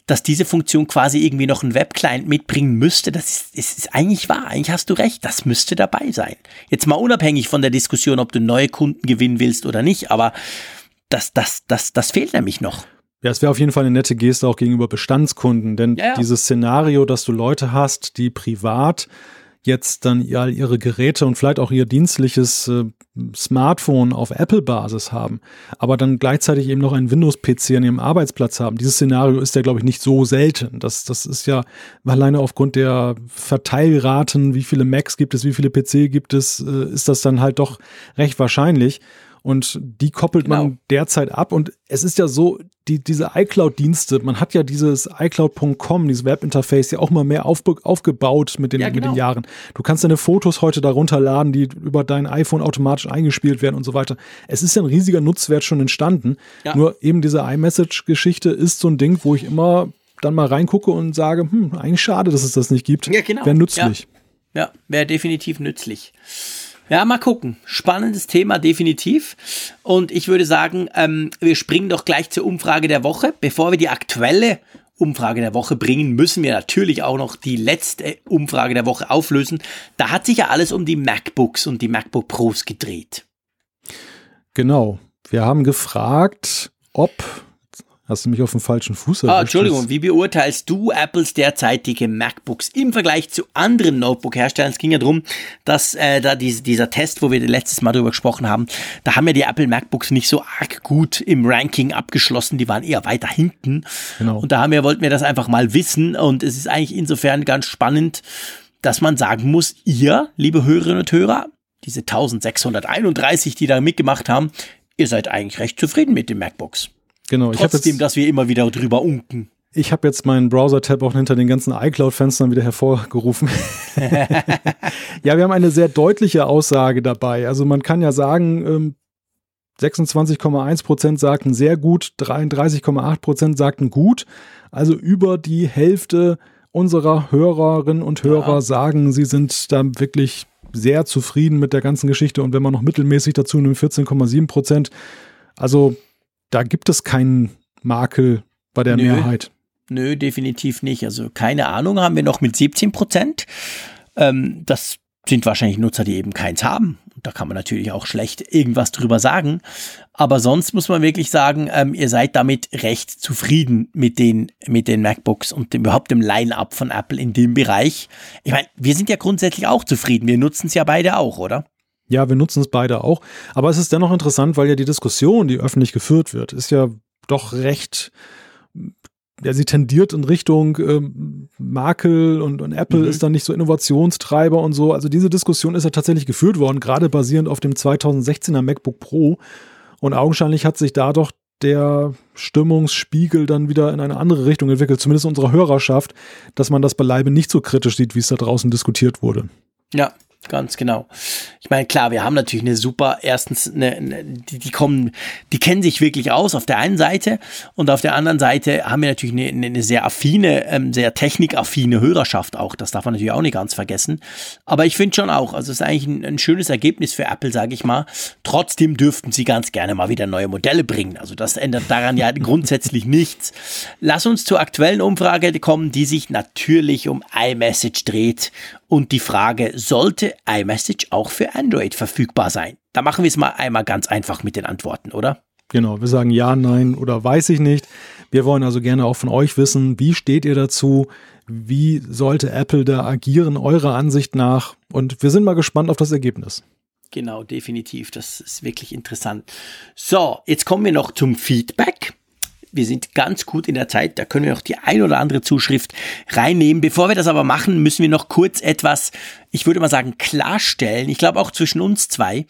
dass diese Funktion quasi irgendwie noch einen Webclient mitbringen müsste, das ist, ist, ist eigentlich wahr. Eigentlich hast du recht, das müsste dabei sein. Jetzt mal unabhängig von der Diskussion, ob du neue Kunden gewinnen willst oder nicht, aber das, das, das, das fehlt nämlich noch. Ja, es wäre auf jeden Fall eine nette Geste auch gegenüber Bestandskunden, denn ja, ja. dieses Szenario, dass du Leute hast, die privat jetzt dann all ihre Geräte und vielleicht auch ihr dienstliches äh, Smartphone auf Apple-Basis haben, aber dann gleichzeitig eben noch einen Windows-PC an ihrem Arbeitsplatz haben. Dieses Szenario ist ja, glaube ich, nicht so selten. Das, das ist ja alleine aufgrund der Verteilraten, wie viele Macs gibt es, wie viele PC gibt es, äh, ist das dann halt doch recht wahrscheinlich. Und die koppelt genau. man derzeit ab. Und es ist ja so, die, diese iCloud-Dienste, man hat ja dieses iCloud.com, dieses Webinterface ja auch mal mehr aufbe- aufgebaut mit den, ja, genau. mit den genau. Jahren. Du kannst deine Fotos heute darunter laden, die über dein iPhone automatisch eingespielt werden und so weiter. Es ist ja ein riesiger Nutzwert schon entstanden. Ja. Nur eben diese iMessage-Geschichte ist so ein Ding, wo ich immer dann mal reingucke und sage, hm, eigentlich schade, dass es das nicht gibt. Ja, genau. Wäre nützlich. Ja, ja wäre definitiv nützlich. Ja, mal gucken. Spannendes Thema, definitiv. Und ich würde sagen, ähm, wir springen doch gleich zur Umfrage der Woche. Bevor wir die aktuelle Umfrage der Woche bringen, müssen wir natürlich auch noch die letzte Umfrage der Woche auflösen. Da hat sich ja alles um die MacBooks und die MacBook Pros gedreht. Genau. Wir haben gefragt, ob Hast du mich auf dem falschen Fuß erwischt? Ah, Entschuldigung, wie beurteilst du Apples derzeitige MacBooks im Vergleich zu anderen Notebook-Herstellern? Es ging ja darum, dass äh, da diese, dieser Test, wo wir letztes Mal drüber gesprochen haben, da haben ja die Apple MacBooks nicht so arg gut im Ranking abgeschlossen, die waren eher weiter hinten. Genau. Und da haben wir, wollten wir das einfach mal wissen und es ist eigentlich insofern ganz spannend, dass man sagen muss, ihr, liebe Hörerinnen und Hörer, diese 1631, die da mitgemacht haben, ihr seid eigentlich recht zufrieden mit den MacBooks. Genau. Trotzdem, jetzt, dass wir immer wieder drüber unken. Ich habe jetzt meinen Browser-Tab auch hinter den ganzen iCloud-Fenstern wieder hervorgerufen. [laughs] ja, wir haben eine sehr deutliche Aussage dabei. Also man kann ja sagen, 26,1 ähm, Prozent sagten sehr gut, 33,8 Prozent sagten gut. Also über die Hälfte unserer Hörerinnen und Hörer ja. sagen, sie sind da wirklich sehr zufrieden mit der ganzen Geschichte. Und wenn man noch mittelmäßig dazu nimmt, 14,7 Prozent. Also da gibt es keinen Makel bei der Nö. Mehrheit. Nö, definitiv nicht. Also keine Ahnung haben wir noch mit 17 Prozent. Ähm, das sind wahrscheinlich Nutzer, die eben keins haben. Da kann man natürlich auch schlecht irgendwas drüber sagen. Aber sonst muss man wirklich sagen, ähm, ihr seid damit recht zufrieden mit den, mit den MacBooks und dem, überhaupt dem Line-up von Apple in dem Bereich. Ich meine, wir sind ja grundsätzlich auch zufrieden. Wir nutzen es ja beide auch, oder? Ja, wir nutzen es beide auch. Aber es ist dennoch interessant, weil ja die Diskussion, die öffentlich geführt wird, ist ja doch recht, ja, sie tendiert in Richtung ähm, Makel und, und Apple mhm. ist dann nicht so Innovationstreiber und so. Also diese Diskussion ist ja tatsächlich geführt worden, gerade basierend auf dem 2016er MacBook Pro. Und augenscheinlich hat sich da doch der Stimmungsspiegel dann wieder in eine andere Richtung entwickelt, zumindest unserer Hörerschaft, dass man das beileibe nicht so kritisch sieht, wie es da draußen diskutiert wurde. Ja, Ganz genau. Ich meine, klar, wir haben natürlich eine super, erstens, eine, eine, die, die kommen, die kennen sich wirklich aus auf der einen Seite und auf der anderen Seite haben wir natürlich eine, eine sehr affine, ähm, sehr technikaffine Hörerschaft auch. Das darf man natürlich auch nicht ganz vergessen. Aber ich finde schon auch, also es ist eigentlich ein, ein schönes Ergebnis für Apple, sage ich mal. Trotzdem dürften sie ganz gerne mal wieder neue Modelle bringen. Also das ändert daran ja [laughs] grundsätzlich nichts. Lass uns zur aktuellen Umfrage kommen, die sich natürlich um iMessage dreht und die Frage, sollte iMessage auch für Android verfügbar sein? Da machen wir es mal einmal ganz einfach mit den Antworten, oder? Genau, wir sagen ja, nein oder weiß ich nicht. Wir wollen also gerne auch von euch wissen, wie steht ihr dazu? Wie sollte Apple da agieren, eurer Ansicht nach? Und wir sind mal gespannt auf das Ergebnis. Genau, definitiv. Das ist wirklich interessant. So, jetzt kommen wir noch zum Feedback. Wir sind ganz gut in der Zeit, da können wir noch die ein oder andere Zuschrift reinnehmen. Bevor wir das aber machen, müssen wir noch kurz etwas, ich würde mal sagen, klarstellen. Ich glaube auch zwischen uns zwei.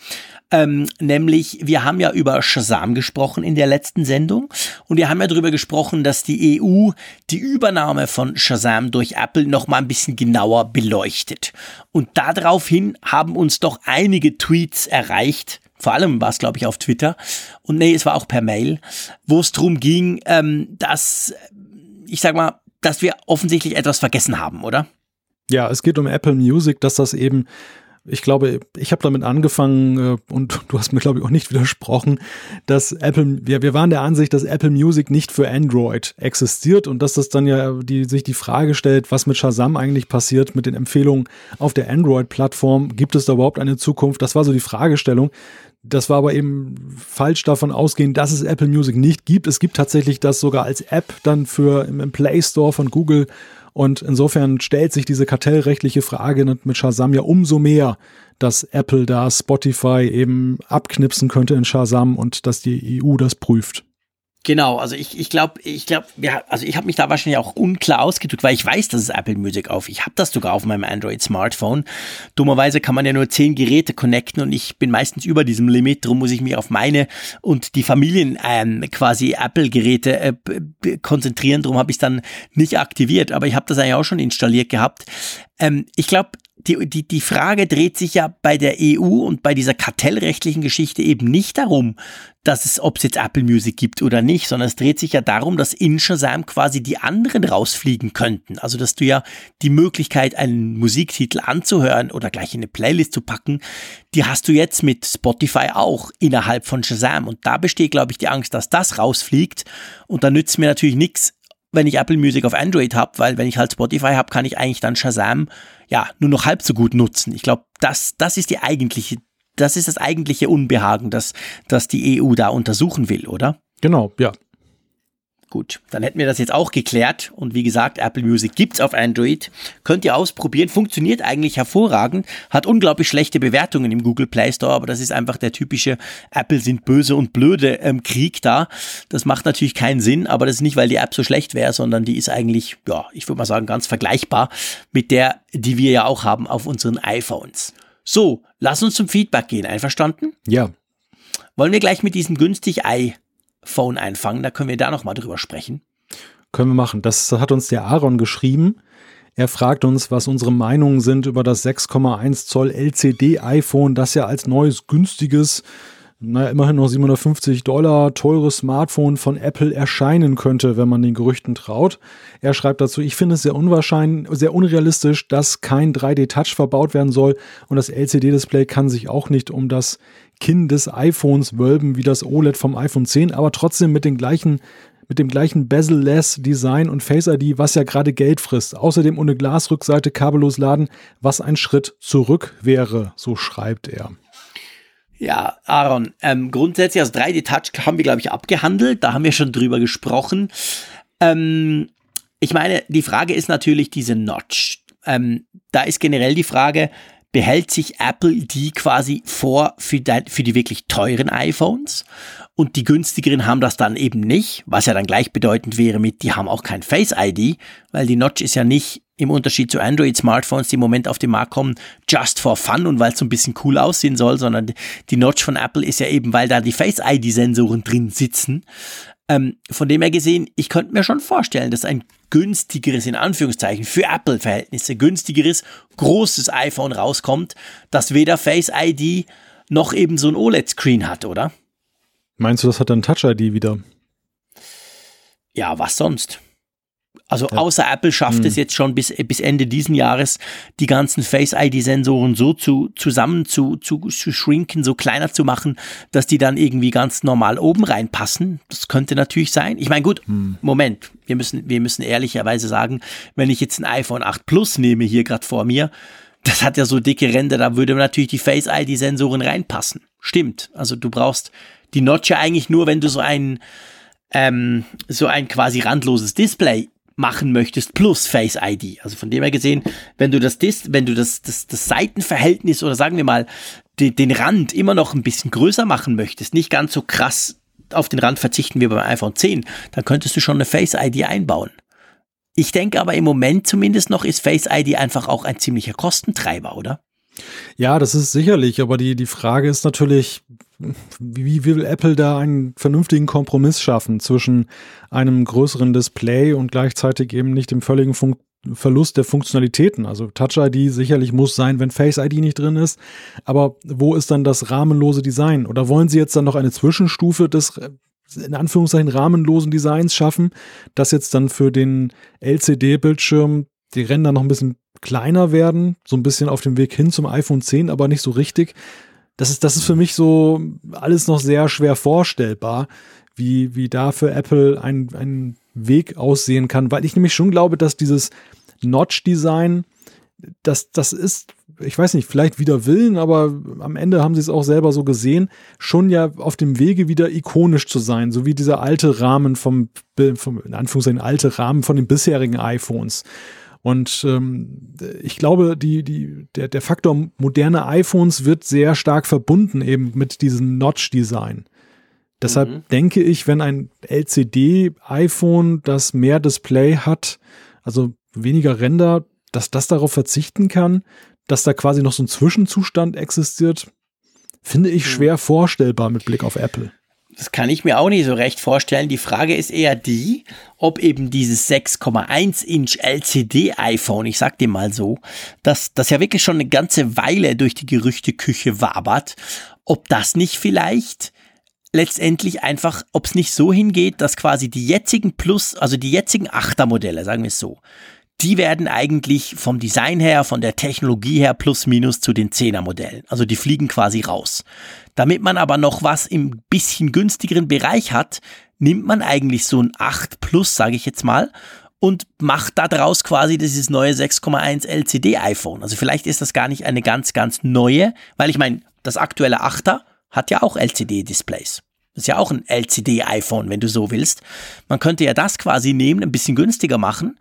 Ähm, nämlich, wir haben ja über Shazam gesprochen in der letzten Sendung und wir haben ja darüber gesprochen, dass die EU die Übernahme von Shazam durch Apple noch mal ein bisschen genauer beleuchtet. Und daraufhin haben uns doch einige Tweets erreicht, vor allem war es, glaube ich, auf Twitter. Und nee, es war auch per Mail, wo es darum ging, ähm, dass, ich sag mal, dass wir offensichtlich etwas vergessen haben, oder? Ja, es geht um Apple Music, dass das eben ich glaube, ich habe damit angefangen äh, und [laughs] du hast mir, glaube ich, auch nicht widersprochen, dass Apple, wir, wir waren der Ansicht, dass Apple Music nicht für Android existiert und dass das dann ja die, sich die Frage stellt, was mit Shazam eigentlich passiert, mit den Empfehlungen auf der Android-Plattform. Gibt es da überhaupt eine Zukunft? Das war so die Fragestellung. Das war aber eben falsch davon ausgehen, dass es Apple Music nicht gibt. Es gibt tatsächlich das sogar als App dann für im Play Store von Google und insofern stellt sich diese kartellrechtliche Frage mit Shazam ja umso mehr, dass Apple da Spotify eben abknipsen könnte in Shazam und dass die EU das prüft. Genau, also ich ich glaube, ich glaube, ja, also ich habe mich da wahrscheinlich auch unklar ausgedrückt, weil ich weiß, dass es Apple Music auf. Ich habe das sogar auf meinem Android Smartphone. Dummerweise kann man ja nur zehn Geräte connecten und ich bin meistens über diesem Limit. Darum muss ich mich auf meine und die Familien ähm, quasi Apple Geräte äh, konzentrieren. Darum habe ich dann nicht aktiviert, aber ich habe das eigentlich auch schon installiert gehabt. Ähm, ich glaube, die, die, die Frage dreht sich ja bei der EU und bei dieser kartellrechtlichen Geschichte eben nicht darum, dass es, ob es jetzt Apple Music gibt oder nicht, sondern es dreht sich ja darum, dass in Shazam quasi die anderen rausfliegen könnten. Also, dass du ja die Möglichkeit, einen Musiktitel anzuhören oder gleich in eine Playlist zu packen, die hast du jetzt mit Spotify auch innerhalb von Shazam. Und da besteht, glaube ich, die Angst, dass das rausfliegt. Und da nützt mir natürlich nichts, wenn ich Apple Music auf Android habe, weil wenn ich halt Spotify habe, kann ich eigentlich dann Shazam ja nur noch halb so gut nutzen. Ich glaube, das, das ist die eigentliche, das ist das eigentliche Unbehagen, das, das die EU da untersuchen will, oder? Genau, ja. Gut, dann hätten wir das jetzt auch geklärt. Und wie gesagt, Apple Music gibt's auf Android. Könnt ihr ausprobieren. Funktioniert eigentlich hervorragend. Hat unglaublich schlechte Bewertungen im Google Play Store, aber das ist einfach der typische Apple sind böse und blöde ähm, Krieg da. Das macht natürlich keinen Sinn, aber das ist nicht, weil die App so schlecht wäre, sondern die ist eigentlich, ja, ich würde mal sagen, ganz vergleichbar mit der, die wir ja auch haben auf unseren iPhones. So, lass uns zum Feedback gehen. Einverstanden? Ja. Wollen wir gleich mit diesem günstig Ei Phone einfangen. Da können wir da nochmal drüber sprechen. Können wir machen. Das hat uns der Aaron geschrieben. Er fragt uns, was unsere Meinungen sind über das 6,1 Zoll LCD iPhone, das ja als neues günstiges, naja, immerhin noch 750 Dollar teures Smartphone von Apple erscheinen könnte, wenn man den Gerüchten traut. Er schreibt dazu, ich finde es sehr unwahrscheinlich, sehr unrealistisch, dass kein 3D-Touch verbaut werden soll und das LCD-Display kann sich auch nicht um das Kinn des iPhones wölben wie das OLED vom iPhone 10, aber trotzdem mit den gleichen mit dem gleichen Bezel-less Design und Face ID, was ja gerade Geld frisst. Außerdem ohne Glasrückseite kabellos laden, was ein Schritt zurück wäre, so schreibt er. Ja, Aaron, ähm, grundsätzlich, also 3D-Touch haben wir, glaube ich, abgehandelt. Da haben wir schon drüber gesprochen. Ähm, ich meine, die Frage ist natürlich diese Notch. Ähm, da ist generell die Frage, behält sich Apple die quasi vor für, die, für die wirklich teuren iPhones und die günstigeren haben das dann eben nicht, was ja dann gleichbedeutend wäre mit, die haben auch kein Face ID, weil die Notch ist ja nicht im Unterschied zu Android-Smartphones, die im Moment auf den Markt kommen, just for fun und weil es so ein bisschen cool aussehen soll, sondern die Notch von Apple ist ja eben, weil da die Face ID-Sensoren drin sitzen. Ähm, von dem her gesehen, ich könnte mir schon vorstellen, dass ein günstigeres, in Anführungszeichen, für Apple-Verhältnisse günstigeres, großes iPhone rauskommt, das weder Face ID noch eben so ein OLED-Screen hat, oder? Meinst du, das hat dann Touch-ID wieder? Ja, was sonst? Also ja. außer Apple schafft hm. es jetzt schon bis, bis Ende diesen Jahres, die ganzen Face-ID-Sensoren so zu, zusammen zu, zu, zu shrinken, so kleiner zu machen, dass die dann irgendwie ganz normal oben reinpassen. Das könnte natürlich sein. Ich meine, gut, hm. Moment, wir müssen, wir müssen ehrlicherweise sagen, wenn ich jetzt ein iPhone 8 Plus nehme, hier gerade vor mir, das hat ja so dicke Ränder, da würde natürlich die Face-ID-Sensoren reinpassen. Stimmt. Also du brauchst die Notch ja eigentlich nur, wenn du so ein, ähm, so ein quasi randloses Display machen möchtest plus Face ID. Also von dem her gesehen, wenn du das, Dis wenn du das, das, das Seitenverhältnis oder sagen wir mal die, den Rand immer noch ein bisschen größer machen möchtest, nicht ganz so krass auf den Rand verzichten wie beim iPhone 10, dann könntest du schon eine Face ID einbauen. Ich denke aber im Moment zumindest noch ist Face ID einfach auch ein ziemlicher Kostentreiber, oder? Ja, das ist sicherlich, aber die, die Frage ist natürlich, wie will Apple da einen vernünftigen Kompromiss schaffen zwischen einem größeren Display und gleichzeitig eben nicht dem völligen Fun Verlust der Funktionalitäten? Also Touch ID sicherlich muss sein, wenn Face ID nicht drin ist, aber wo ist dann das rahmenlose Design? Oder wollen Sie jetzt dann noch eine Zwischenstufe des in Anführungszeichen rahmenlosen Designs schaffen, das jetzt dann für den LCD-Bildschirm die Ränder noch ein bisschen kleiner werden, so ein bisschen auf dem Weg hin zum iPhone 10, aber nicht so richtig. Das ist, das ist für mich so alles noch sehr schwer vorstellbar, wie, wie da für Apple ein, ein Weg aussehen kann, weil ich nämlich schon glaube, dass dieses Notch-Design, das, das ist, ich weiß nicht, vielleicht wieder Willen, aber am Ende haben sie es auch selber so gesehen, schon ja auf dem Wege wieder ikonisch zu sein, so wie dieser alte Rahmen vom, vom in Anführungszeichen alte Rahmen von den bisherigen iPhones. Und ähm, ich glaube, die, die, der, der Faktor moderne iPhones wird sehr stark verbunden eben mit diesem Notch-Design. Deshalb mhm. denke ich, wenn ein LCD-iPhone, das mehr Display hat, also weniger Ränder, dass das darauf verzichten kann, dass da quasi noch so ein Zwischenzustand existiert, finde ich mhm. schwer vorstellbar mit Blick auf Apple. Das kann ich mir auch nicht so recht vorstellen. Die Frage ist eher die, ob eben dieses 6,1 Inch LCD iPhone, ich sag dir mal so, dass das ja wirklich schon eine ganze Weile durch die Gerüchteküche wabert, ob das nicht vielleicht letztendlich einfach, ob es nicht so hingeht, dass quasi die jetzigen Plus, also die jetzigen Achtermodelle, sagen wir es so, die werden eigentlich vom Design her, von der Technologie her plus minus zu den 10er Modellen. Also die fliegen quasi raus. Damit man aber noch was im bisschen günstigeren Bereich hat, nimmt man eigentlich so ein 8 Plus, sage ich jetzt mal, und macht daraus quasi dieses neue 6,1 LCD iPhone. Also vielleicht ist das gar nicht eine ganz, ganz neue, weil ich meine, das aktuelle 8er hat ja auch LCD-Displays. Das ist ja auch ein LCD-iPhone, wenn du so willst. Man könnte ja das quasi nehmen, ein bisschen günstiger machen.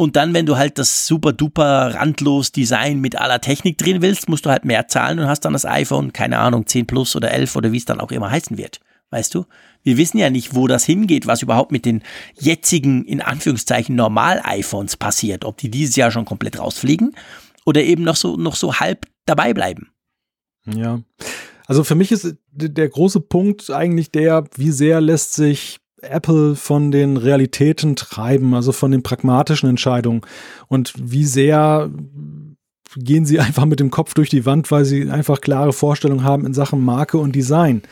Und dann, wenn du halt das super duper randlos Design mit aller Technik drin willst, musst du halt mehr zahlen und hast dann das iPhone, keine Ahnung, 10 Plus oder 11 oder wie es dann auch immer heißen wird. Weißt du? Wir wissen ja nicht, wo das hingeht, was überhaupt mit den jetzigen, in Anführungszeichen, Normal-iPhones passiert. Ob die dieses Jahr schon komplett rausfliegen oder eben noch so, noch so halb dabei bleiben. Ja. Also für mich ist der große Punkt eigentlich der, wie sehr lässt sich Apple von den Realitäten treiben, also von den pragmatischen Entscheidungen und wie sehr gehen sie [laughs] einfach mit dem Kopf durch die Wand, weil sie einfach klare Vorstellungen haben in Sachen Marke und Design.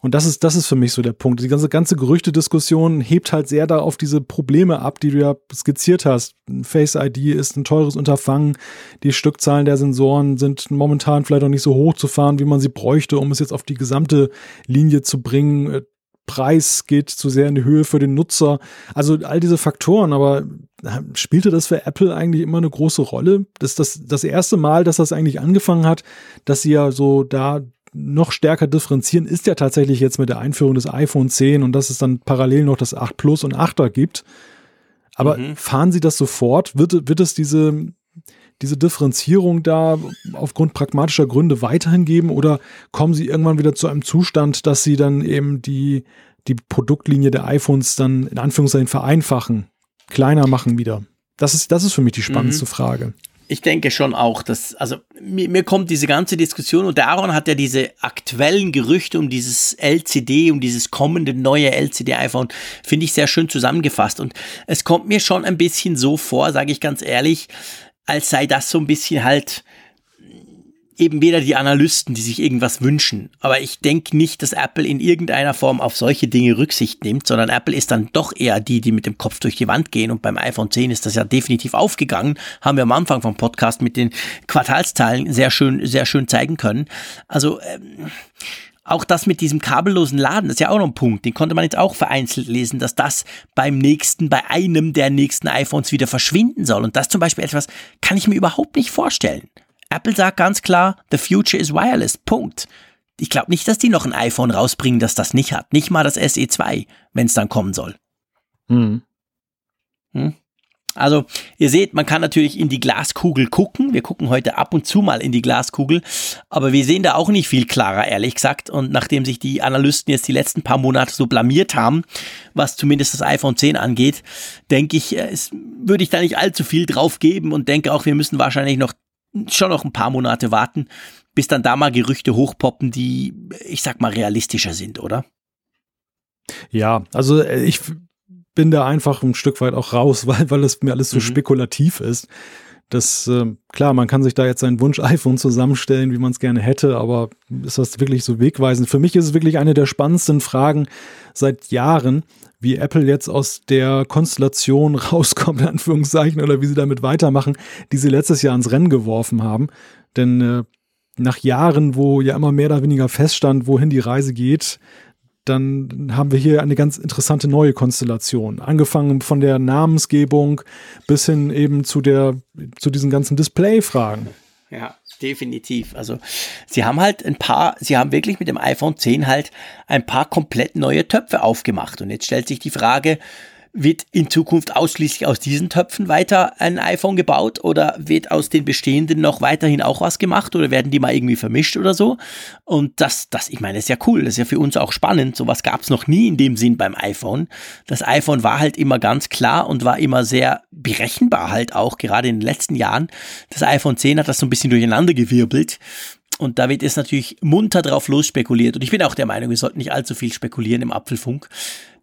Und das ist, das ist für mich so der Punkt. Die ganze, ganze Gerüchtediskussion hebt halt sehr da auf diese Probleme ab, die du ja skizziert hast. Face ID ist ein teures Unterfangen. Die Stückzahlen der Sensoren sind momentan vielleicht auch nicht so hoch zu fahren, wie man sie bräuchte, um es jetzt auf die gesamte Linie zu bringen. Preis geht zu sehr in die Höhe für den Nutzer. Also all diese Faktoren, aber spielte das für Apple eigentlich immer eine große Rolle? Das ist das, das erste Mal, dass das eigentlich angefangen hat, dass sie ja so da noch stärker differenzieren, ist ja tatsächlich jetzt mit der Einführung des iPhone 10 und dass es dann parallel noch das 8 Plus und 8er gibt. Aber mhm. fahren Sie das sofort? Wird, wird es diese, diese Differenzierung da aufgrund pragmatischer Gründe weiterhin geben oder kommen Sie irgendwann wieder zu einem Zustand, dass Sie dann eben die, die Produktlinie der iPhones dann in Anführungszeichen vereinfachen, kleiner machen wieder? Das ist, das ist für mich die spannendste mhm. Frage. Ich denke schon auch, dass, also mir, mir kommt diese ganze Diskussion und der Aaron hat ja diese aktuellen Gerüchte um dieses LCD, um dieses kommende neue LCD-iPhone, finde ich sehr schön zusammengefasst. Und es kommt mir schon ein bisschen so vor, sage ich ganz ehrlich, als sei das so ein bisschen halt eben weder die Analysten, die sich irgendwas wünschen. Aber ich denke nicht, dass Apple in irgendeiner Form auf solche Dinge Rücksicht nimmt, sondern Apple ist dann doch eher die, die mit dem Kopf durch die Wand gehen. Und beim iPhone 10 ist das ja definitiv aufgegangen. Haben wir am Anfang vom Podcast mit den Quartalszahlen sehr schön, sehr schön zeigen können. Also, ähm, auch das mit diesem kabellosen Laden, das ist ja auch noch ein Punkt, den konnte man jetzt auch vereinzelt lesen, dass das beim nächsten, bei einem der nächsten iPhones wieder verschwinden soll. Und das zum Beispiel etwas kann ich mir überhaupt nicht vorstellen. Apple sagt ganz klar, the future is wireless. Punkt. Ich glaube nicht, dass die noch ein iPhone rausbringen, das das nicht hat. Nicht mal das SE2, wenn es dann kommen soll. Hm. Hm? Also, ihr seht, man kann natürlich in die Glaskugel gucken. Wir gucken heute ab und zu mal in die Glaskugel, aber wir sehen da auch nicht viel klarer, ehrlich gesagt. Und nachdem sich die Analysten jetzt die letzten paar Monate so blamiert haben, was zumindest das iPhone 10 angeht, denke ich, äh, es würde ich da nicht allzu viel drauf geben und denke auch, wir müssen wahrscheinlich noch schon noch ein paar Monate warten, bis dann da mal Gerüchte hochpoppen, die, ich sag mal, realistischer sind, oder? Ja, also äh, ich bin da einfach ein Stück weit auch raus, [laughs] weil, weil es mir alles so mhm. spekulativ ist. Das, äh, klar, man kann sich da jetzt sein Wunsch-iPhone zusammenstellen, wie man es gerne hätte, aber ist das wirklich so wegweisend? Für mich ist es wirklich eine der spannendsten Fragen seit Jahren, wie Apple jetzt aus der Konstellation [laughs] rauskommt, in Anführungszeichen, oder wie sie damit weitermachen, die sie letztes Jahr ins Rennen geworfen haben. Denn äh, nach Jahren, wo ja immer mehr oder weniger feststand, wohin die Reise geht, dann haben wir hier eine ganz interessante neue Konstellation. Angefangen von der Namensgebung bis hin eben zu der, zu diesen ganzen Display-Fragen. Ja, definitiv. Also sie haben halt ein paar, sie haben wirklich mit dem iPhone 10 halt ein paar komplett neue Töpfe aufgemacht. Und jetzt stellt sich die Frage, wird in Zukunft ausschließlich aus diesen Töpfen weiter ein iPhone gebaut oder wird aus den bestehenden noch weiterhin auch was gemacht oder werden die mal irgendwie vermischt oder so? Und das, das, ich meine, ist ja cool, das ist ja für uns auch spannend. Sowas gab es noch nie in dem Sinn beim iPhone. Das iPhone war halt immer ganz klar und war immer sehr berechenbar halt auch, gerade in den letzten Jahren. Das iPhone 10 hat das so ein bisschen durcheinander gewirbelt. Und da wird jetzt natürlich munter drauf losspekuliert. Und ich bin auch der Meinung, wir sollten nicht allzu viel spekulieren im Apfelfunk.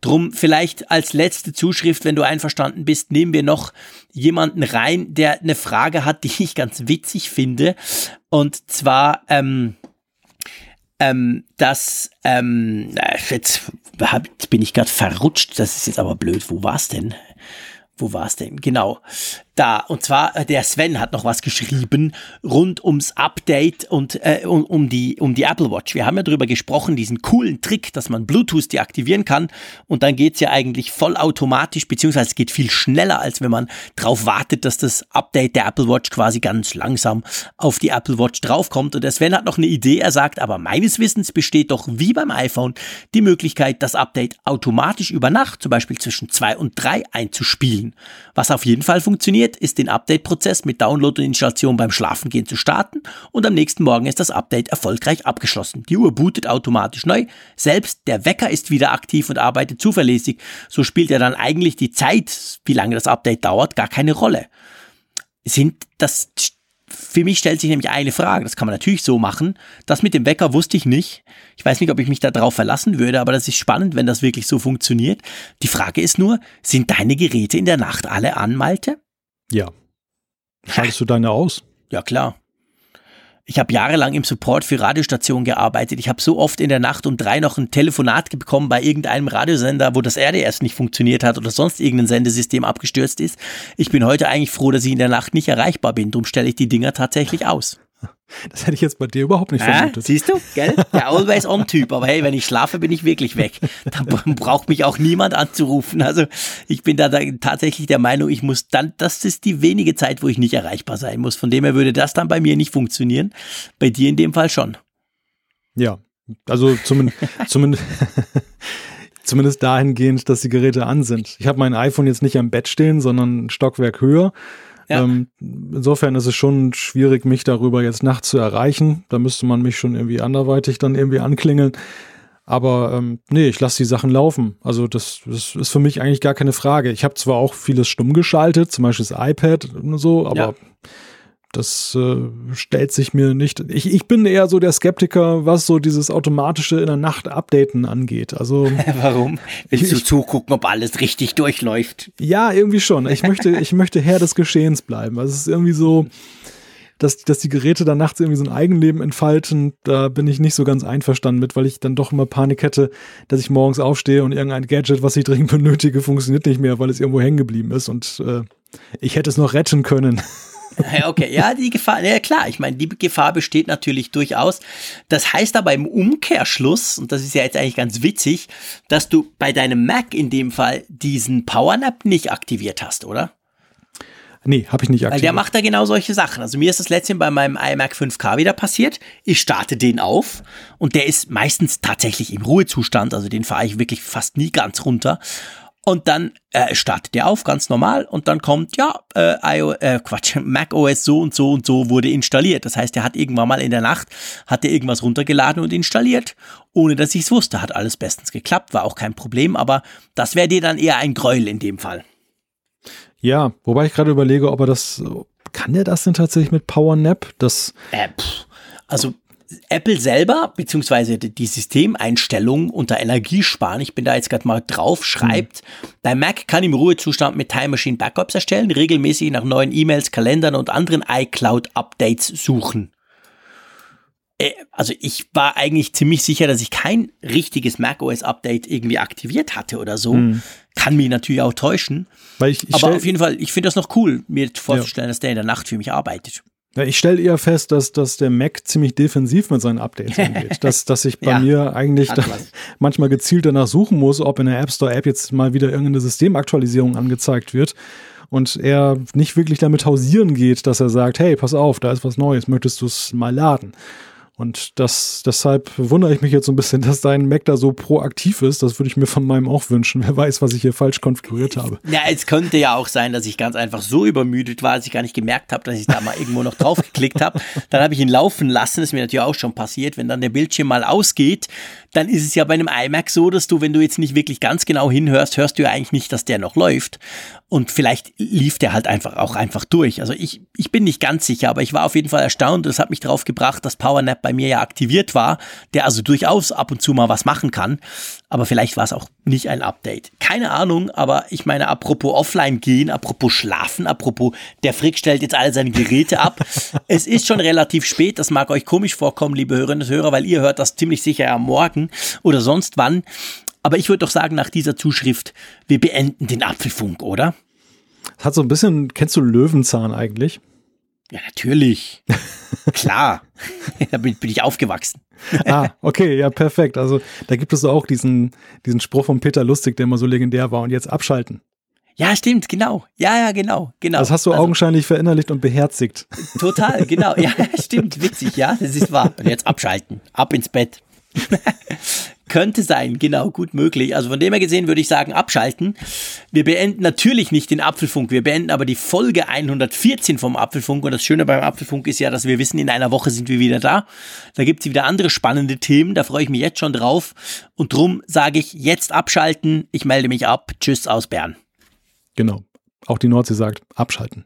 Drum vielleicht als letzte Zuschrift, wenn du einverstanden bist, nehmen wir noch jemanden rein, der eine Frage hat, die ich ganz witzig finde. Und zwar, ähm, ähm, dass, ähm, jetzt, jetzt bin ich gerade verrutscht, das ist jetzt aber blöd, wo war's denn? Wo war's denn? Genau da. Und zwar, äh, der Sven hat noch was geschrieben rund ums Update und äh, um, um, die, um die Apple Watch. Wir haben ja darüber gesprochen, diesen coolen Trick, dass man Bluetooth deaktivieren kann. Und dann geht's ja eigentlich vollautomatisch, beziehungsweise es geht viel schneller, als wenn man darauf wartet, dass das Update der Apple Watch quasi ganz langsam auf die Apple Watch draufkommt. Und der Sven hat noch eine Idee. Er sagt, aber meines Wissens besteht doch wie beim iPhone die Möglichkeit, das Update automatisch über Nacht, zum Beispiel zwischen zwei und drei einzuspielen. Was auf jeden Fall funktioniert funktioniert, ist den Update-Prozess mit Download und Installation beim Schlafengehen zu starten und am nächsten Morgen ist das Update erfolgreich abgeschlossen. Die Uhr bootet automatisch neu, selbst der Wecker ist wieder aktiv und arbeitet zuverlässig, so spielt ja dann eigentlich die Zeit, wie lange das Update dauert, gar keine Rolle. Sind das für mich stellt sich nämlich eine Frage, das kann man natürlich so machen. Das mit dem Wecker wusste ich nicht. Ich weiß nicht, ob ich mich darauf verlassen würde, aber das ist spannend, wenn das wirklich so funktioniert. Die Frage ist nur, sind deine Geräte in der Nacht alle an, Malte? Ja. Schaltest du deine aus? Ja, klar. Ich habe jahrelang im Support für Radiostationen gearbeitet. Ich habe so oft in der Nacht um drei noch ein Telefonat bekommen bei irgendeinem Radiosender, wo das RDS nicht funktioniert hat oder sonst irgendein Sendesystem abgestürzt ist. Ich bin heute eigentlich froh, dass ich in der Nacht nicht erreichbar bin. Darum stelle ich die Dinger tatsächlich aus. [laughs] Das hätte ich jetzt bei dir überhaupt nicht vermutet. Siehst du, gell? Der Always-on-Typ. Aber hey, wenn ich schlafe, bin ich wirklich weg. Da braucht mich auch niemand anzurufen. Also ich bin da, da, tatsächlich der Meinung, ich muss dann, das ist die wenige Zeit, wo ich nicht erreichbar sein muss. Von dem her würde das dann bei mir nicht funktionieren. Bei dir in dem Fall schon. Ja, also zumindest, [laughs] zumindest, [laughs] zumindest dahingehend, dass die Geräte an sind. Ich habe mein iPhone jetzt nicht am Bett stehen, sondern ein Stockwerk höher. Ja. Ähm, insofern ist es schon schwierig, mich darüber jetzt nachts zu erreichen. Da müsste man mich schon irgendwie anderweitig dann irgendwie anklingeln. Aber ähm, nee, ich lasse die Sachen laufen. Also das, das ist für mich eigentlich gar keine Frage. Ich habe zwar auch vieles stumm geschaltet, zum Beispiel das iPad und so, aber ja. Das äh, stellt sich mir nicht. Ich, ich bin eher so der Skeptiker, was so dieses automatische in der Nacht Updaten angeht. Also [laughs] warum? Willst du ich, zugucken, ob alles richtig durchläuft? Ja, irgendwie schon. Ich möchte, [laughs] ich möchte Herr des Geschehens bleiben. Also es ist irgendwie so, dass, dass die Geräte dann nachts irgendwie so ein Eigenleben entfalten. Da bin ich nicht so ganz einverstanden mit, weil ich dann doch immer Panik hätte, dass ich morgens aufstehe und irgendein Gadget, was ich dringend benötige, funktioniert nicht mehr, weil es irgendwo hängen geblieben ist und äh, ich hätte es noch retten können. [laughs] Okay, ja, die Gefahr, ja klar, ich meine, die Gefahr besteht natürlich durchaus. Das heißt aber im Umkehrschluss, und das ist ja jetzt eigentlich ganz witzig, dass du bei deinem Mac in dem Fall diesen Powernap nicht aktiviert hast, oder? Nee, habe ich nicht aktiviert. Weil der macht da genau solche Sachen. Also mir ist das letztens bei meinem iMac 5K wieder passiert. Ich starte den auf und der ist meistens tatsächlich im Ruhezustand. Also den fahre ich wirklich fast nie ganz runter. Und dann äh, startet der auf, ganz normal, und dann kommt, ja, äh, IO, äh, Quatsch, [laughs] Mac OS so und so und so wurde installiert. Das heißt, er hat irgendwann mal in der Nacht, hat er irgendwas runtergeladen und installiert, ohne dass ich es wusste. Hat alles bestens geklappt, war auch kein Problem, aber das wäre dir dann eher ein Gräuel in dem Fall. Ja, wobei ich gerade überlege, ob er das, kann er das denn tatsächlich mit PowerNap? Das äh, pff, also Apple selber, beziehungsweise die Systemeinstellung unter Energiesparen, ich bin da jetzt gerade mal drauf, schreibt, mhm. dein Mac kann im Ruhezustand mit Time Machine Backups erstellen, regelmäßig nach neuen E-Mails, Kalendern und anderen iCloud-Updates suchen. Äh, also ich war eigentlich ziemlich sicher, dass ich kein richtiges macOS-Update irgendwie aktiviert hatte oder so. Mhm. Kann mich natürlich auch täuschen. Ich, ich Aber auf jeden Fall, ich finde das noch cool, mir vorzustellen, ja. dass der in der Nacht für mich arbeitet. Ja, ich stelle eher fest, dass, dass der Mac ziemlich defensiv mit seinen Updates [laughs] umgeht. dass, dass ich bei ja, mir eigentlich [laughs] manchmal gezielt danach suchen muss, ob in der App Store App jetzt mal wieder irgendeine Systemaktualisierung angezeigt wird. Und er nicht wirklich damit hausieren geht, dass er sagt, hey, pass auf, da ist was Neues, möchtest du es mal laden? Und das, deshalb wundere ich mich jetzt so ein bisschen, [laughs] dass dein Mac da so proaktiv ist. Das würde ich mir von meinem auch wünschen. Wer weiß, was ich hier falsch konfiguriert habe. Ja, es könnte ja auch sein, dass ich ganz einfach so übermüdet war, dass ich gar nicht gemerkt habe, dass ich da mal irgendwo noch drauf geklickt habe. Dann habe ich ihn laufen lassen. Das ist mir natürlich auch schon passiert. Wenn dann der Bildschirm mal ausgeht, dann ist es ja bei einem iMac so, dass du, wenn du jetzt nicht wirklich ganz genau hinhörst, hörst du ja eigentlich nicht, dass der noch läuft. Und vielleicht lief der halt einfach auch einfach durch. Also ich, ich bin nicht ganz sicher, aber ich war auf jeden Fall erstaunt. Das hat mich darauf gebracht, dass PowerNap bei mir ja aktiviert war, der also durchaus ab und zu mal was machen kann. Aber vielleicht war es auch nicht ein Update. Keine Ahnung, aber ich meine, apropos offline gehen, apropos schlafen, apropos der Frick stellt jetzt alle seine Geräte ab. [laughs] es ist schon relativ spät. Das mag euch komisch vorkommen, liebe Hörerinnen und Hörer, weil ihr hört das ziemlich sicher am Morgen oder sonst wann. Aber ich würde doch sagen, nach dieser Zuschrift, wir beenden den Apfelfunk, oder? Hat so ein bisschen, kennst du Löwenzahn eigentlich? Ja, natürlich. [laughs] Klar. da bin, bin, ich aufgewachsen. ah, okay, ja, perfekt. Also da gibt es auch diesen, diesen Spruch von Peter Lustig, der immer so legendär war und jetzt abschalten. Ja, stimmt, genau. Ja, ja, genau, genau. Das hast du also, augenscheinlich verinnerlicht und beherzigt. Total, genau. Ja, [laughs] stimmt, witzig, ja, das ist wahr. Und jetzt abschalten, ab ins Bett. [laughs] Könnte sein, genau, gut möglich. Also von dem her gesehen würde ich sagen, abschalten. Wir beenden natürlich nicht den Apfelfunk, wir beenden aber die Folge 114 vom Apfelfunk. Und das Schöne beim Apfelfunk ist ja, dass wir wissen, in einer Woche sind wir wieder da. Da gibt es wieder andere spannende Themen, da freue ich mich jetzt schon drauf. Und drum sage ich jetzt abschalten. Ich melde mich ab. Tschüss aus Bern. Genau. Auch die Nordsee sagt, abschalten.